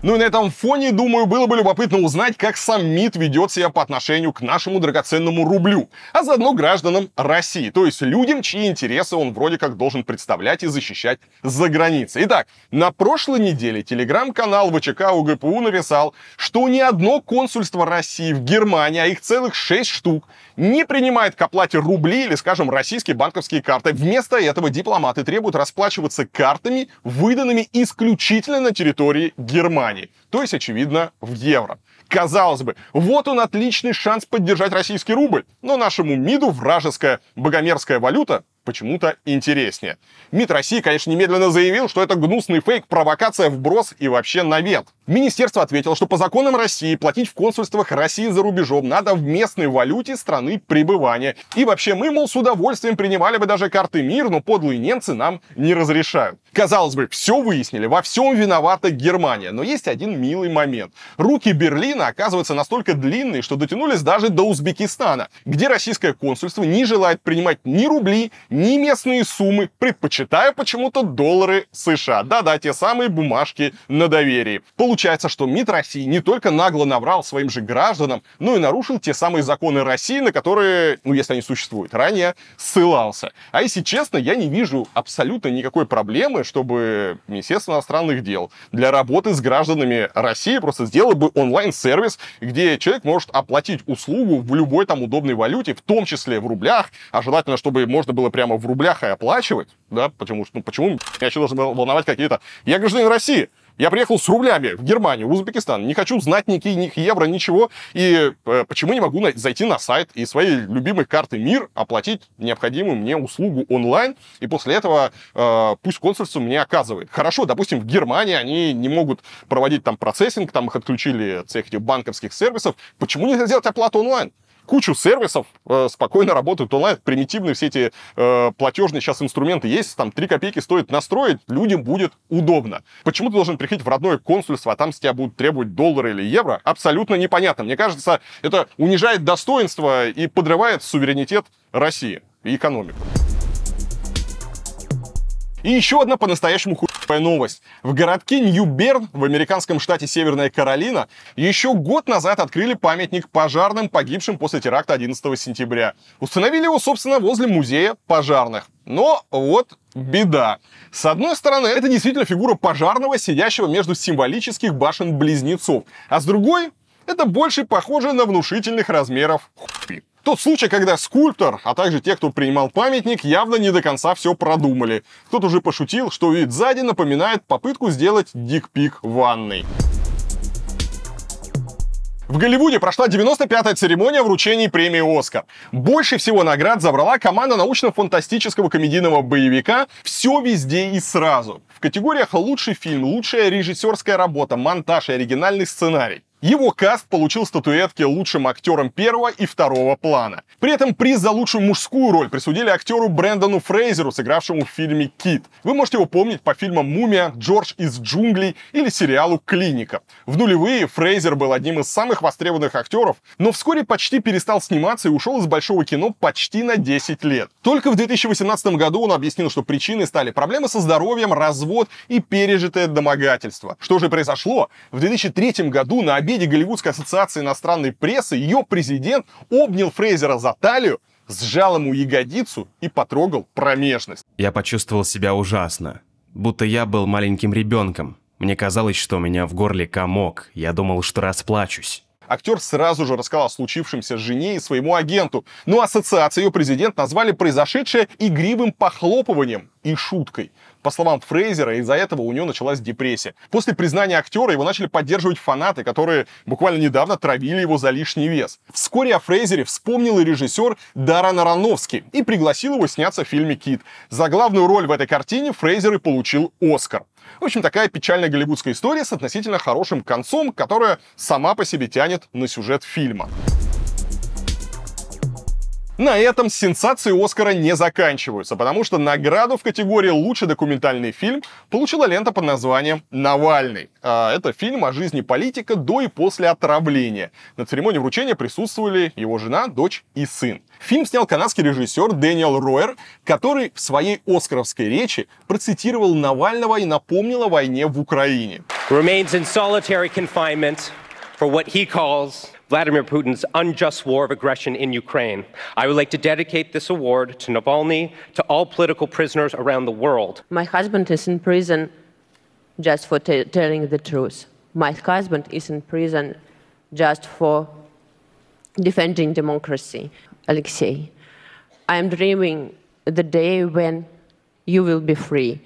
Ну и на этом фоне, думаю, было бы любопытно узнать, как сам МИД ведет себя по отношению к нашему драгоценному рублю, а заодно гражданам России, то есть людям, чьи интересы он вроде как должен представлять и защищать за границей. Итак, на прошлой неделе телеграм-канал ВЧК УГПУ написал, что ни одно консульство России в Германии, а их целых шесть штук, не принимает к оплате рубли или, скажем, российские банковские карты. Вместо этого дипломаты требуют расплачиваться картами, выданными исключительно на территории Германии компаній. То есть, очевидно, в евро. Казалось бы, вот он отличный шанс поддержать российский рубль. Но нашему МИДу вражеская богомерзкая валюта почему-то интереснее. МИД России, конечно, немедленно заявил, что это гнусный фейк, провокация, вброс и вообще навет. Министерство ответило, что по законам России платить в консульствах России за рубежом надо в местной валюте страны пребывания. И вообще мы, мол, с удовольствием принимали бы даже карты МИР, но подлые немцы нам не разрешают. Казалось бы, все выяснили, во всем виновата Германия. Но есть один милый момент. Руки Берлина, оказываются настолько длинные, что дотянулись даже до Узбекистана, где российское консульство не желает принимать ни рубли, ни местные суммы, предпочитая почему-то доллары США. Да-да, те самые бумажки на доверии. Получается, что МИД России не только нагло наврал своим же гражданам, но и нарушил те самые законы России, на которые, ну, если они существуют, ранее ссылался. А если честно, я не вижу абсолютно никакой проблемы, чтобы Министерство иностранных дел для работы с гражданами России просто сделало бы онлайн-сервис, где человек может оплатить услугу в любой там удобной валюте, в том числе в рублях, а желательно, чтобы можно было прямо в рублях и оплачивать, да, потому что, ну, почему меня еще должны волновать какие-то... Я гражданин России, я приехал с рублями в Германию, в Узбекистан, не хочу знать никаких евро, ничего. И э, почему не могу зайти на сайт и своей любимой карты МИР оплатить необходимую мне услугу онлайн, и после этого э, пусть консульство мне оказывает. Хорошо, допустим, в Германии они не могут проводить там процессинг, там их отключили от всех этих банковских сервисов. Почему нельзя сделать оплату онлайн? Кучу сервисов э, спокойно работают онлайн. Примитивные все эти э, платежные сейчас инструменты есть, там 3 копейки стоит настроить, людям будет удобно. Почему ты должен приходить в родное консульство, а там с тебя будут требовать доллары или евро? Абсолютно непонятно. Мне кажется, это унижает достоинство и подрывает суверенитет России и экономику. И еще одна по-настоящему хуевая новость. В городке Нью-Берн в американском штате Северная Каролина еще год назад открыли памятник пожарным, погибшим после теракта 11 сентября. Установили его, собственно, возле музея пожарных. Но вот беда. С одной стороны, это действительно фигура пожарного, сидящего между символических башен-близнецов. А с другой, это больше похоже на внушительных размеров хуй. Тот случай, когда скульптор, а также те, кто принимал памятник, явно не до конца все продумали. Кто-то уже пошутил, что вид сзади напоминает попытку сделать дикпик ванной. В Голливуде прошла 95-я церемония вручения премии «Оскар». Больше всего наград забрала команда научно-фантастического комедийного боевика «Все везде и сразу». В категориях «Лучший фильм», «Лучшая режиссерская работа», «Монтаж» и «Оригинальный сценарий». Его каст получил статуэтки лучшим актером первого и второго плана. При этом приз за лучшую мужскую роль присудили актеру Брэндону Фрейзеру, сыгравшему в фильме «Кит». Вы можете его помнить по фильмам «Мумия», «Джордж из джунглей» или сериалу «Клиника». В нулевые Фрейзер был одним из самых востребованных актеров, но вскоре почти перестал сниматься и ушел из большого кино почти на 10 лет. Только в 2018 году он объяснил, что причиной стали проблемы со здоровьем, развод и пережитое домогательство. Что же произошло? В 2003 году на обеде Голливудской ассоциации иностранной прессы ее президент обнял Фрейзера за талию, сжал ему ягодицу и потрогал промежность. Я почувствовал себя ужасно, будто я был маленьким ребенком. Мне казалось, что у меня в горле комок, я думал, что расплачусь. Актер сразу же рассказал о случившемся жене и своему агенту. Но ассоциация ее президент назвали произошедшее игривым похлопыванием и шуткой. По словам Фрейзера, из-за этого у него началась депрессия. После признания актера его начали поддерживать фанаты, которые буквально недавно травили его за лишний вес. Вскоре о Фрейзере вспомнил и режиссер Даррен Аронофский и пригласил его сняться в фильме «Кит». За главную роль в этой картине Фрейзер и получил Оскар. В общем, такая печальная голливудская история с относительно хорошим концом, которая сама по себе тянет на сюжет фильма. На этом сенсации Оскара не заканчиваются, потому что награду в категории «Лучший документальный фильм» получила лента под названием «Навальный». А, это фильм о жизни политика до и после отравления. На церемонии вручения присутствовали его жена, дочь и сын. Фильм снял канадский режиссер Дэниел Ройер, который в своей оскаровской речи процитировал Навального и напомнил о войне в Украине. Remains in solitary confinement for what he calls Vladimir Putin's unjust war of aggression in Ukraine. I would like to dedicate this award to Navalny, to all political prisoners around the world. My husband is in prison just for t- telling the truth. My husband is in prison just for defending democracy. Alexei, I am dreaming the day when you will be free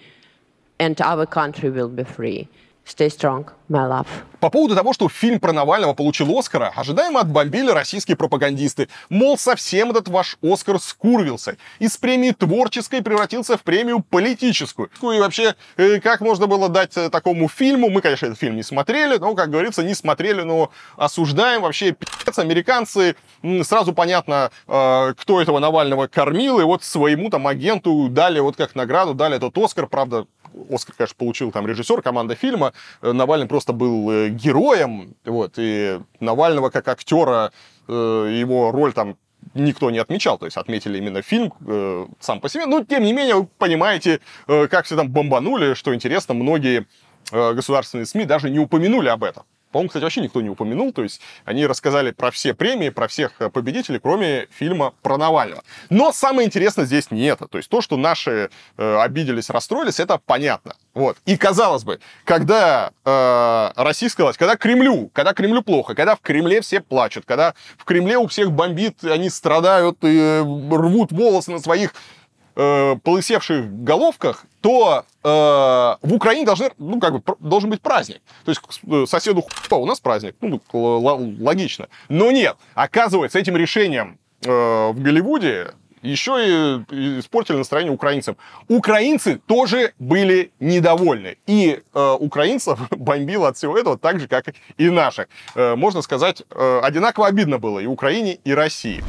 and our country will be free. Stay strong, my love. По поводу того, что фильм про Навального получил Оскара, ожидаемо отбомбили российские пропагандисты. Мол, совсем этот ваш Оскар скурвился. Из премии творческой превратился в премию политическую. Ну И вообще, э, как можно было дать э, такому фильму? Мы, конечно, этот фильм не смотрели, но, как говорится, не смотрели, но осуждаем. Вообще, пи***ц, американцы, сразу понятно, э, кто этого Навального кормил, и вот своему там агенту дали вот как награду, дали этот Оскар, правда, Оскар, конечно, получил там режиссер, команда фильма. Навальный просто был героем, вот, и Навального как актера, его роль там никто не отмечал, то есть отметили именно фильм э, сам по себе. Но, тем не менее, вы понимаете, э, как все там бомбанули, что интересно, многие э, государственные СМИ даже не упомянули об этом. По-моему, кстати, вообще никто не упомянул. То есть они рассказали про все премии, про всех э, победителей, кроме фильма про Навального. Но самое интересное здесь не это. То есть то, что наши э, обиделись, расстроились, это понятно. Вот. И казалось бы, когда э, российская власть, когда Кремлю, когда Кремлю плохо, когда в Кремле все плачут, когда в Кремле у всех бомбит, они страдают и э, рвут волосы на своих э, полысевших головках, то э, в Украине должны, ну, как бы, должен быть праздник. То есть э, соседу хуй, у нас праздник, ну, логично. Но нет, оказывается, этим решением э, в Голливуде еще и испортили настроение украинцам. Украинцы тоже были недовольны. И э, украинцев бомбило от всего этого так же, как и наших. Э, можно сказать, э, одинаково обидно было и Украине, и России.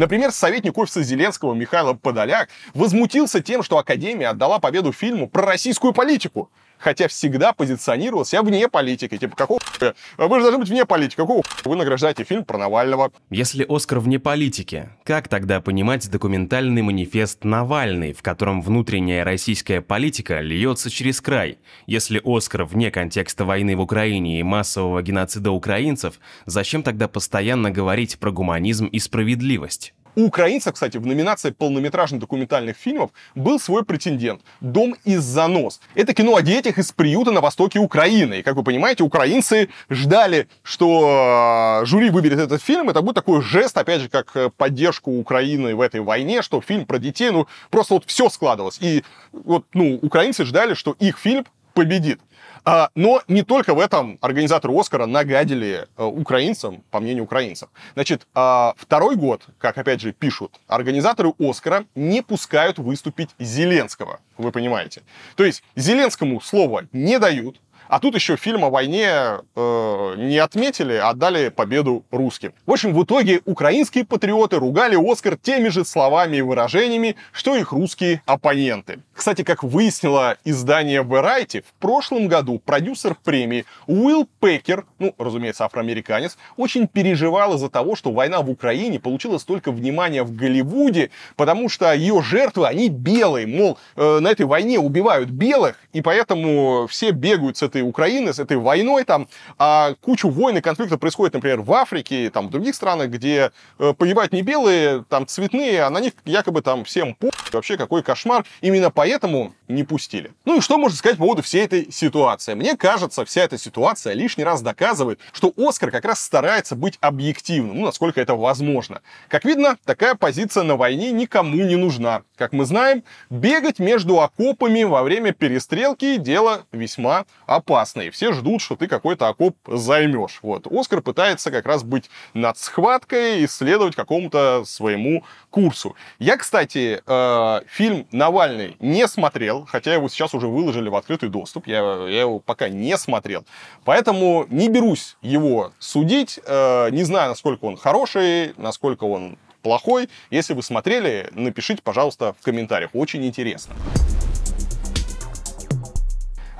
Например, советник офиса Зеленского Михаил Подоляк возмутился тем, что Академия отдала победу фильму про российскую политику хотя всегда позиционировал себя вне политики. Типа, какого хуя? Вы же должны быть вне политики. Какого вы награждаете фильм про Навального? Если Оскар вне политики, как тогда понимать документальный манифест «Навальный», в котором внутренняя российская политика льется через край? Если Оскар вне контекста войны в Украине и массового геноцида украинцев, зачем тогда постоянно говорить про гуманизм и справедливость? У украинцев, кстати, в номинации полнометражных документальных фильмов был свой претендент «Дом из занос». Это кино о детях из приюта на востоке Украины. И, как вы понимаете, украинцы ждали, что э, жюри выберет этот фильм. Это будет такой жест, опять же, как э, поддержку Украины в этой войне, что фильм про детей, ну, просто вот все складывалось. И вот, ну, украинцы ждали, что их фильм победит. А, но не только в этом организаторы Оскара нагадили э, украинцам, по мнению украинцев. Значит, а, второй год, как опять же пишут, организаторы Оскара не пускают выступить Зеленского, вы понимаете. То есть Зеленскому слова не дают, а тут еще фильм о войне э, не отметили, а отдали победу русским. В общем, в итоге украинские патриоты ругали Оскар теми же словами и выражениями, что их русские оппоненты. Кстати, как выяснило издание Variety, в прошлом году продюсер премии Уилл Пекер, ну, разумеется, афроамериканец, очень переживал из-за того, что война в Украине получила столько внимания в Голливуде, потому что ее жертвы, они белые, мол, э, на этой войне убивают белых, и поэтому все бегают с этой этой Украины, с этой войной там, а кучу войн и конфликтов происходит, например, в Африке, там, в других странах, где э, погибают не белые, там, цветные, а на них якобы там всем по вообще какой кошмар. Именно поэтому не пустили. Ну и что можно сказать по поводу всей этой ситуации? Мне кажется, вся эта ситуация лишний раз доказывает, что Оскар как раз старается быть объективным, ну, насколько это возможно. Как видно, такая позиция на войне никому не нужна. Как мы знаем, бегать между окопами во время перестрелки дело весьма опасное. И все ждут, что ты какой-то окоп займешь. Вот. Оскар пытается как раз быть над схваткой и следовать какому-то своему курсу. Я, кстати, э, фильм «Навальный» не смотрел, хотя его сейчас уже выложили в открытый доступ. Я, я его пока не смотрел. Поэтому не берусь его судить. Э, не знаю, насколько он хороший, насколько он плохой. Если вы смотрели, напишите, пожалуйста, в комментариях. Очень интересно.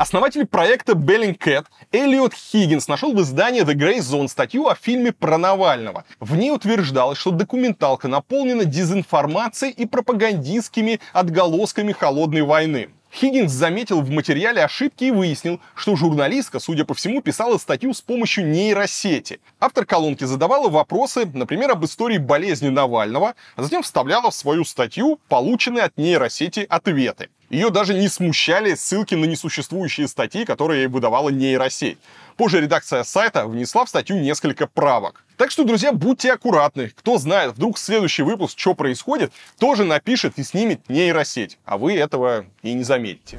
Основатель проекта Bellingcat Эллиот Хиггинс нашел в издании The Grey Zone статью о фильме про Навального. В ней утверждалось, что документалка наполнена дезинформацией и пропагандистскими отголосками холодной войны. Хиггинс заметил в материале ошибки и выяснил, что журналистка, судя по всему, писала статью с помощью нейросети. Автор колонки задавала вопросы, например, об истории болезни Навального, а затем вставляла в свою статью полученные от нейросети ответы. Ее даже не смущали ссылки на несуществующие статьи, которые выдавала нейросеть. Позже редакция сайта внесла в статью несколько правок. Так что, друзья, будьте аккуратны. Кто знает, вдруг следующий выпуск, что происходит, тоже напишет и снимет нейросеть, а вы этого и не заметите.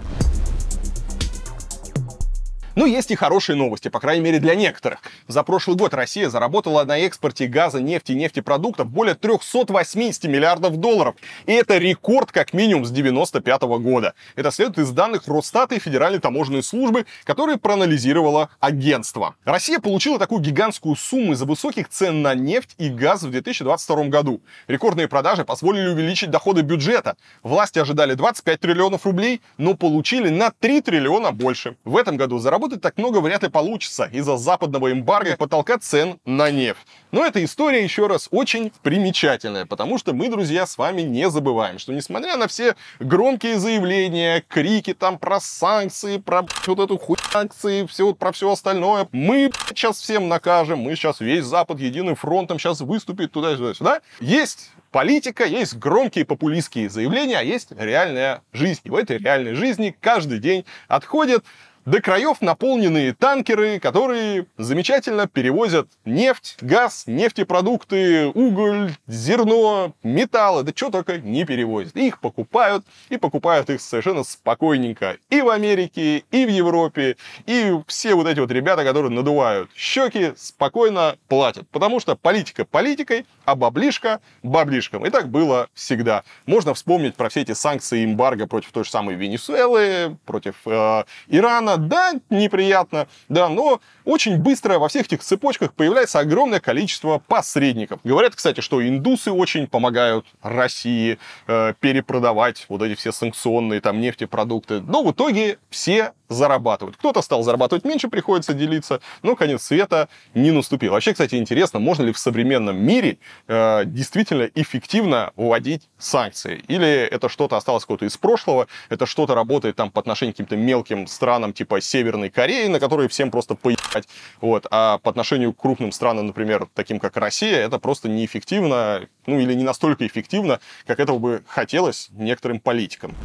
Но есть и хорошие новости, по крайней мере для некоторых. За прошлый год Россия заработала на экспорте газа, нефти и нефтепродуктов более 380 миллиардов долларов. И это рекорд как минимум с 95 года. Это следует из данных Росстата и Федеральной таможенной службы, которые проанализировало агентство. Россия получила такую гигантскую сумму из-за высоких цен на нефть и газ в 2022 году. Рекордные продажи позволили увеличить доходы бюджета. Власти ожидали 25 триллионов рублей, но получили на 3 триллиона больше. В этом году заработали заработать так много вряд ли получится из-за западного эмбарго потолка цен на нефть. Но эта история, еще раз, очень примечательная, потому что мы, друзья, с вами не забываем, что несмотря на все громкие заявления, крики там про санкции, про вот эту хуй санкции, все, про все остальное, мы сейчас всем накажем, мы сейчас весь Запад единым фронтом сейчас выступит туда-сюда, есть политика, есть громкие популистские заявления, а есть реальная жизнь. И в этой реальной жизни каждый день отходят до краев наполненные танкеры, которые замечательно перевозят нефть, газ, нефтепродукты, уголь, зерно, металлы, да что только не перевозят. их покупают, и покупают их совершенно спокойненько и в Америке, и в Европе, и все вот эти вот ребята, которые надувают щеки, спокойно платят. Потому что политика политикой, а баблишка баблишком. И так было всегда. Можно вспомнить про все эти санкции эмбарго против той же самой Венесуэлы, против э, Ирана, неприятно, да, неприятно, да, но очень быстро во всех этих цепочках появляется огромное количество посредников. Говорят, кстати, что индусы очень помогают России э, перепродавать вот эти все санкционные там нефтепродукты. Но в итоге все зарабатывают. Кто-то стал зарабатывать меньше, приходится делиться, но конец света не наступил. Вообще, кстати, интересно, можно ли в современном мире э, действительно эффективно вводить санкции? Или это что-то осталось какое-то из прошлого, это что-то работает там по отношению к каким-то мелким странам типа Северной Кореи, на которые всем просто поебать. Вот. А по отношению к крупным странам, например, таким как Россия, это просто неэффективно, ну или не настолько эффективно, как этого бы хотелось некоторым политикам.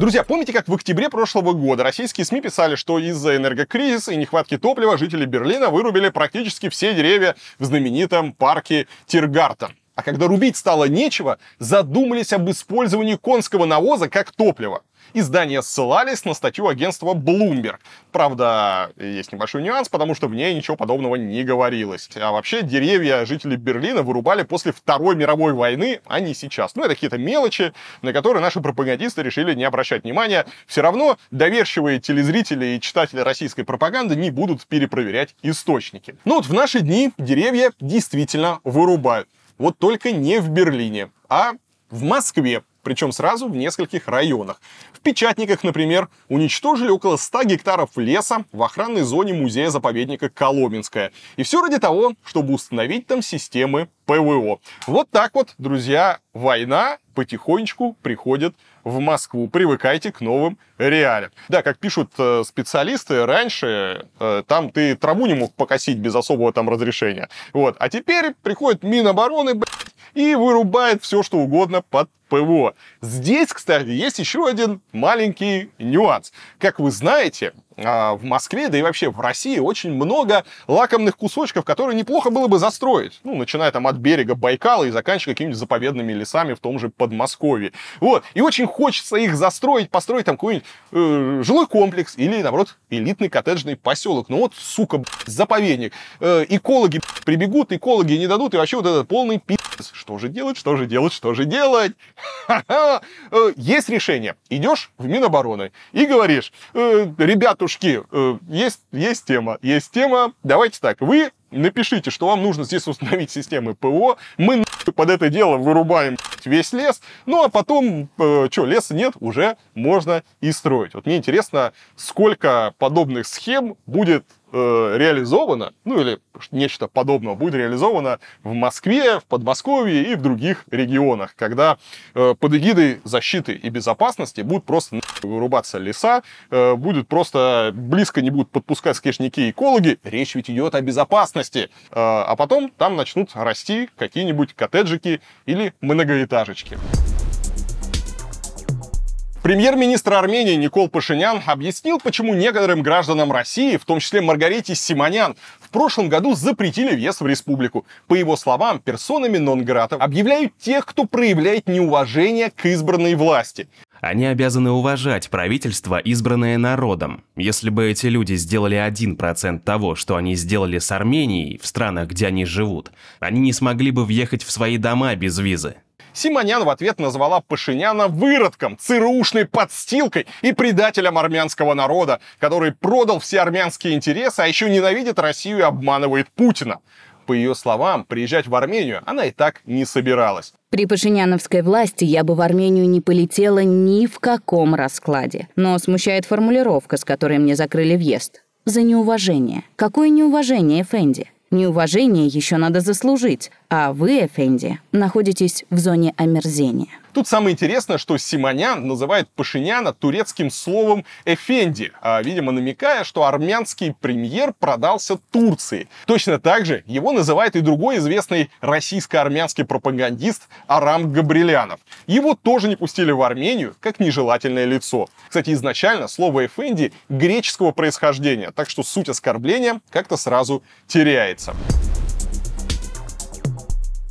Друзья, помните, как в октябре прошлого года российские СМИ писали, что из-за энергокризиса и нехватки топлива жители Берлина вырубили практически все деревья в знаменитом парке Тиргартен. А когда рубить стало нечего, задумались об использовании конского навоза как топлива. Издания ссылались на статью агентства Bloomberg. Правда, есть небольшой нюанс, потому что в ней ничего подобного не говорилось. А вообще деревья жители Берлина вырубали после Второй мировой войны, а не сейчас. Ну, это какие-то мелочи, на которые наши пропагандисты решили не обращать внимания. Все равно доверчивые телезрители и читатели российской пропаганды не будут перепроверять источники. Ну вот в наши дни деревья действительно вырубают. Вот только не в Берлине, а в Москве причем сразу в нескольких районах. В Печатниках, например, уничтожили около 100 гектаров леса в охранной зоне музея-заповедника Коломенское. И все ради того, чтобы установить там системы ПВО. Вот так вот, друзья, война потихонечку приходит в Москву. Привыкайте к новым реалиям. Да, как пишут э, специалисты, раньше э, там ты траву не мог покосить без особого там разрешения. Вот. А теперь приходит Минобороны, блядь, и вырубает все, что угодно под ПВО. Здесь, кстати, есть еще один маленький нюанс. Как вы знаете, а, в Москве, да и вообще в России очень много лакомных кусочков, которые неплохо было бы застроить. Ну, начиная там от берега Байкала и заканчивая какими-нибудь заповедными лесами в том же Подмосковье. Вот. И очень хочется их застроить, построить там какой-нибудь э, жилой комплекс или, наоборот, элитный коттеджный поселок. Ну вот, сука, заповедник. Э, экологи прибегут, экологи не дадут, и вообще вот этот полный пи***ц. Что же делать, что же делать, что же делать? Э, есть решение. Идешь в Минобороны и говоришь, «Э, ребятушки, э, есть, есть тема, есть тема, давайте так, вы напишите, что вам нужно здесь установить системы ПО, мы под это дело вырубаем весь лес, ну а потом, что, леса нет, уже можно и строить. Вот мне интересно, сколько подобных схем будет э, реализовано, ну или нечто подобного будет реализовано в Москве, в Подмосковье и в других регионах, когда э, под эгидой защиты и безопасности будут просто вырубаться леса, э, будет просто близко не будут подпускать скешники экологи, речь ведь идет о безопасности, э, а потом там начнут расти какие-нибудь коттеджики или многоэтажечки. Премьер-министр Армении Никол Пашинян объяснил, почему некоторым гражданам России, в том числе Маргарите Симонян, в прошлом году запретили въезд в республику. По его словам, персонами нон-грата объявляют тех, кто проявляет неуважение к избранной власти. Они обязаны уважать правительство, избранное народом. Если бы эти люди сделали 1% того, что они сделали с Арменией в странах, где они живут, они не смогли бы въехать в свои дома без визы. Симонян в ответ назвала Пашиняна выродком, ЦРУшной подстилкой и предателем армянского народа, который продал все армянские интересы, а еще ненавидит Россию и обманывает Путина. По ее словам, приезжать в Армению она и так не собиралась. При пашиняновской власти я бы в Армению не полетела ни в каком раскладе. Но смущает формулировка, с которой мне закрыли въезд. За неуважение. Какое неуважение, Фэнди? Неуважение еще надо заслужить, а вы, Эфенди, находитесь в зоне омерзения. Тут самое интересное, что Симонян называет Пашиняна турецким словом «эфенди», а, видимо, намекая, что армянский премьер продался Турции. Точно так же его называет и другой известный российско-армянский пропагандист Арам Габрилянов. Его тоже не пустили в Армению как нежелательное лицо. Кстати, изначально слово «эфенди» греческого происхождения, так что суть оскорбления как-то сразу теряется.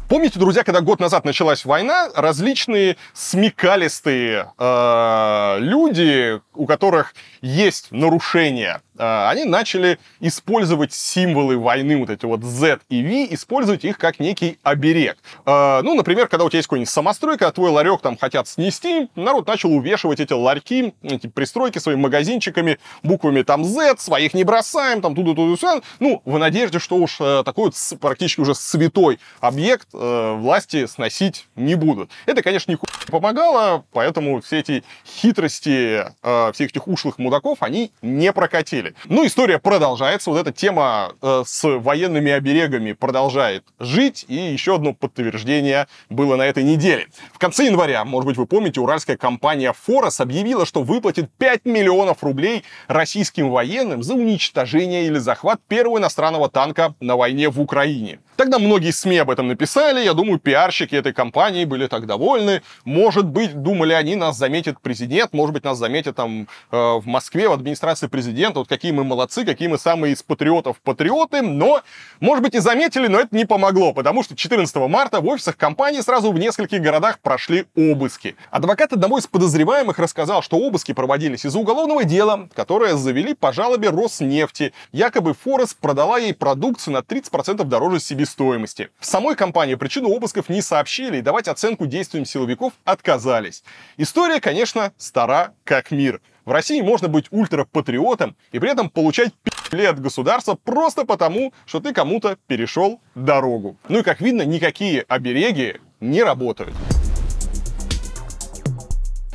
Помните, друзья, когда год назад началась война, различные смекалистые э, люди, у которых есть нарушения они начали использовать символы войны, вот эти вот Z и V, использовать их как некий оберег. А, ну, например, когда у тебя есть какой-нибудь самостройка, а твой ларек там хотят снести, народ начал увешивать эти ларьки, эти пристройки своими магазинчиками, буквами там Z, своих не бросаем, там туда туда туда ну, в надежде, что уж э, такой вот практически уже святой объект э, власти сносить не будут. Это, конечно, не помогало, поэтому все эти хитрости э, всех этих ушлых мудаков, они не прокатили далее. Ну, история продолжается. Вот эта тема э, с военными оберегами продолжает жить. И еще одно подтверждение было на этой неделе. В конце января, может быть, вы помните, уральская компания «Форос» объявила, что выплатит 5 миллионов рублей российским военным за уничтожение или захват первого иностранного танка на войне в Украине. Тогда многие СМИ об этом написали. Я думаю, пиарщики этой компании были так довольны. Может быть, думали они, нас заметит президент, может быть, нас заметят там э, в Москве, в администрации президента. Вот какие мы молодцы, какие мы самые из патриотов патриоты. Но, может быть, и заметили, но это не помогло, потому что 14 марта в офисах компании сразу в нескольких городах прошли обыски. Адвокат одного из подозреваемых рассказал, что обыски проводились из-за уголовного дела, которое завели по жалобе Роснефти. Якобы Форест продала ей продукцию на 30% дороже себестоимости. В самой компании причину обысков не сообщили и давать оценку действиям силовиков отказались. История, конечно, стара как мир. В России можно быть ультрапатриотом и при этом получать от государства просто потому, что ты кому-то перешел дорогу. Ну и как видно, никакие обереги не работают.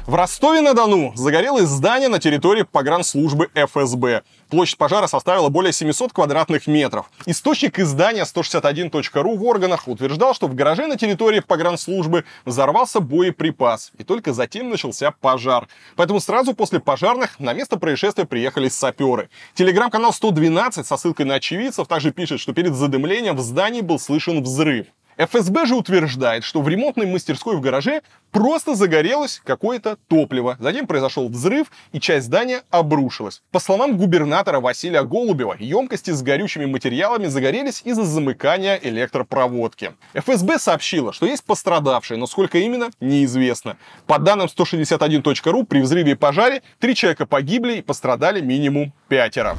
В Ростове-на-Дону загорелось здание на территории погранслужбы ФСБ. Площадь пожара составила более 700 квадратных метров. Источник издания 161.ru в органах утверждал, что в гараже на территории погранслужбы взорвался боеприпас. И только затем начался пожар. Поэтому сразу после пожарных на место происшествия приехали саперы. Телеграм-канал 112 со ссылкой на очевидцев также пишет, что перед задымлением в здании был слышен взрыв. ФСБ же утверждает, что в ремонтной мастерской в гараже просто загорелось какое-то топливо. Затем произошел взрыв, и часть здания обрушилась. По словам губернатора Василия Голубева, емкости с горючими материалами загорелись из-за замыкания электропроводки. ФСБ сообщила, что есть пострадавшие, но сколько именно, неизвестно. По данным 161.ru, при взрыве и пожаре три человека погибли и пострадали минимум пятеро.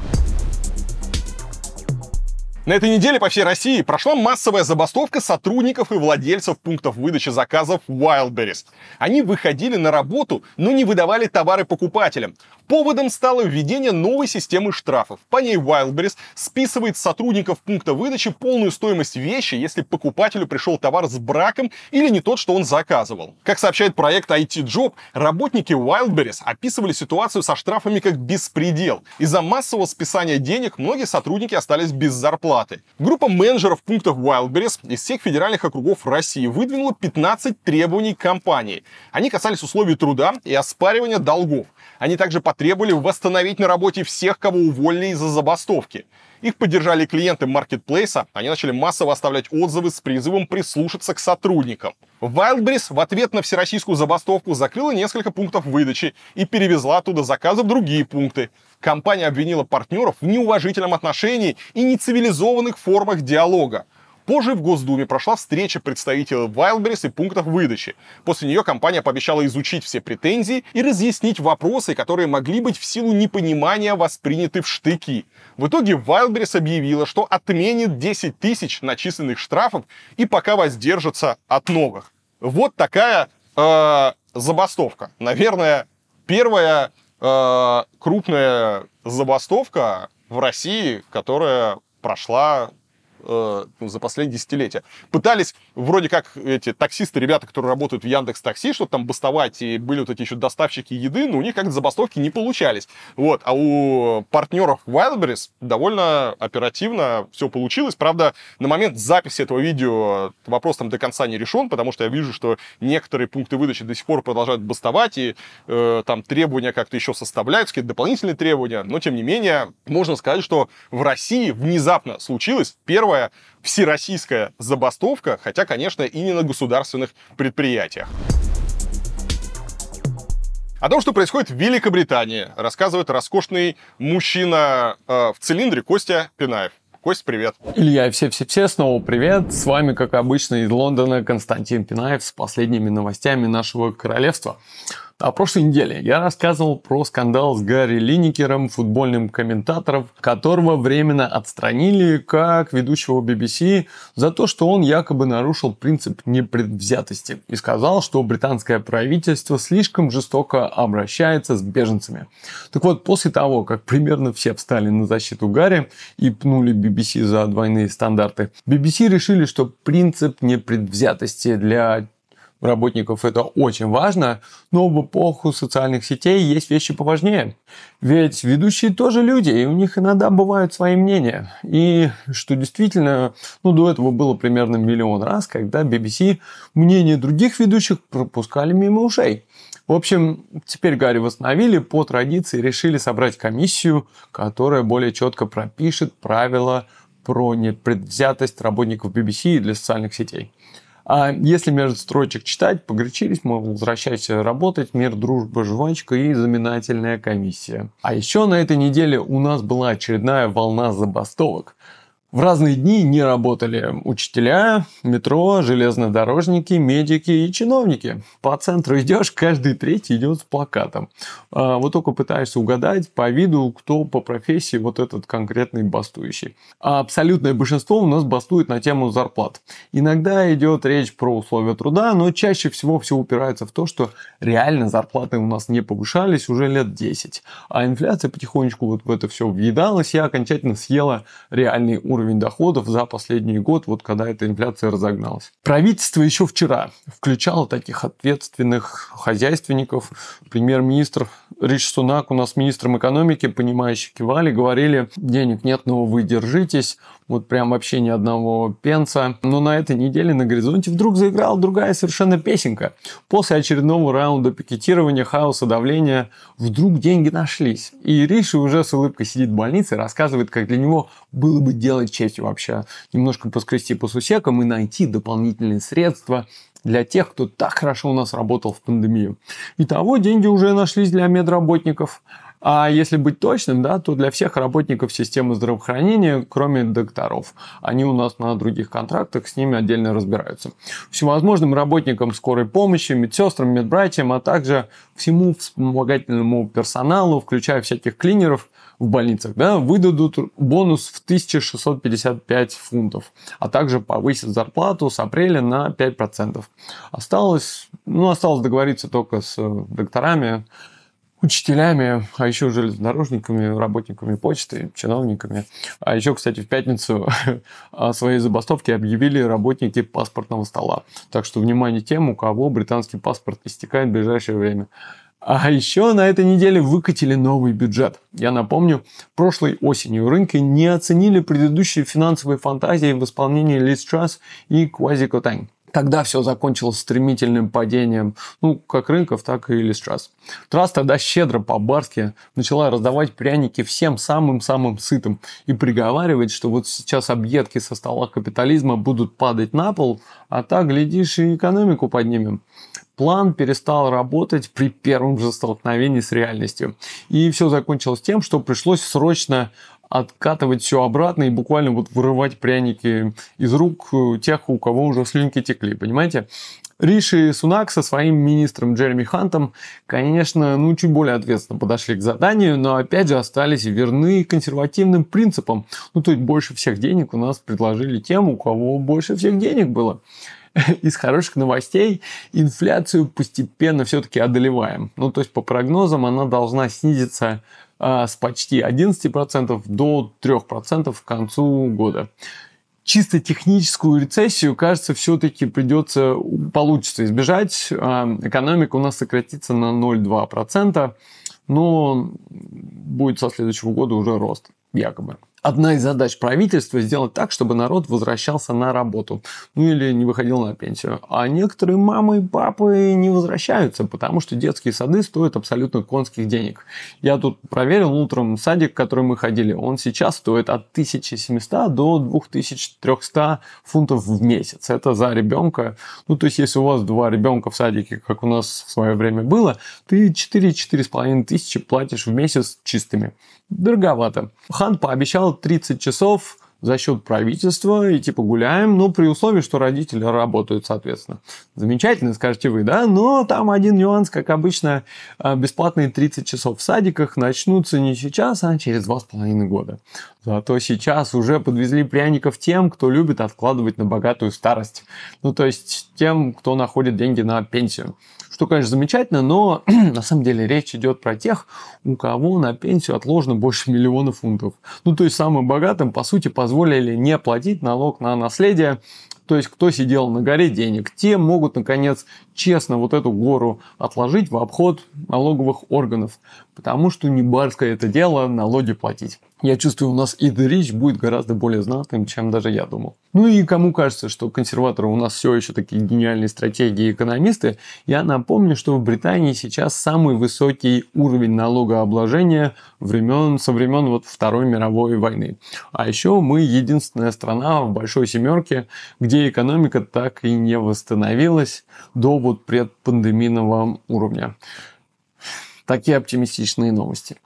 На этой неделе по всей России прошла массовая забастовка сотрудников и владельцев пунктов выдачи заказов Wildberries. Они выходили на работу, но не выдавали товары покупателям. Поводом стало введение новой системы штрафов. По ней Wildberries списывает сотрудников пункта выдачи полную стоимость вещи, если покупателю пришел товар с браком или не тот, что он заказывал. Как сообщает проект IT Job, работники Wildberries описывали ситуацию со штрафами как беспредел. Из-за массового списания денег многие сотрудники остались без зарплаты. Группа менеджеров пунктов Wildberries из всех федеральных округов России выдвинула 15 требований компании. Они касались условий труда и оспаривания долгов. Они также потребовали восстановить на работе всех, кого уволили из-за забастовки. Их поддержали клиенты маркетплейса, они начали массово оставлять отзывы с призывом прислушаться к сотрудникам. Wildberries в ответ на всероссийскую забастовку закрыла несколько пунктов выдачи и перевезла оттуда заказы в другие пункты. Компания обвинила партнеров в неуважительном отношении и нецивилизованных формах диалога. Позже в Госдуме прошла встреча представителей Wildberries и пунктов выдачи. После нее компания пообещала изучить все претензии и разъяснить вопросы, которые могли быть в силу непонимания восприняты в штыки. В итоге Wildberries объявила, что отменит 10 тысяч начисленных штрафов и пока воздержится от новых. Вот такая э, забастовка. Наверное, первая э, крупная забастовка в России, которая прошла э, за последние десятилетия. Пытались вроде как эти таксисты, ребята, которые работают в Яндекс Такси, что там бастовать, и были вот эти еще доставщики еды, но у них как-то забастовки не получались. Вот. А у партнеров Wildberries довольно оперативно все получилось. Правда, на момент записи этого видео вопрос там до конца не решен, потому что я вижу, что некоторые пункты выдачи до сих пор продолжают бастовать, и э, там требования как-то еще составляются, какие-то дополнительные требования. Но, тем не менее, можно сказать, что в России внезапно случилось первое всероссийская забастовка, хотя, конечно, и не на государственных предприятиях. О том, что происходит в Великобритании, рассказывает роскошный мужчина э, в цилиндре Костя Пинаев. Кость, привет. Илья, все-все-все, снова привет. С вами, как обычно, из Лондона Константин Пинаев с последними новостями нашего королевства. На прошлой неделе я рассказывал про скандал с Гарри Линникером, футбольным комментатором, которого временно отстранили как ведущего BBC за то, что он якобы нарушил принцип непредвзятости и сказал, что британское правительство слишком жестоко обращается с беженцами. Так вот, после того, как примерно все встали на защиту Гарри и пнули BBC за двойные стандарты, BBC решили, что принцип непредвзятости для работников это очень важно, но в эпоху социальных сетей есть вещи поважнее. Ведь ведущие тоже люди, и у них иногда бывают свои мнения. И что действительно, ну до этого было примерно миллион раз, когда BBC мнение других ведущих пропускали мимо ушей. В общем, теперь Гарри восстановили, по традиции решили собрать комиссию, которая более четко пропишет правила про непредвзятость работников BBC для социальных сетей. А если между строчек читать, погорячились, мы возвращайся работать, мир, дружба, жвачка и заминательная комиссия. А еще на этой неделе у нас была очередная волна забастовок. В разные дни не работали учителя, метро, железнодорожники, медики и чиновники. По центру идешь, каждый третий идет с плакатом. А вот только пытаешься угадать по виду, кто по профессии вот этот конкретный бастующий. А абсолютное большинство у нас бастует на тему зарплат. Иногда идет речь про условия труда, но чаще всего все упирается в то, что реально зарплаты у нас не повышались уже лет 10. А инфляция потихонечку вот в это все въедалась и окончательно съела реальный уровень уровень доходов за последний год, вот когда эта инфляция разогналась. Правительство еще вчера включало таких ответственных хозяйственников, премьер-министр Риш Сунак у нас министром экономики, понимающие кивали, говорили, денег нет, но вы держитесь, вот прям вообще ни одного пенса. Но на этой неделе на горизонте вдруг заиграла другая совершенно песенка. После очередного раунда пикетирования, хаоса, давления, вдруг деньги нашлись. И Риши уже с улыбкой сидит в больнице рассказывает, как для него было бы делать честь вообще немножко поскрести по сусекам и найти дополнительные средства для тех, кто так хорошо у нас работал в пандемию. Итого деньги уже нашлись для медработников. А если быть точным, да, то для всех работников системы здравоохранения, кроме докторов. Они у нас на других контрактах, с ними отдельно разбираются. Всевозможным работникам скорой помощи, медсестрам, медбратьям, а также всему вспомогательному персоналу, включая всяких клинеров в больницах, да, выдадут бонус в 1655 фунтов, а также повысят зарплату с апреля на 5%. Осталось, ну, осталось договориться только с докторами, учителями, а еще железнодорожниками, работниками почты, чиновниками. А еще, кстати, в пятницу о своей забастовке объявили работники паспортного стола. Так что, внимание тем, у кого британский паспорт истекает в ближайшее время. А еще на этой неделе выкатили новый бюджет. Я напомню, прошлой осенью рынки не оценили предыдущие финансовые фантазии в исполнении Liz Truss и Квази Котань. Тогда все закончилось стремительным падением, ну, как рынков, так и Листрас. Трас тогда щедро по-барски начала раздавать пряники всем самым-самым сытым и приговаривать, что вот сейчас объедки со стола капитализма будут падать на пол, а так, глядишь, и экономику поднимем. План перестал работать при первом же столкновении с реальностью. И все закончилось тем, что пришлось срочно откатывать все обратно и буквально вот вырывать пряники из рук э, тех, у кого уже слюнки текли, понимаете? Риши Сунак со своим министром Джереми Хантом, конечно, ну, чуть более ответственно подошли к заданию, но опять же остались верны консервативным принципам. Ну, то есть больше всех денег у нас предложили тем, у кого больше всех денег было. Из хороших новостей инфляцию постепенно все-таки одолеваем. Ну, то есть по прогнозам она должна снизиться с почти 11% до 3% к концу года. Чисто техническую рецессию, кажется, все-таки придется, получится избежать. А, экономика у нас сократится на 0,2%, но будет со следующего года уже рост, якобы одна из задач правительства сделать так, чтобы народ возвращался на работу, ну или не выходил на пенсию. А некоторые мамы и папы не возвращаются, потому что детские сады стоят абсолютно конских денег. Я тут проверил утром садик, в который мы ходили, он сейчас стоит от 1700 до 2300 фунтов в месяц. Это за ребенка. Ну, то есть, если у вас два ребенка в садике, как у нас в свое время было, ты 4-4,5 тысячи платишь в месяц чистыми. Дороговато. Хан пообещал 30 часов за счет правительства и типа гуляем, но при условии, что родители работают, соответственно. Замечательно, скажете вы, да? Но там один нюанс, как обычно, а, бесплатные 30 часов в садиках начнутся не сейчас, а через 2,5 года. Зато сейчас уже подвезли пряников тем, кто любит откладывать на богатую старость. Ну, то есть тем, кто находит деньги на пенсию. Что, конечно, замечательно, но на самом деле речь идет про тех, у кого на пенсию отложено больше миллиона фунтов. Ну, то есть самым богатым, по сути, позволили не платить налог на наследие, то есть, кто сидел на горе денег, те могут, наконец, честно вот эту гору отложить в обход налоговых органов. Потому что не барское это дело налоги платить. Я чувствую, у нас и Рич будет гораздо более знатным, чем даже я думал. Ну и кому кажется, что консерваторы у нас все еще такие гениальные стратегии и экономисты, я напомню, что в Британии сейчас самый высокий уровень налогообложения времен, со времен вот Второй мировой войны. А еще мы единственная страна в Большой Семерке, где экономика так и не восстановилась до вот предпандемийного уровня. Такие оптимистичные новости.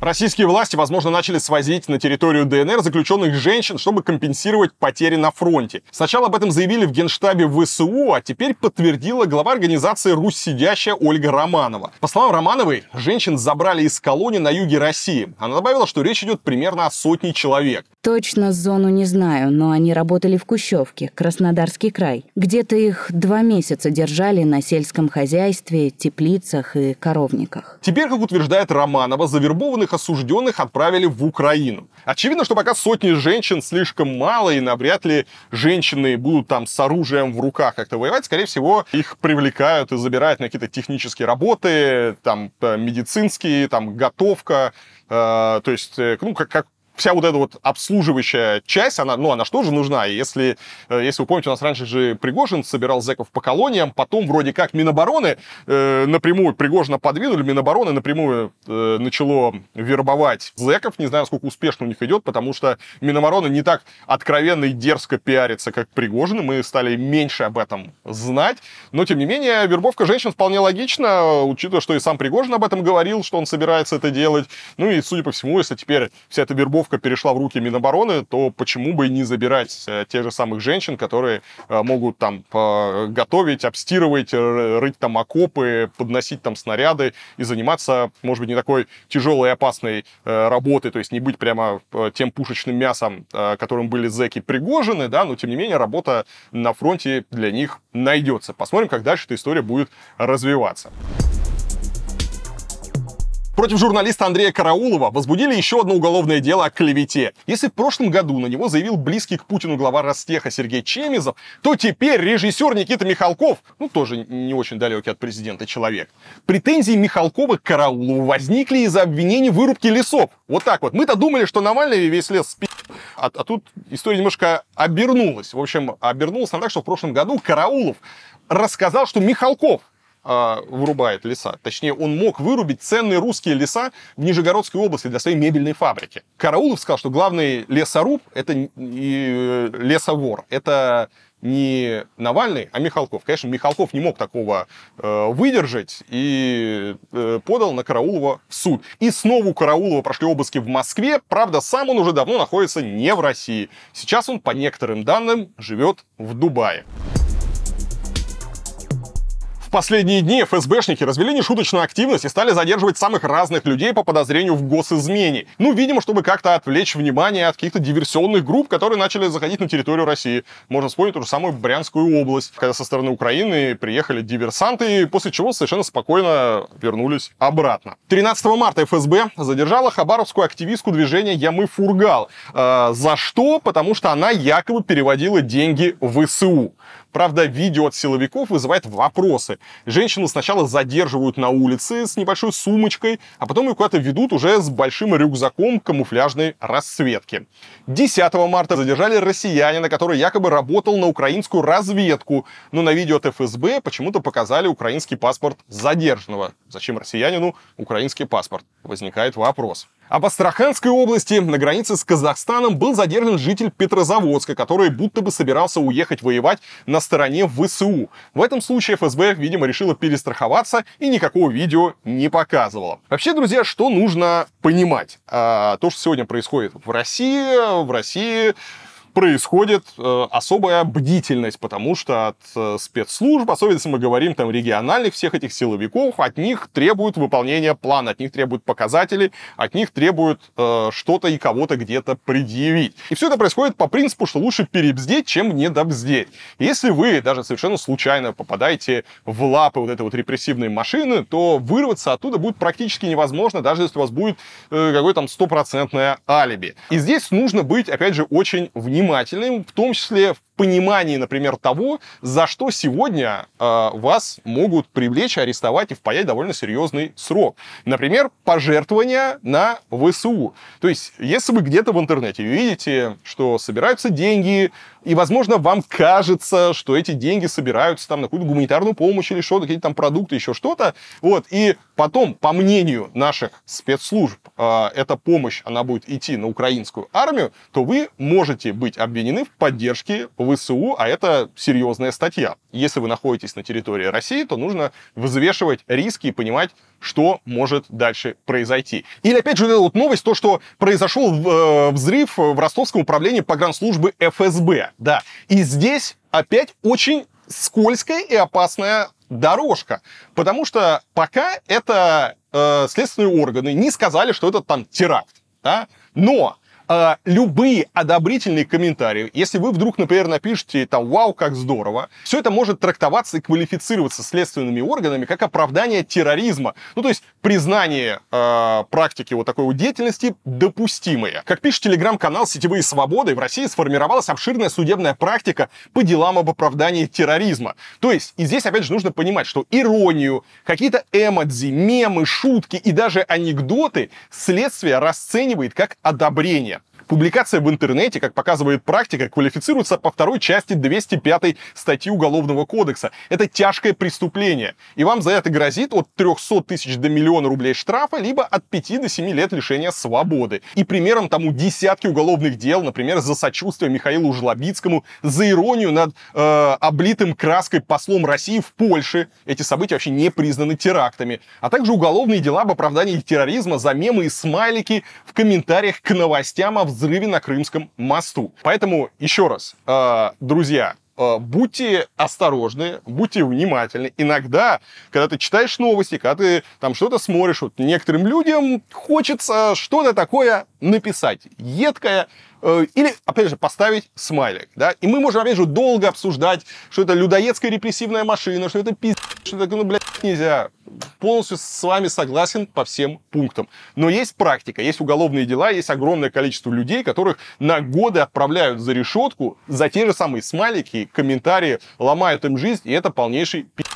Российские власти, возможно, начали свозить на территорию ДНР заключенных женщин, чтобы компенсировать потери на фронте. Сначала об этом заявили в генштабе ВСУ, а теперь подтвердила глава организации «Русь сидящая» Ольга Романова. По словам Романовой, женщин забрали из колонии на юге России. Она добавила, что речь идет примерно о сотне человек. Точно зону не знаю, но они работали в Кущевке, Краснодарский край. Где-то их два месяца держали на сельском хозяйстве, теплицах и коровниках. Теперь, как утверждает Романова, завербованных военных осужденных отправили в Украину. Очевидно, что пока сотни женщин слишком мало, и навряд ли женщины будут там с оружием в руках как-то воевать. Скорее всего, их привлекают и забирают на какие-то технические работы, там, э, медицинские, там, готовка, э, то есть, э, ну, как, как вся вот эта вот обслуживающая часть, она, ну, она что же нужна? Если, э, если вы помните, у нас раньше же Пригожин собирал зэков по колониям, потом вроде как Минобороны э, напрямую Пригожина подвинули, Минобороны напрямую э, начало вербовать зэков, не знаю, сколько успешно у них идет, потому что Минобороны не так откровенно и дерзко пиарится, как Пригожин, мы стали меньше об этом знать, но, тем не менее, вербовка женщин вполне логична, учитывая, что и сам Пригожин об этом говорил, что он собирается это делать, ну и, судя по всему, если теперь вся эта вербовка перешла в руки Минобороны, то почему бы и не забирать э, тех же самых женщин, которые э, могут там готовить, обстирывать, рыть там окопы, подносить там снаряды и заниматься, может быть, не такой тяжелой и опасной э, работой, то есть не быть прямо тем пушечным мясом, которым были зэки Пригожины, да, но тем не менее работа на фронте для них найдется. Посмотрим, как дальше эта история будет развиваться. Против журналиста Андрея Караулова возбудили еще одно уголовное дело о клевете. Если в прошлом году на него заявил близкий к Путину глава Ростеха Сергей Чемизов, то теперь режиссер Никита Михалков, ну тоже не очень далекий от президента человек, претензии Михалкова к Караулову возникли из-за обвинений в вырубке лесов. Вот так вот. Мы-то думали, что Навальный весь лес спи... А, а тут история немножко обернулась. В общем, обернулась она так, что в прошлом году Караулов рассказал, что Михалков э, вырубает леса. Точнее, он мог вырубить ценные русские леса в Нижегородской области для своей мебельной фабрики. Караулов сказал, что главный лесоруб — это э, лесовор. Это не Навальный, а Михалков. Конечно, Михалков не мог такого э, выдержать и э, подал на Караулова в суд. И снова у Караулова прошли обыски в Москве. Правда, сам он уже давно находится не в России. Сейчас он, по некоторым данным, живет в Дубае. В последние дни ФСБшники развели нешуточную активность и стали задерживать самых разных людей по подозрению в госизмене. Ну, видимо, чтобы как-то отвлечь внимание от каких-то диверсионных групп, которые начали заходить на территорию России. Можно вспомнить ту же самую Брянскую область, когда со стороны Украины приехали диверсанты, после чего совершенно спокойно вернулись обратно. 13 марта ФСБ задержала хабаровскую активистку движения Ямы Фургал. Э, за что? Потому что она якобы переводила деньги в СУ. Правда, видео от силовиков вызывает вопросы. Женщину сначала задерживают на улице с небольшой сумочкой, а потом ее куда-то ведут уже с большим рюкзаком камуфляжной расцветки. 10 марта задержали россиянина, который якобы работал на украинскую разведку, но на видео от ФСБ почему-то показали украинский паспорт задержанного. Зачем россиянину украинский паспорт? Возникает вопрос. А в Астраханской области на границе с Казахстаном был задержан житель Петрозаводска, который будто бы собирался уехать воевать на стороне ВСУ. В этом случае ФСБ, видимо, решила перестраховаться и никакого видео не показывала. Вообще, друзья, что нужно понимать? А, то, что сегодня происходит в России, в России происходит э, особая бдительность, потому что от э, спецслужб, особенно если мы говорим там региональных всех этих силовиков, от них требуют выполнения плана, от них требуют показателей, от них требуют э, что-то и кого-то где-то предъявить. И все это происходит по принципу, что лучше перебздеть, чем недобздеть. Если вы даже совершенно случайно попадаете в лапы вот этой вот репрессивной машины, то вырваться оттуда будет практически невозможно, даже если у вас будет э, какое-то там стопроцентное алиби. И здесь нужно быть, опять же, очень внимательным внимательным, в том числе в понимании, например, того, за что сегодня э, вас могут привлечь, арестовать и впаять довольно серьезный срок. Например, пожертвования на ВСУ. То есть, если вы где-то в интернете видите, что собираются деньги, и, возможно, вам кажется, что эти деньги собираются там на какую-то гуманитарную помощь или что-то, какие-то там продукты, еще что-то, вот, и потом, по мнению наших спецслужб, э, эта помощь, она будет идти на украинскую армию, то вы можете быть обвинены в поддержке а это серьезная статья. Если вы находитесь на территории России, то нужно взвешивать риски и понимать, что может дальше произойти. Или опять же вот новость, то, что произошел э, взрыв в ростовском управлении погранслужбы ФСБ. Да. И здесь опять очень скользкая и опасная дорожка. Потому что пока это э, следственные органы не сказали, что это там теракт. Да? Но э, любые одобрительные комментарии, если вы вдруг, например, напишите там «Вау, как здорово», все это может трактоваться и квалифицироваться следственными органами как оправдание терроризма. Ну, то есть признание э, практики вот такой вот деятельности допустимое. Как пишет телеграм-канал «Сетевые свободы», в России сформировалась обширная судебная практика по делам об оправдании терроризма. То есть, и здесь, опять же, нужно понимать, что иронию, какие-то эмодзи, мемы, шутки и даже анекдоты следствие расценивает как одобрение. Публикация в интернете, как показывает практика, квалифицируется по второй части 205 статьи Уголовного кодекса. Это тяжкое преступление. И вам за это грозит от 300 тысяч до миллиона рублей штрафа, либо от 5 до 7 лет лишения свободы. И примером тому десятки уголовных дел, например, за сочувствие Михаилу Жлобицкому, за иронию над э, облитым краской послом России в Польше. Эти события вообще не признаны терактами. А также уголовные дела об оправдании терроризма за мемы и смайлики в комментариях к новостям о взрыве на Крымском мосту. Поэтому, еще раз, э, друзья, э, будьте осторожны, будьте внимательны. Иногда, когда ты читаешь новости, когда ты там что-то смотришь, вот некоторым людям хочется что-то такое написать, едкое, или, опять же, поставить смайлик, да, и мы можем, опять же, долго обсуждать, что это людоедская репрессивная машина, что это пиздец, что это, ну, блядь, нельзя. Полностью с вами согласен по всем пунктам. Но есть практика, есть уголовные дела, есть огромное количество людей, которых на годы отправляют за решетку за те же самые смайлики, комментарии, ломают им жизнь, и это полнейший пиздец.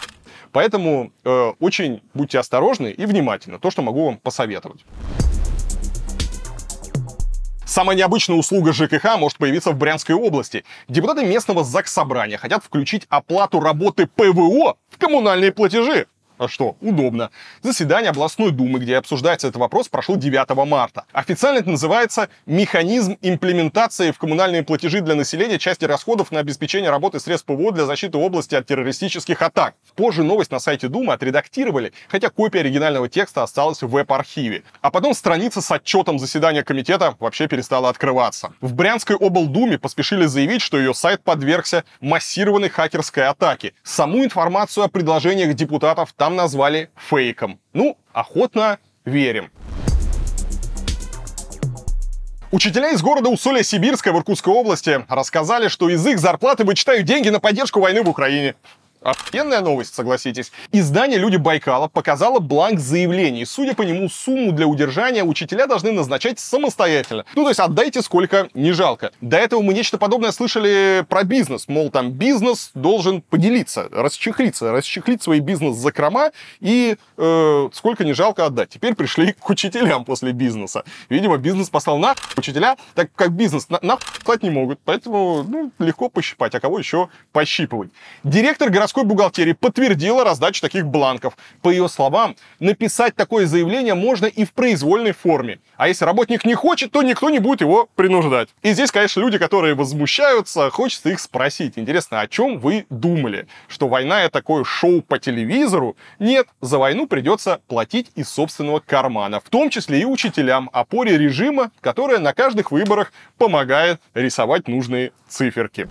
Поэтому э, очень будьте осторожны и внимательны. То, что могу вам посоветовать. Самая необычная услуга ЖКХ может появиться в Брянской области. Депутаты местного ЗАГС-собрания хотят включить оплату работы ПВО в коммунальные платежи. А что, удобно. Заседание областной думы, где обсуждается этот вопрос, прошло 9 марта. Официально это называется «Механизм имплементации в коммунальные платежи для населения части расходов на обеспечение работы средств ПВО для защиты области от террористических атак». Позже новость на сайте Думы отредактировали, хотя копия оригинального текста осталась в веб-архиве. А потом страница с отчетом заседания комитета вообще перестала открываться. В Брянской облдуме поспешили заявить, что ее сайт подвергся массированной хакерской атаке. Саму информацию о предложениях депутатов там назвали фейком. Ну, охотно верим. Учителя из города Усолья-Сибирская в Иркутской области рассказали, что из их зарплаты вычитают деньги на поддержку войны в Украине. Охуенная новость, согласитесь. Издание «Люди Байкала» показало бланк заявлений. Судя по нему, сумму для удержания учителя должны назначать самостоятельно. Ну, то есть отдайте сколько не жалко. До этого мы нечто подобное слышали про бизнес. Мол, там бизнес должен поделиться, расчехлиться, расчехлить свой бизнес закрома и э, сколько не жалко отдать. Теперь пришли к учителям после бизнеса. Видимо, бизнес послал на учителя, так как бизнес на, на не могут. Поэтому ну, легко пощипать, а кого еще пощипывать. Директор городского городской бухгалтерии подтвердила раздачу таких бланков. По ее словам, написать такое заявление можно и в произвольной форме. А если работник не хочет, то никто не будет его принуждать. И здесь, конечно, люди, которые возмущаются, хочется их спросить. Интересно, о чем вы думали? Что война это такое шоу по телевизору? Нет, за войну придется платить из собственного кармана. В том числе и учителям, опоре режима, которая на каждых выборах помогает рисовать нужные циферки.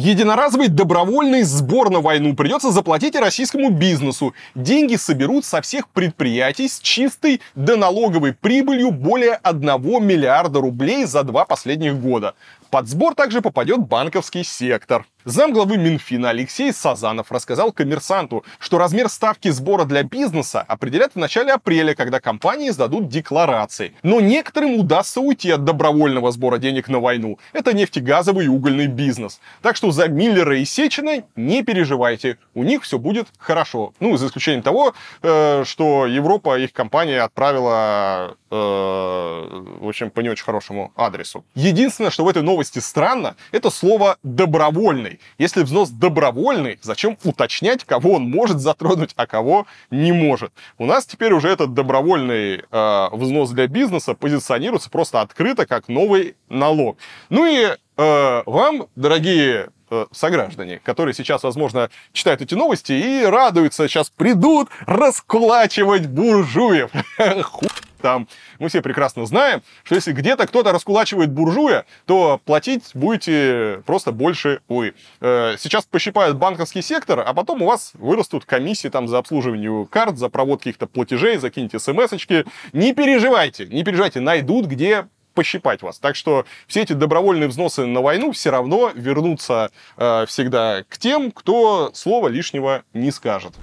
Единоразовый добровольный сбор на войну придется заплатить и российскому бизнесу. Деньги соберут со всех предприятий с чистой доналоговой прибылью более 1 миллиарда рублей за два последних года. Под сбор также попадет банковский сектор. Замглавы Минфина Алексей Сазанов рассказал коммерсанту, что размер ставки сбора для бизнеса определят в начале апреля, когда компании сдадут декларации. Но некоторым удастся уйти от добровольного сбора денег на войну. Это нефтегазовый и угольный бизнес. Так что за Миллера и Сечина не переживайте, у них все будет хорошо. Ну, за исключением того, э, что Европа их компания отправила, э, в общем, по не очень хорошему адресу. Единственное, что в этой новости странно, это слово «добровольный». Если взнос добровольный, зачем уточнять, кого он может затронуть, а кого не может? У нас теперь уже этот добровольный э, взнос для бизнеса позиционируется просто открыто как новый налог. Ну и э, вам, дорогие э, сограждане, которые сейчас, возможно, читают эти новости и радуются, сейчас придут раскулачивать буржуев. там. Мы все прекрасно знаем, что если где-то кто-то раскулачивает буржуя, то платить будете просто больше вы. Э, сейчас пощипают банковский сектор, а потом у вас вырастут комиссии там за обслуживание карт, за провод каких-то платежей, закиньте смс-очки. Не переживайте, не переживайте, найдут где пощипать вас. Так что все эти добровольные взносы на войну все равно вернутся э, всегда к тем, кто слова лишнего не скажет.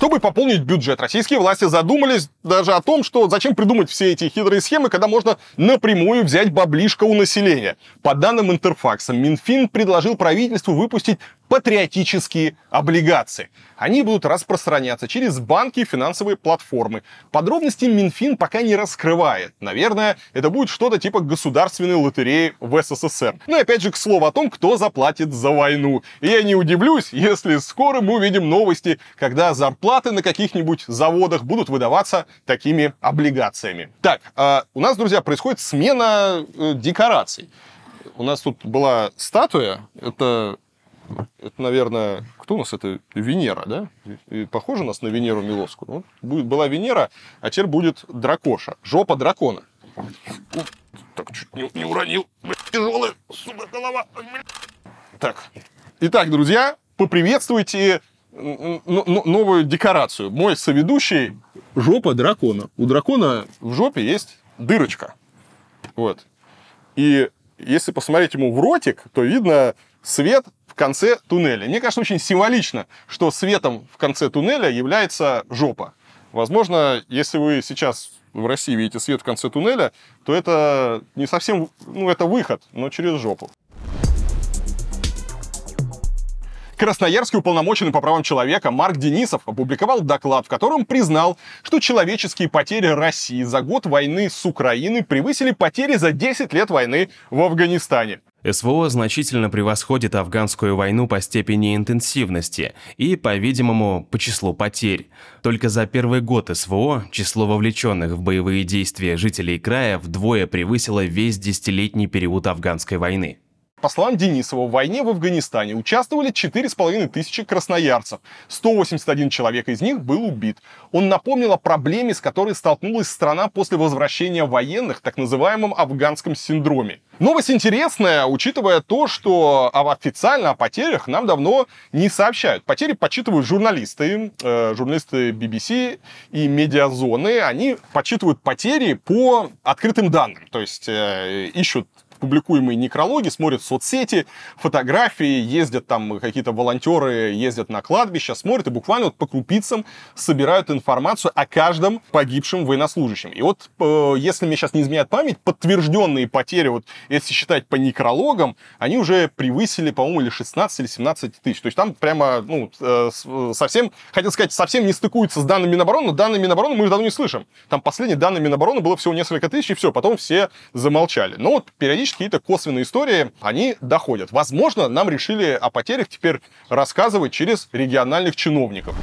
Чтобы пополнить бюджет, российские власти задумались даже о том, что зачем придумать все эти хитрые схемы, когда можно напрямую взять баблишко у населения. По данным Интерфакса, Минфин предложил правительству выпустить патриотические облигации. Они будут распространяться через банки и финансовые платформы. Подробности Минфин пока не раскрывает. Наверное, это будет что-то типа государственной лотереи в СССР. Ну и опять же к слову о том, кто заплатит за войну. И я не удивлюсь, если скоро мы увидим новости, когда зарплаты на каких-нибудь заводах будут выдаваться такими облигациями. Так, э, у нас, друзья, происходит смена э, декораций. У нас тут была статуя, это это, наверное, кто у нас это? Венера, да? И похоже у нас на Венеру Миловскую. Ну, была Венера, а теперь будет дракоша. Жопа дракона. Так, чуть не, не уронил. Тяжелая, сука, голова. Так. Итак, друзья, поприветствуйте новую декорацию. Мой соведущий – жопа дракона. У дракона в жопе есть дырочка. Вот. И если посмотреть ему в ротик, то видно свет конце туннеля. Мне кажется, очень символично, что светом в конце туннеля является жопа. Возможно, если вы сейчас в России видите свет в конце туннеля, то это не совсем, ну, это выход, но через жопу. Красноярский уполномоченный по правам человека Марк Денисов опубликовал доклад, в котором признал, что человеческие потери России за год войны с Украиной превысили потери за 10 лет войны в Афганистане. СВО значительно превосходит афганскую войну по степени интенсивности и, по-видимому, по числу потерь. Только за первый год СВО число вовлеченных в боевые действия жителей края вдвое превысило весь десятилетний период афганской войны. По словам Денисова, в войне в Афганистане участвовали 4,5 тысячи красноярцев. 181 человек из них был убит. Он напомнил о проблеме, с которой столкнулась страна после возвращения военных, так называемом афганском синдроме. Новость интересная, учитывая то, что официально о потерях нам давно не сообщают. Потери подсчитывают журналисты, э, журналисты BBC и медиазоны. Они подсчитывают потери по открытым данным. То есть э, ищут публикуемые некрологи, смотрят соцсети, фотографии, ездят там какие-то волонтеры, ездят на кладбище, смотрят и буквально вот по крупицам собирают информацию о каждом погибшем военнослужащем. И вот, э, если мне сейчас не изменяет память, подтвержденные потери, вот если считать по некрологам, они уже превысили, по-моему, или 16 или 17 тысяч. То есть там прямо, ну, э, совсем, хотел сказать, совсем не стыкуется с данными Минобороны, но данные Минобороны мы уже давно не слышим. Там последние данные Минобороны было всего несколько тысяч, и все, потом все замолчали. Но вот периодически периодически какие-то косвенные истории, они доходят. Возможно, нам решили о потерях теперь рассказывать через региональных чиновников.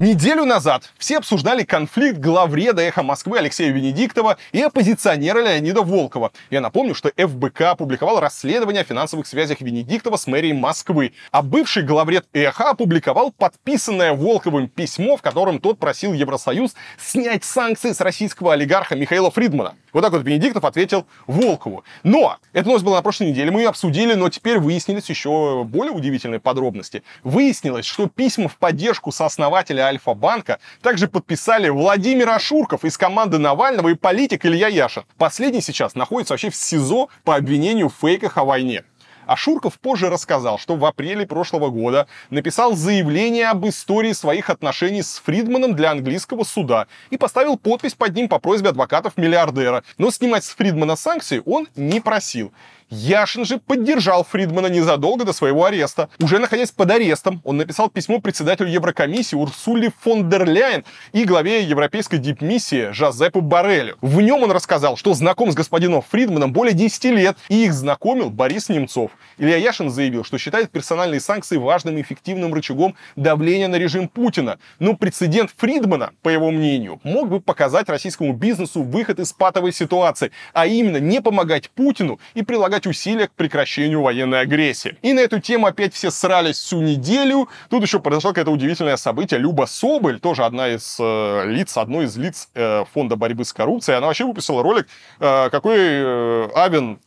Неделю назад все обсуждали конфликт главреда «Эхо Москвы» Алексея Венедиктова и оппозиционера Леонида Волкова. Я напомню, что ФБК опубликовал расследование о финансовых связях Венедиктова с мэрией Москвы, а бывший главред «Эхо» опубликовал подписанное Волковым письмо, в котором тот просил Евросоюз снять санкции с российского олигарха Михаила Фридмана. Вот так вот Венедиктов ответил Волкову. Но, эта новость была на прошлой неделе, мы ее обсудили, но теперь выяснились еще более удивительные подробности. Выяснилось, что письма в поддержку сооснователя Альфа-банка также подписали Владимир Ашурков из команды Навального и политик Илья Яшин. Последний сейчас находится вообще в СИЗО по обвинению в фейках о войне. А Шурков позже рассказал, что в апреле прошлого года написал заявление об истории своих отношений с Фридманом для английского суда и поставил подпись под ним по просьбе адвокатов миллиардера. Но снимать с Фридмана санкции он не просил. Яшин же поддержал Фридмана незадолго до своего ареста. Уже находясь под арестом, он написал письмо председателю Еврокомиссии Урсуле фон дер Ляйен и главе Европейской дипмиссии Жозепу Барелю. В нем он рассказал, что знаком с господином Фридманом более 10 лет, и их знакомил Борис Немцов. Илья Яшин заявил, что считает персональные санкции важным и эффективным рычагом давления на режим Путина. Но прецедент Фридмана, по его мнению, мог бы показать российскому бизнесу выход из патовой ситуации, а именно не помогать Путину и прилагать прилагать усилия к прекращению военной агрессии. И на эту тему опять все срались всю неделю. Тут еще произошло какое-то удивительное событие. Люба Соболь, тоже одна из э, лиц, одной из лиц э, фонда борьбы с коррупцией, она вообще выпустила ролик, э, какой э, Авен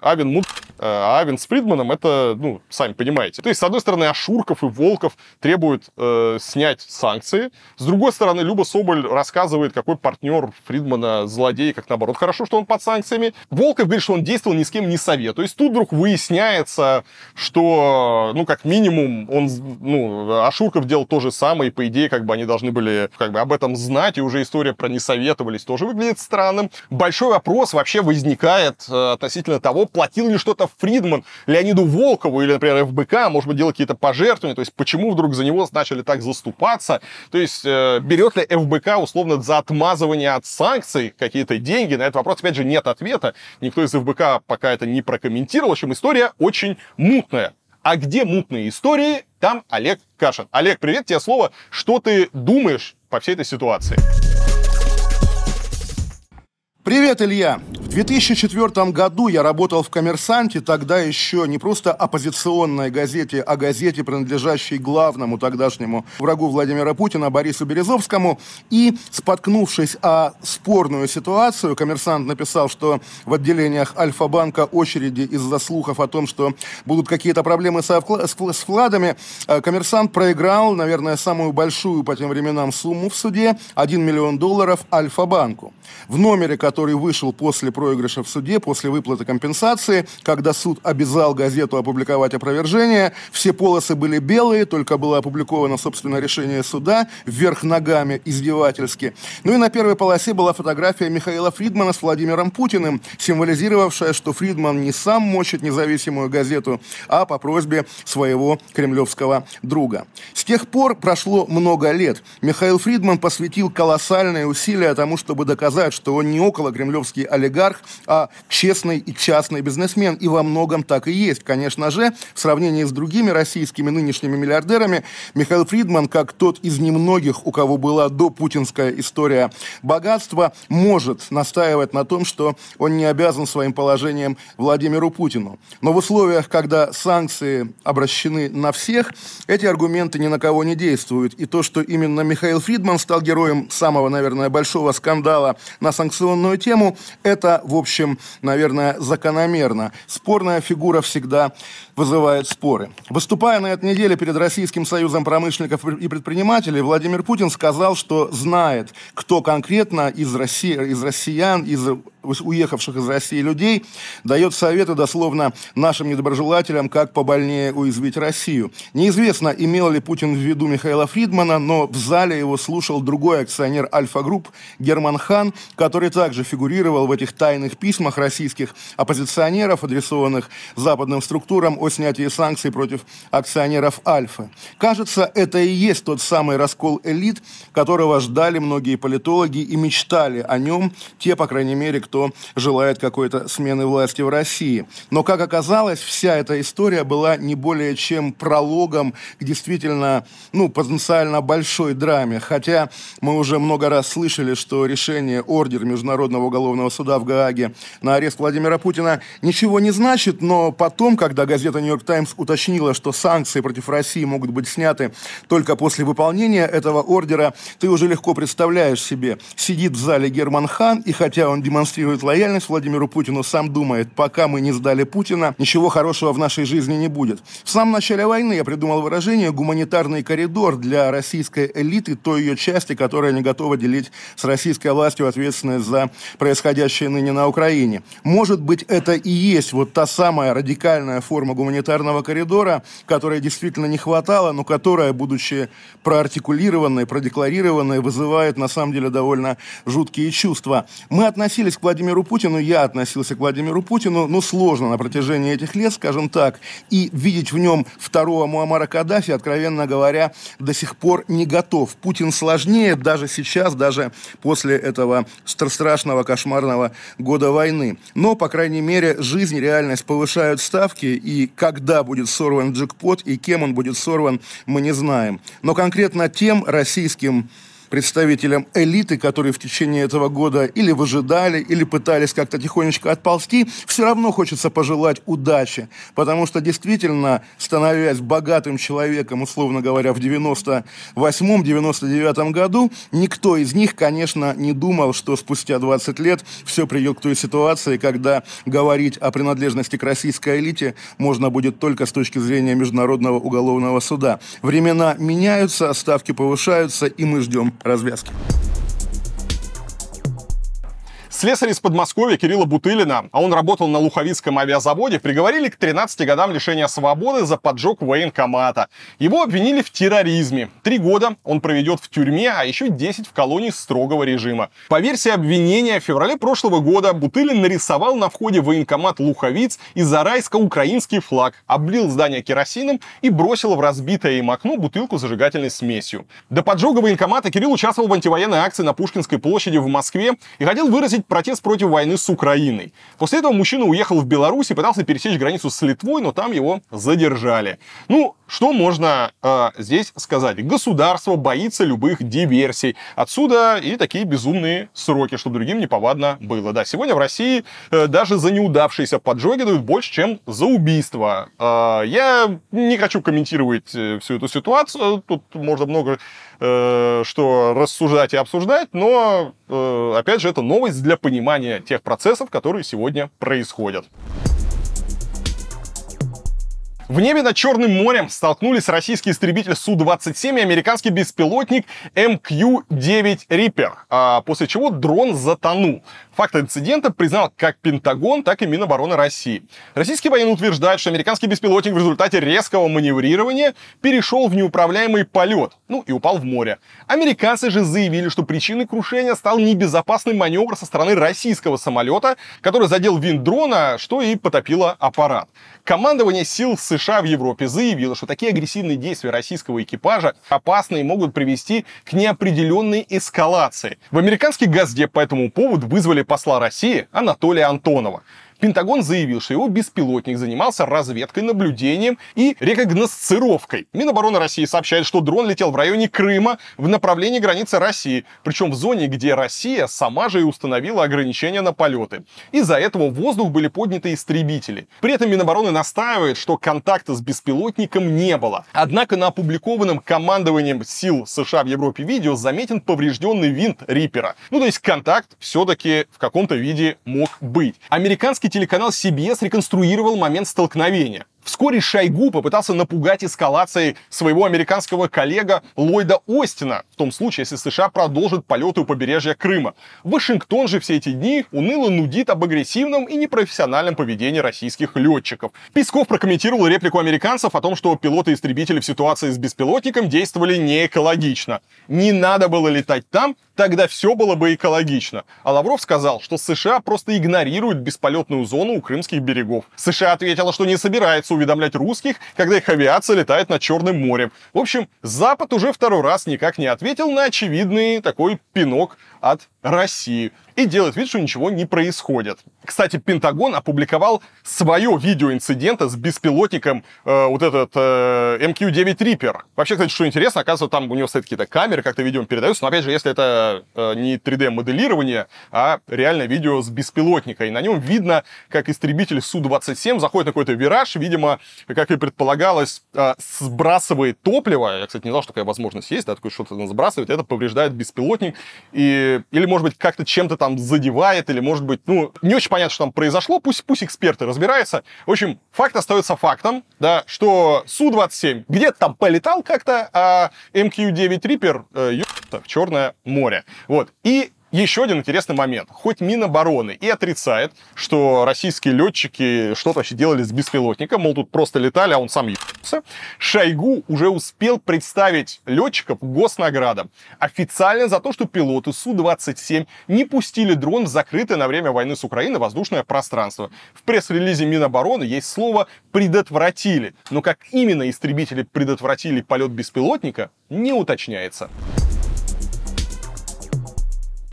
Авен Мут, а Авен с Фридманом, это, ну, сами понимаете. То есть, с одной стороны, Ашурков и Волков требуют э, снять санкции. С другой стороны, Люба Соболь рассказывает, какой партнер Фридмана злодей, как наоборот. Хорошо, что он под санкциями. Волков говорит, что он действовал ни с кем не совет. То есть, тут вдруг выясняется, что, ну, как минимум, он, ну, Ашурков делал то же самое, и, по идее, как бы они должны были, как бы, об этом знать, и уже история про не советовались тоже выглядит странным. Большой вопрос вообще возникает э, относительно того, платил ли что-то Фридман Леониду Волкову или, например, ФБК, может быть, делал какие-то пожертвования, то есть почему вдруг за него начали так заступаться, то есть э, берет ли ФБК условно за отмазывание от санкций какие-то деньги, на этот вопрос, опять же, нет ответа, никто из ФБК пока это не прокомментировал, в общем, история очень мутная. А где мутные истории, там Олег Кашин. Олег, привет, тебе слово. Что ты думаешь по всей этой ситуации? Привет, Илья! В 2004 году я работал в «Коммерсанте», тогда еще не просто оппозиционной газете, а газете, принадлежащей главному тогдашнему врагу Владимира Путина Борису Березовскому. И, споткнувшись о спорную ситуацию, «Коммерсант» написал, что в отделениях Альфа-банка очереди из-за слухов о том, что будут какие-то проблемы со с вкладами. Э, «Коммерсант» проиграл, наверное, самую большую по тем временам сумму в суде – 1 миллион долларов Альфа-банку. В номере, который вышел после проигрыша в суде, после выплаты компенсации, когда суд обязал газету опубликовать опровержение, все полосы были белые, только было опубликовано, собственно, решение суда, вверх ногами, издевательски. Ну и на первой полосе была фотография Михаила Фридмана с Владимиром Путиным, символизировавшая, что Фридман не сам мочит независимую газету, а по просьбе своего кремлевского друга. С тех пор прошло много лет. Михаил Фридман посвятил колоссальные усилия тому, чтобы доказать, что он не около кремлевский олигарх, а честный и частный бизнесмен. И во многом так и есть. Конечно же, в сравнении с другими российскими нынешними миллиардерами, Михаил Фридман, как тот из немногих, у кого была до путинская история богатства, может настаивать на том, что он не обязан своим положением Владимиру Путину. Но в условиях, когда санкции обращены на всех, эти аргументы ни на кого не действуют. И то, что именно Михаил Фридман стал героем самого, наверное, большого скандала на санкционную тему, это, в общем, наверное, закономерно. Спорная фигура всегда вызывает споры. Выступая на этой неделе перед Российским союзом промышленников и предпринимателей, Владимир Путин сказал, что знает, кто конкретно из, России, из россиян, из уехавших из России людей, дает советы дословно нашим недоброжелателям, как побольнее уязвить Россию. Неизвестно, имел ли Путин в виду Михаила Фридмана, но в зале его слушал другой акционер Альфа-групп Герман Хан, который также фигурировал в этих тайных письмах российских оппозиционеров, адресованных западным структурам о снятии санкций против акционеров Альфа. Кажется, это и есть тот самый раскол элит, которого ждали многие политологи и мечтали о нем, те, по крайней мере, кто желает какой-то смены власти в России. Но, как оказалось, вся эта история была не более чем прологом к действительно, ну, потенциально большой драме. Хотя мы уже много раз слышали, что решение, ордер Международного уголовного суда в Гааге на арест Владимира Путина ничего не значит, но потом, когда газета «Нью-Йорк Таймс» уточнила, что санкции против России могут быть сняты только после выполнения этого ордера, ты уже легко представляешь себе, сидит в зале Герман Хан, и хотя он демонстрирует лояльность Владимиру Путину, сам думает, пока мы не сдали Путина, ничего хорошего в нашей жизни не будет. В самом начале войны я придумал выражение «гуманитарный коридор» для российской элиты, той ее части, которая не готова делить с российской властью ответственность за происходящее ныне на Украине. Может быть, это и есть вот та самая радикальная форма гуманитарного коридора, которой действительно не хватало, но которая, будучи проартикулированной, продекларированной, вызывает на самом деле довольно жуткие чувства. Мы относились к Владимиру Путину, я относился к Владимиру Путину, ну, сложно на протяжении этих лет, скажем так, и видеть в нем второго Муаммара Каддафи, откровенно говоря, до сих пор не готов. Путин сложнее даже сейчас, даже после этого страшного, кошмарного года войны. Но, по крайней мере, жизнь, реальность повышают ставки, и когда будет сорван джекпот и кем он будет сорван, мы не знаем. Но конкретно тем российским представителям элиты, которые в течение этого года или выжидали, или пытались как-то тихонечко отползти, все равно хочется пожелать удачи. Потому что действительно, становясь богатым человеком, условно говоря, в 98-99 году, никто из них, конечно, не думал, что спустя 20 лет все придет к той ситуации, когда говорить о принадлежности к российской элите можно будет только с точки зрения Международного уголовного суда. Времена меняются, ставки повышаются, и мы ждем развязки. Слесарь из Подмосковья Кирилла Бутылина, а он работал на Луховицком авиазаводе, приговорили к 13 годам лишения свободы за поджог военкомата. Его обвинили в терроризме. Три года он проведет в тюрьме, а еще 10 в колонии строгого режима. По версии обвинения, в феврале прошлого года Бутылин нарисовал на входе в военкомат Луховиц из Арайска украинский флаг, облил здание керосином и бросил в разбитое им окно бутылку с зажигательной смесью. До поджога военкомата Кирилл участвовал в антивоенной акции на Пушкинской площади в Москве и хотел выразить протест против войны с Украиной. После этого мужчина уехал в Беларусь и пытался пересечь границу с Литвой, но там его задержали. Ну, что можно э, здесь сказать? Государство боится любых диверсий. Отсюда и такие безумные сроки, чтобы другим неповадно было. Да, сегодня в России э, даже за неудавшиеся поджоги дают больше, чем за убийство. Э, я не хочу комментировать э, всю эту ситуацию. Тут можно много что рассуждать и обсуждать, но, э, опять же, это новость для понимания тех процессов, которые сегодня происходят. В небе над Черным морем столкнулись российский истребитель Су-27 и американский беспилотник МК-9 Reaper, а после чего дрон затонул. Факт инцидента признал как Пентагон, так и Минобороны России. Российские военные утверждают, что американский беспилотник в результате резкого маневрирования перешел в неуправляемый полет, ну и упал в море. Американцы же заявили, что причиной крушения стал небезопасный маневр со стороны российского самолета, который задел винт дрона, что и потопило аппарат. Командование сил США в Европе заявило, что такие агрессивные действия российского экипажа опасны и могут привести к неопределенной эскалации. В американский газдеп по этому поводу вызвали посла России Анатолия Антонова. Пентагон заявил, что его беспилотник занимался разведкой, наблюдением и рекогносцировкой. Минобороны России сообщает, что дрон летел в районе Крыма в направлении границы России, причем в зоне, где Россия сама же и установила ограничения на полеты. Из-за этого в воздух были подняты истребители. При этом Минобороны настаивает, что контакта с беспилотником не было. Однако на опубликованном командованием сил США в Европе видео заметен поврежденный винт Риппера. Ну, то есть контакт все-таки в каком-то виде мог быть. Американский телеканал CBS реконструировал момент столкновения. Вскоре Шойгу попытался напугать эскалацией своего американского коллега Ллойда Остина, в том случае, если США продолжит полеты у побережья Крыма. Вашингтон же все эти дни уныло нудит об агрессивном и непрофессиональном поведении российских летчиков. Песков прокомментировал реплику американцев о том, что пилоты-истребители в ситуации с беспилотником действовали не экологично. Не надо было летать там, тогда все было бы экологично. А Лавров сказал, что США просто игнорируют бесполетную зону у крымских берегов. США ответила, что не собирается уведомлять русских, когда их авиация летает над Черным морем. В общем, Запад уже второй раз никак не ответил на очевидный такой пинок от России и делает вид, что ничего не происходит. Кстати, Пентагон опубликовал свое видео инцидента с беспилотником э, вот этот э, MQ-9 Reaper. Вообще, кстати, что интересно, оказывается, там у него стоят какие-то камеры, как-то видео передаются, но опять же, если это э, не 3D-моделирование, а реально видео с беспилотника, и на нем видно, как истребитель Су-27 заходит на какой-то вираж, видимо, как и предполагалось, э, сбрасывает топливо, я, кстати, не знал, что такая возможность есть, да, такое что-то сбрасывает, это повреждает беспилотник, и, или, может быть, как-то чем-то там задевает, или, может быть, ну, не очень понятно, что там произошло, пусть, пусть эксперты разбираются. В общем, факт остается фактом, да, что Су-27 где-то там полетал как-то, а МК-9 Reaper э, в Черное море. Вот. И еще один интересный момент. Хоть Минобороны и отрицает, что российские летчики что-то вообще делали с беспилотником, мол, тут просто летали, а он сам ебался, Шойгу уже успел представить летчиков госнаградам. Официально за то, что пилоты Су-27 не пустили дрон в закрытое на время войны с Украиной воздушное пространство. В пресс-релизе Минобороны есть слово «предотвратили», но как именно истребители предотвратили полет беспилотника, не уточняется.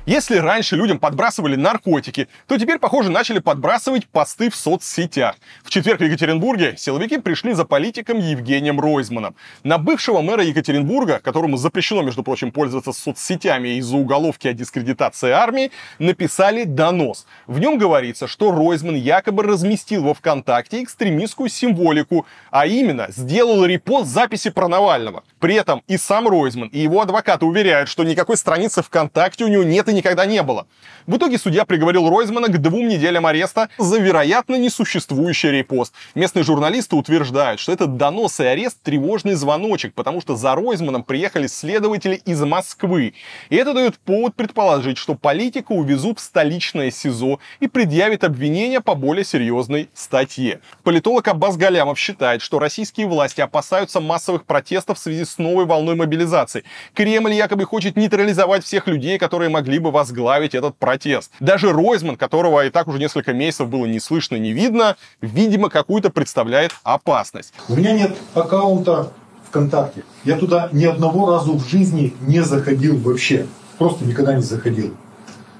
Если раньше людям подбрасывали наркотики, то теперь, похоже, начали подбрасывать посты в соцсетях. В четверг в Екатеринбурге силовики пришли за политиком Евгением Ройзманом. На бывшего мэра Екатеринбурга, которому запрещено, между прочим, пользоваться соцсетями из-за уголовки о дискредитации армии, написали донос. В нем говорится, что Ройзман якобы разместил во ВКонтакте экстремистскую символику, а именно сделал репост записи про Навального. При этом и сам Ройзман, и его адвокаты уверяют, что никакой страницы ВКонтакте у него нет и никогда не было. В итоге судья приговорил Ройзмана к двум неделям ареста за, вероятно, несуществующий репост. Местные журналисты утверждают, что этот донос и арест тревожный звоночек, потому что за Ройзманом приехали следователи из Москвы. И это дает повод предположить, что политика увезут в столичное СИЗО и предъявит обвинения по более серьезной статье. Политолог Аббас Галямов считает, что российские власти опасаются массовых протестов в связи с новой волной мобилизации. Кремль якобы хочет нейтрализовать всех людей, которые могли бы возглавить этот протест. Даже Ройзман, которого и так уже несколько месяцев было не слышно, не видно, видимо, какую-то представляет опасность. У меня нет аккаунта ВКонтакте. Я туда ни одного разу в жизни не заходил вообще. Просто никогда не заходил.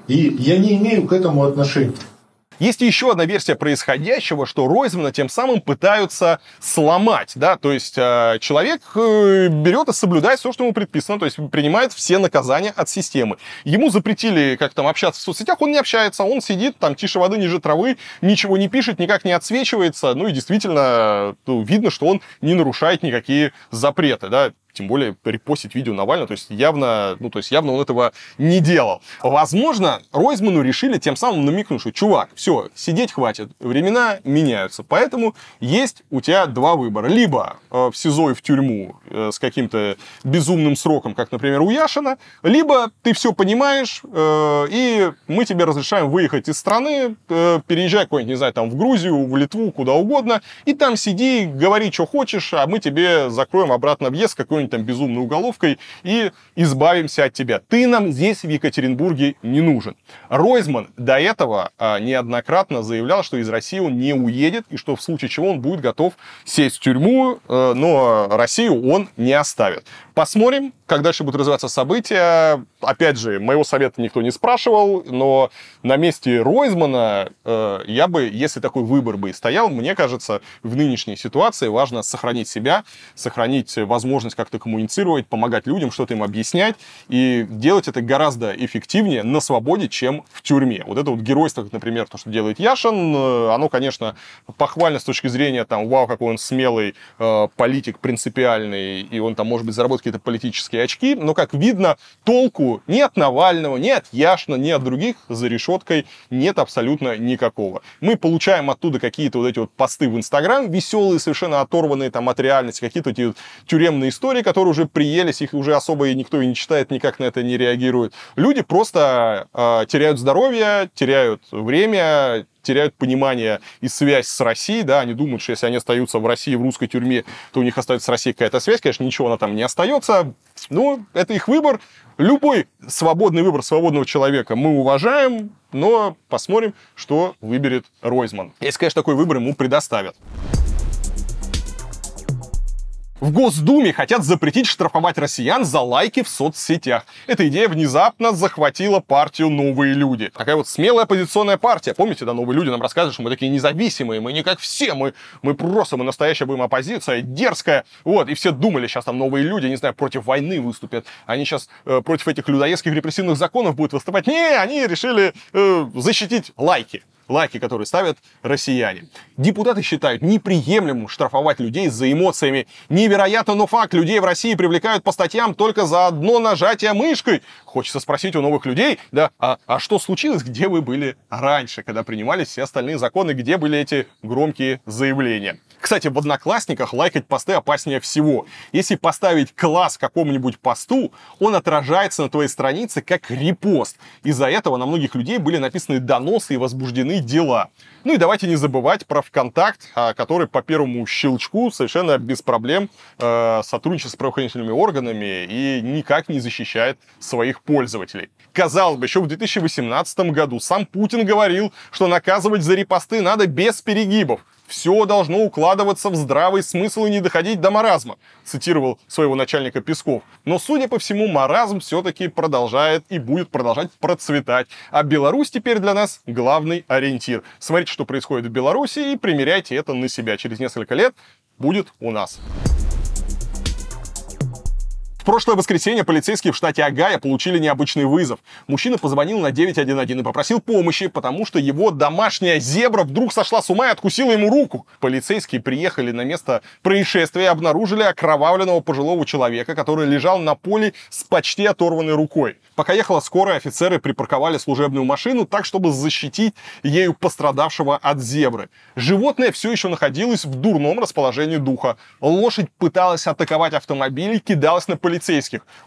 И я не имею к этому отношения. Есть еще одна версия происходящего, что Ройзмана тем самым пытаются сломать, да, то есть э, человек э, берет и соблюдает все, что ему предписано, то есть принимает все наказания от системы. Ему запретили как там общаться в соцсетях, он не общается, он сидит там тише воды, ниже травы, ничего не пишет, никак не отсвечивается, ну и действительно ну, видно, что он не нарушает никакие запреты, да, тем более репостить видео Навального, то есть явно, ну, то есть явно он этого не делал. Возможно, Ройзману решили тем самым намекнуть, что, чувак, все, сидеть хватит, времена меняются, поэтому есть у тебя два выбора. Либо э, в СИЗО и в тюрьму э, с каким-то безумным сроком, как, например, у Яшина, либо ты все понимаешь, э, и мы тебе разрешаем выехать из страны, э, переезжай куда-нибудь, не знаю, там в Грузию, в Литву, куда угодно, и там сиди, говори, что хочешь, а мы тебе закроем обратно въезд какой какой-нибудь там безумной уголовкой и избавимся от тебя. Ты нам здесь, в Екатеринбурге, не нужен. Ройзман до этого а, неоднократно заявлял, что из России он не уедет, и что в случае чего он будет готов сесть в тюрьму, э, но Россию он не оставит. Посмотрим, как дальше будут развиваться события. Опять же, моего совета никто не спрашивал, но на месте Ройзмана э, я бы, если такой выбор бы и стоял, мне кажется, в нынешней ситуации важно сохранить себя, сохранить возможность как-то коммуницировать, помогать людям, что-то им объяснять, и делать это гораздо эффективнее на свободе, чем в тюрьме. Вот это вот геройство, например, то, что делает Яшин, э, оно, конечно, похвально с точки зрения, там, вау, какой он смелый э, политик, принципиальный, и он там, может быть, заработает какие-то политические очки, но, как видно, толку ни от Навального, ни от Яшина, ни от других за решеткой нет абсолютно никакого. Мы получаем оттуда какие-то вот эти вот посты в Инстаграм, веселые, совершенно оторванные там от реальности, какие-то эти тюремные истории, которые уже приелись, их уже особо и никто и не читает, никак на это не реагирует. Люди просто э, теряют здоровье, теряют время, теряют понимание и связь с Россией, да, они думают, что если они остаются в России, в русской тюрьме, то у них остается с Россией какая-то связь, конечно, ничего она там не остается, но это их выбор, любой свободный выбор свободного человека мы уважаем, но посмотрим, что выберет Ройзман. Если, конечно, такой выбор ему предоставят. В Госдуме хотят запретить штрафовать россиян за лайки в соцсетях. Эта идея внезапно захватила партию «Новые люди». Такая вот смелая оппозиционная партия. Помните, да, «Новые люди» нам рассказывают, что мы такие независимые, мы не как все, мы, мы просто, мы настоящая будем оппозиция, дерзкая. Вот, и все думали, сейчас там «Новые люди», не знаю, против войны выступят. Они сейчас э, против этих людоедских репрессивных законов будут выступать. Не, они решили э, защитить лайки лайки, которые ставят россияне. Депутаты считают неприемлемым штрафовать людей за эмоциями. Невероятно, но факт. Людей в России привлекают по статьям только за одно нажатие мышкой. Хочется спросить у новых людей, да, а, а что случилось, где вы были раньше, когда принимались все остальные законы, где были эти громкие заявления? Кстати, в Одноклассниках лайкать посты опаснее всего. Если поставить класс какому-нибудь посту, он отражается на твоей странице как репост. Из-за этого на многих людей были написаны доносы и возбуждены дела. Ну и давайте не забывать про ВКонтакт, а, который по первому щелчку совершенно без проблем э, сотрудничает с правоохранительными органами и никак не защищает своих пользователей. Казалось бы, еще в 2018 году сам Путин говорил, что наказывать за репосты надо без перегибов. Все должно укладываться в здравый смысл и не доходить до маразма, цитировал своего начальника Песков. Но, судя по всему, маразм все-таки продолжает и будет продолжать процветать. А Беларусь теперь для нас главный ориентир. Смотрите, что происходит в Беларуси и примеряйте это на себя. Через несколько лет будет у нас. В прошлое воскресенье полицейские в штате Агая получили необычный вызов. Мужчина позвонил на 911 и попросил помощи, потому что его домашняя зебра вдруг сошла с ума и откусила ему руку. Полицейские приехали на место происшествия и обнаружили окровавленного пожилого человека, который лежал на поле с почти оторванной рукой. Пока ехала скорая, офицеры припарковали служебную машину так, чтобы защитить ею пострадавшего от зебры. Животное все еще находилось в дурном расположении духа. Лошадь пыталась атаковать автомобиль и кидалась на полицейских.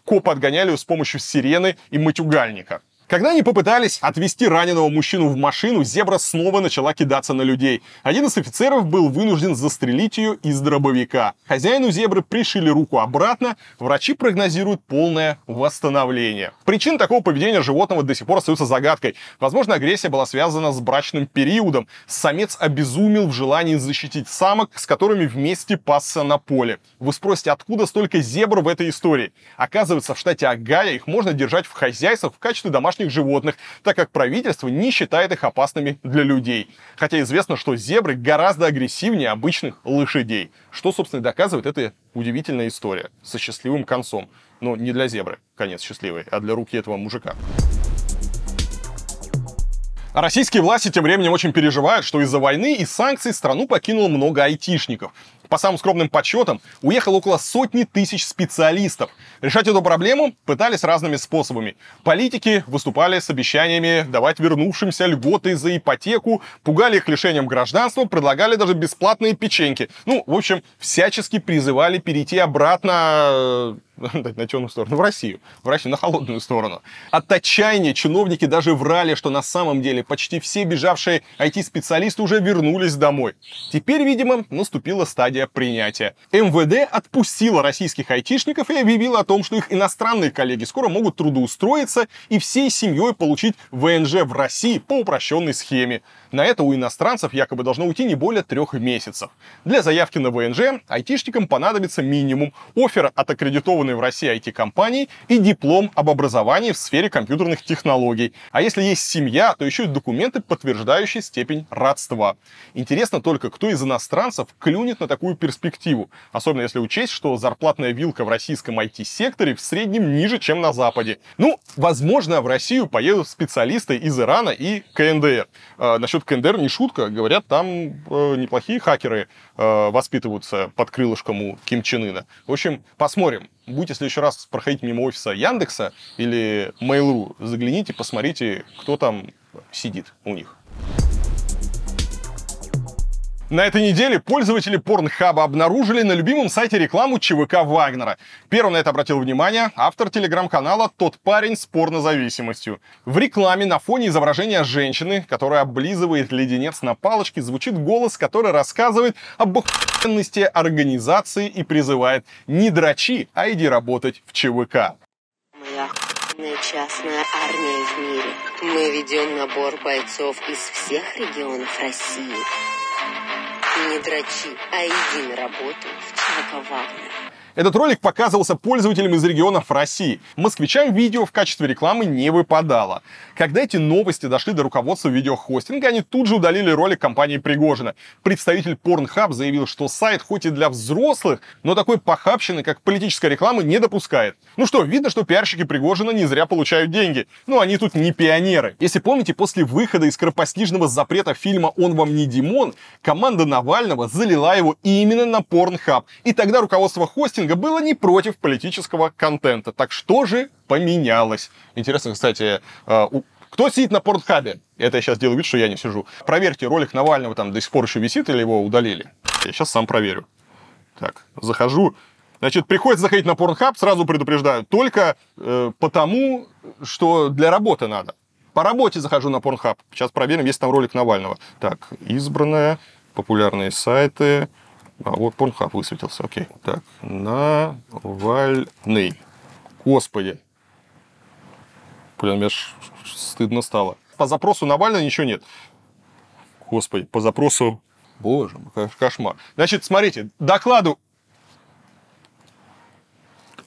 Копы отгоняли ее с помощью сирены и матюгальника. Когда они попытались отвезти раненого мужчину в машину, зебра снова начала кидаться на людей. Один из офицеров был вынужден застрелить ее из дробовика. Хозяину зебры пришили руку обратно, врачи прогнозируют полное восстановление. Причина такого поведения животного до сих пор остается загадкой. Возможно, агрессия была связана с брачным периодом. Самец обезумел в желании защитить самок, с которыми вместе пасся на поле. Вы спросите, откуда столько зебр в этой истории? Оказывается, в штате Агая их можно держать в хозяйствах в качестве домашних животных, так как правительство не считает их опасными для людей. Хотя известно, что зебры гораздо агрессивнее обычных лошадей. Что, собственно, и доказывает эта удивительная история со счастливым концом. Но не для зебры конец счастливый, а для руки этого мужика. Российские власти тем временем очень переживают, что из-за войны и санкций страну покинуло много айтишников. По самым скромным подсчетам, уехало около сотни тысяч специалистов. Решать эту проблему пытались разными способами. Политики выступали с обещаниями давать вернувшимся льготы за ипотеку, пугали их лишением гражданства, предлагали даже бесплатные печеньки. Ну, в общем, всячески призывали перейти обратно на темную сторону, в Россию, в Россию, на холодную сторону. От отчаяния чиновники даже врали, что на самом деле почти все бежавшие IT-специалисты уже вернулись домой. Теперь, видимо, наступила стадия принятия. МВД отпустила российских айтишников и объявила о том, что их иностранные коллеги скоро могут трудоустроиться и всей семьей получить ВНЖ в России по упрощенной схеме. На это у иностранцев якобы должно уйти не более трех месяцев. Для заявки на ВНЖ айтишникам понадобится минимум оффер от аккредитованной в России IT-компании и диплом об образовании в сфере компьютерных технологий. А если есть семья, то еще и документы, подтверждающие степень родства. Интересно только, кто из иностранцев клюнет на такую перспективу. Особенно если учесть, что зарплатная вилка в российском IT-секторе в среднем ниже, чем на Западе. Ну, возможно, в Россию поедут специалисты из Ирана и КНДР. Э, насчет КНДР не шутка. Говорят, там э, неплохие хакеры э, воспитываются под крылышком у Ким Чен Ына. В общем, посмотрим. Будете в следующий раз проходить мимо офиса Яндекса или Mail.ru, загляните, посмотрите, кто там сидит у них. На этой неделе пользователи Порнхаба обнаружили на любимом сайте рекламу ЧВК Вагнера. Первым на это обратил внимание автор телеграм-канала «Тот парень с порнозависимостью». В рекламе на фоне изображения женщины, которая облизывает леденец на палочке, звучит голос, который рассказывает об охуенности организации и призывает «Не дрочи, а иди работать в ЧВК». Моя охуенная частная армия в мире. Мы ведем набор бойцов из всех регионов России. Не дрочи, а иди на работу в ЧВК Вагнер. Этот ролик показывался пользователям из регионов России. Москвичам видео в качестве рекламы не выпадало. Когда эти новости дошли до руководства видеохостинга, они тут же удалили ролик компании Пригожина. Представитель Pornhub заявил, что сайт хоть и для взрослых, но такой похабщины, как политическая реклама, не допускает. Ну что, видно, что пиарщики Пригожина не зря получают деньги. Но они тут не пионеры. Если помните, после выхода из скоропостижного запрета фильма «Он вам не Димон», команда Навального залила его именно на Pornhub. И тогда руководство хостинга было не против политического контента. Так что же поменялось? Интересно, кстати, э, кто сидит на Портхабе? Это я сейчас делаю вид, что я не сижу. Проверьте, ролик Навального там до сих пор еще висит или его удалили. Я сейчас сам проверю. Так, захожу. Значит, приходится заходить на Pornhub, сразу предупреждаю, только э, потому, что для работы надо. По работе захожу на Pornhub. Сейчас проверим, есть там ролик Навального. Так, избранное, популярные сайты, а вот Pornhub высветился, окей. Так, Навальный. Господи. Блин, мне аж стыдно стало. По запросу Навального ничего нет. Господи, по запросу Боже мой, кошмар. Значит, смотрите, докладу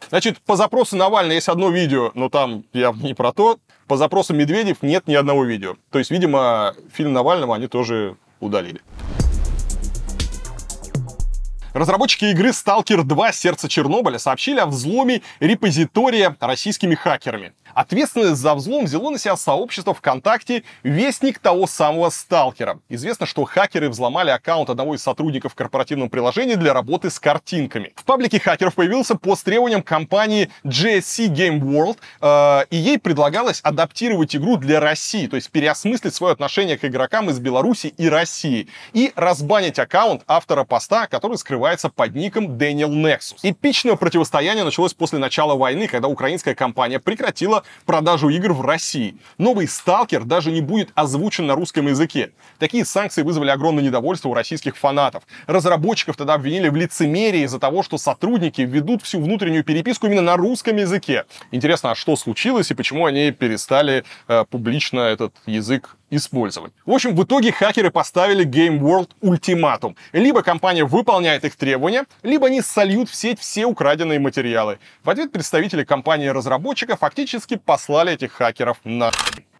Значит, по запросу Навального есть одно видео, но там явно не про то. По запросу Медведев нет ни одного видео. То есть, видимо, фильм Навального они тоже удалили. Разработчики игры Stalker 2 «Сердце Чернобыля» сообщили о взломе репозитория российскими хакерами. Ответственность за взлом взяло на себя сообщество ВКонтакте «Вестник того самого сталкера». Известно, что хакеры взломали аккаунт одного из сотрудников корпоративного приложения для работы с картинками. В паблике хакеров появился пост с требованием компании GSC Game World, э, и ей предлагалось адаптировать игру для России, то есть переосмыслить свое отношение к игрокам из Беларуси и России, и разбанить аккаунт автора поста, который скрывается под ником Daniel Nexus. Эпичное противостояние началось после начала войны, когда украинская компания прекратила продажу игр в России. Новый «Сталкер» даже не будет озвучен на русском языке. Такие санкции вызвали огромное недовольство у российских фанатов. Разработчиков тогда обвинили в лицемерии из-за того, что сотрудники ведут всю внутреннюю переписку именно на русском языке. Интересно, а что случилось и почему они перестали э, публично этот язык использовать. В общем, в итоге хакеры поставили Game World ультиматум. Либо компания выполняет их требования, либо они сольют в сеть все украденные материалы. В ответ представители компании-разработчика фактически послали этих хакеров на...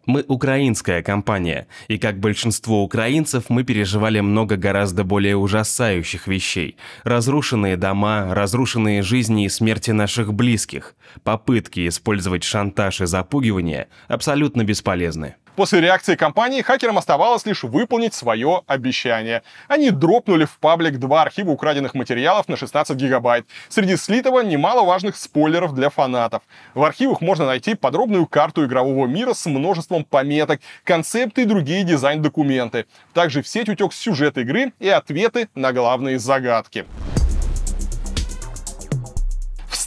Мы украинская компания, и как большинство украинцев мы переживали много гораздо более ужасающих вещей. Разрушенные дома, разрушенные жизни и смерти наших близких. Попытки использовать шантаж и запугивание абсолютно бесполезны. После реакции компании хакерам оставалось лишь выполнить свое обещание. Они дропнули в паблик два архива украденных материалов на 16 гигабайт. Среди слитого немало важных спойлеров для фанатов. В архивах можно найти подробную карту игрового мира с множеством пометок, концепты и другие дизайн-документы. Также в сеть утек сюжет игры и ответы на главные загадки.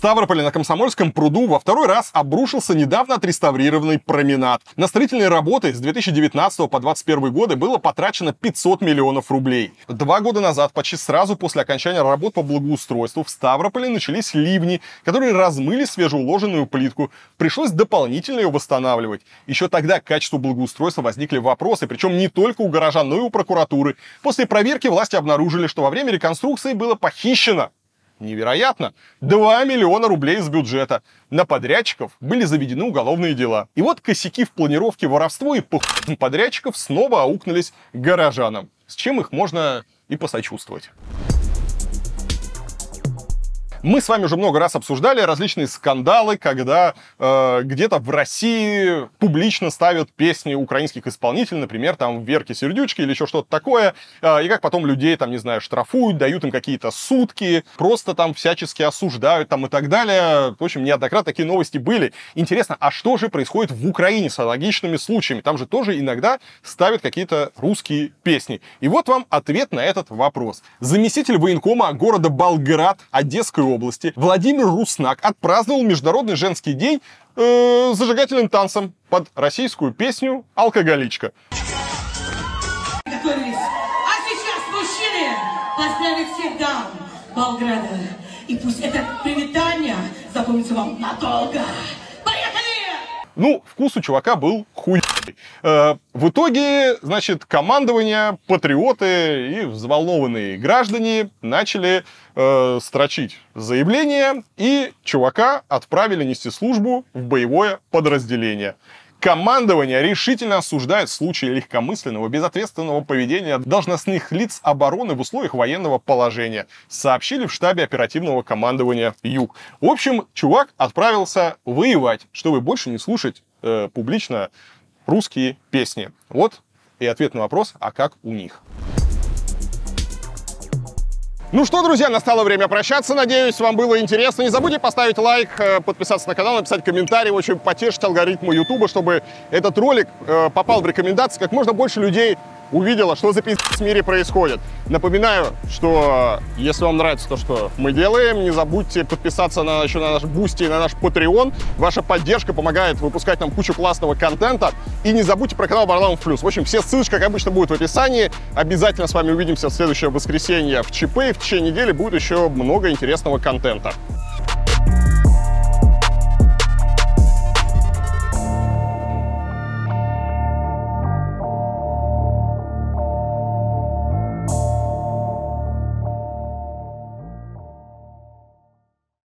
Ставрополе на Комсомольском пруду во второй раз обрушился недавно отреставрированный променад. На строительные работы с 2019 по 2021 годы было потрачено 500 миллионов рублей. Два года назад, почти сразу после окончания работ по благоустройству, в Ставрополе начались ливни, которые размыли свежеуложенную плитку. Пришлось дополнительно ее восстанавливать. Еще тогда к качеству благоустройства возникли вопросы, причем не только у горожан, но и у прокуратуры. После проверки власти обнаружили, что во время реконструкции было похищено Невероятно! 2 миллиона рублей из бюджета. На подрядчиков были заведены уголовные дела. И вот косяки в планировке воровства и подрядчиков снова аукнулись горожанам. С чем их можно и посочувствовать. Мы с вами уже много раз обсуждали различные скандалы, когда э, где-то в России публично ставят песни украинских исполнителей, например, там Верки Сердючки или еще что-то такое, э, и как потом людей, там, не знаю, штрафуют, дают им какие-то сутки, просто там всячески осуждают там и так далее. В общем, неоднократно такие новости были. Интересно, а что же происходит в Украине с аналогичными случаями? Там же тоже иногда ставят какие-то русские песни. И вот вам ответ на этот вопрос. Заместитель военкома города Болград Одесской области Владимир Руснак отпраздновал Международный женский день э, зажигательным танцем под российскую песню «Алкоголичка». А сейчас мужчины поздравят всех дам Болграда. И пусть это привитание запомнится вам надолго. Ну, вкус у чувака был хуй. Э, в итоге, значит, командование, патриоты и взволнованные граждане начали э, строчить заявление, и чувака отправили нести службу в боевое подразделение. Командование решительно осуждает случаи легкомысленного, безответственного поведения должностных лиц обороны в условиях военного положения, сообщили в штабе оперативного командования Юг. В общем, чувак отправился воевать, чтобы больше не слушать э, публично русские песни. Вот и ответ на вопрос, а как у них. Ну что, друзья, настало время прощаться. Надеюсь, вам было интересно. Не забудьте поставить лайк, э, подписаться на канал, написать комментарий. Очень потешить алгоритмы Ютуба, чтобы этот ролик э, попал в рекомендации. Как можно больше людей увидела, что за пиздец в мире происходит. Напоминаю, что если вам нравится то, что мы делаем, не забудьте подписаться на, еще на наш Бусти и на наш Patreon. Ваша поддержка помогает выпускать нам кучу классного контента. И не забудьте про канал Варламов Плюс. В общем, все ссылочки, как обычно, будут в описании. Обязательно с вами увидимся в следующее воскресенье в ЧП. И в течение недели будет еще много интересного контента.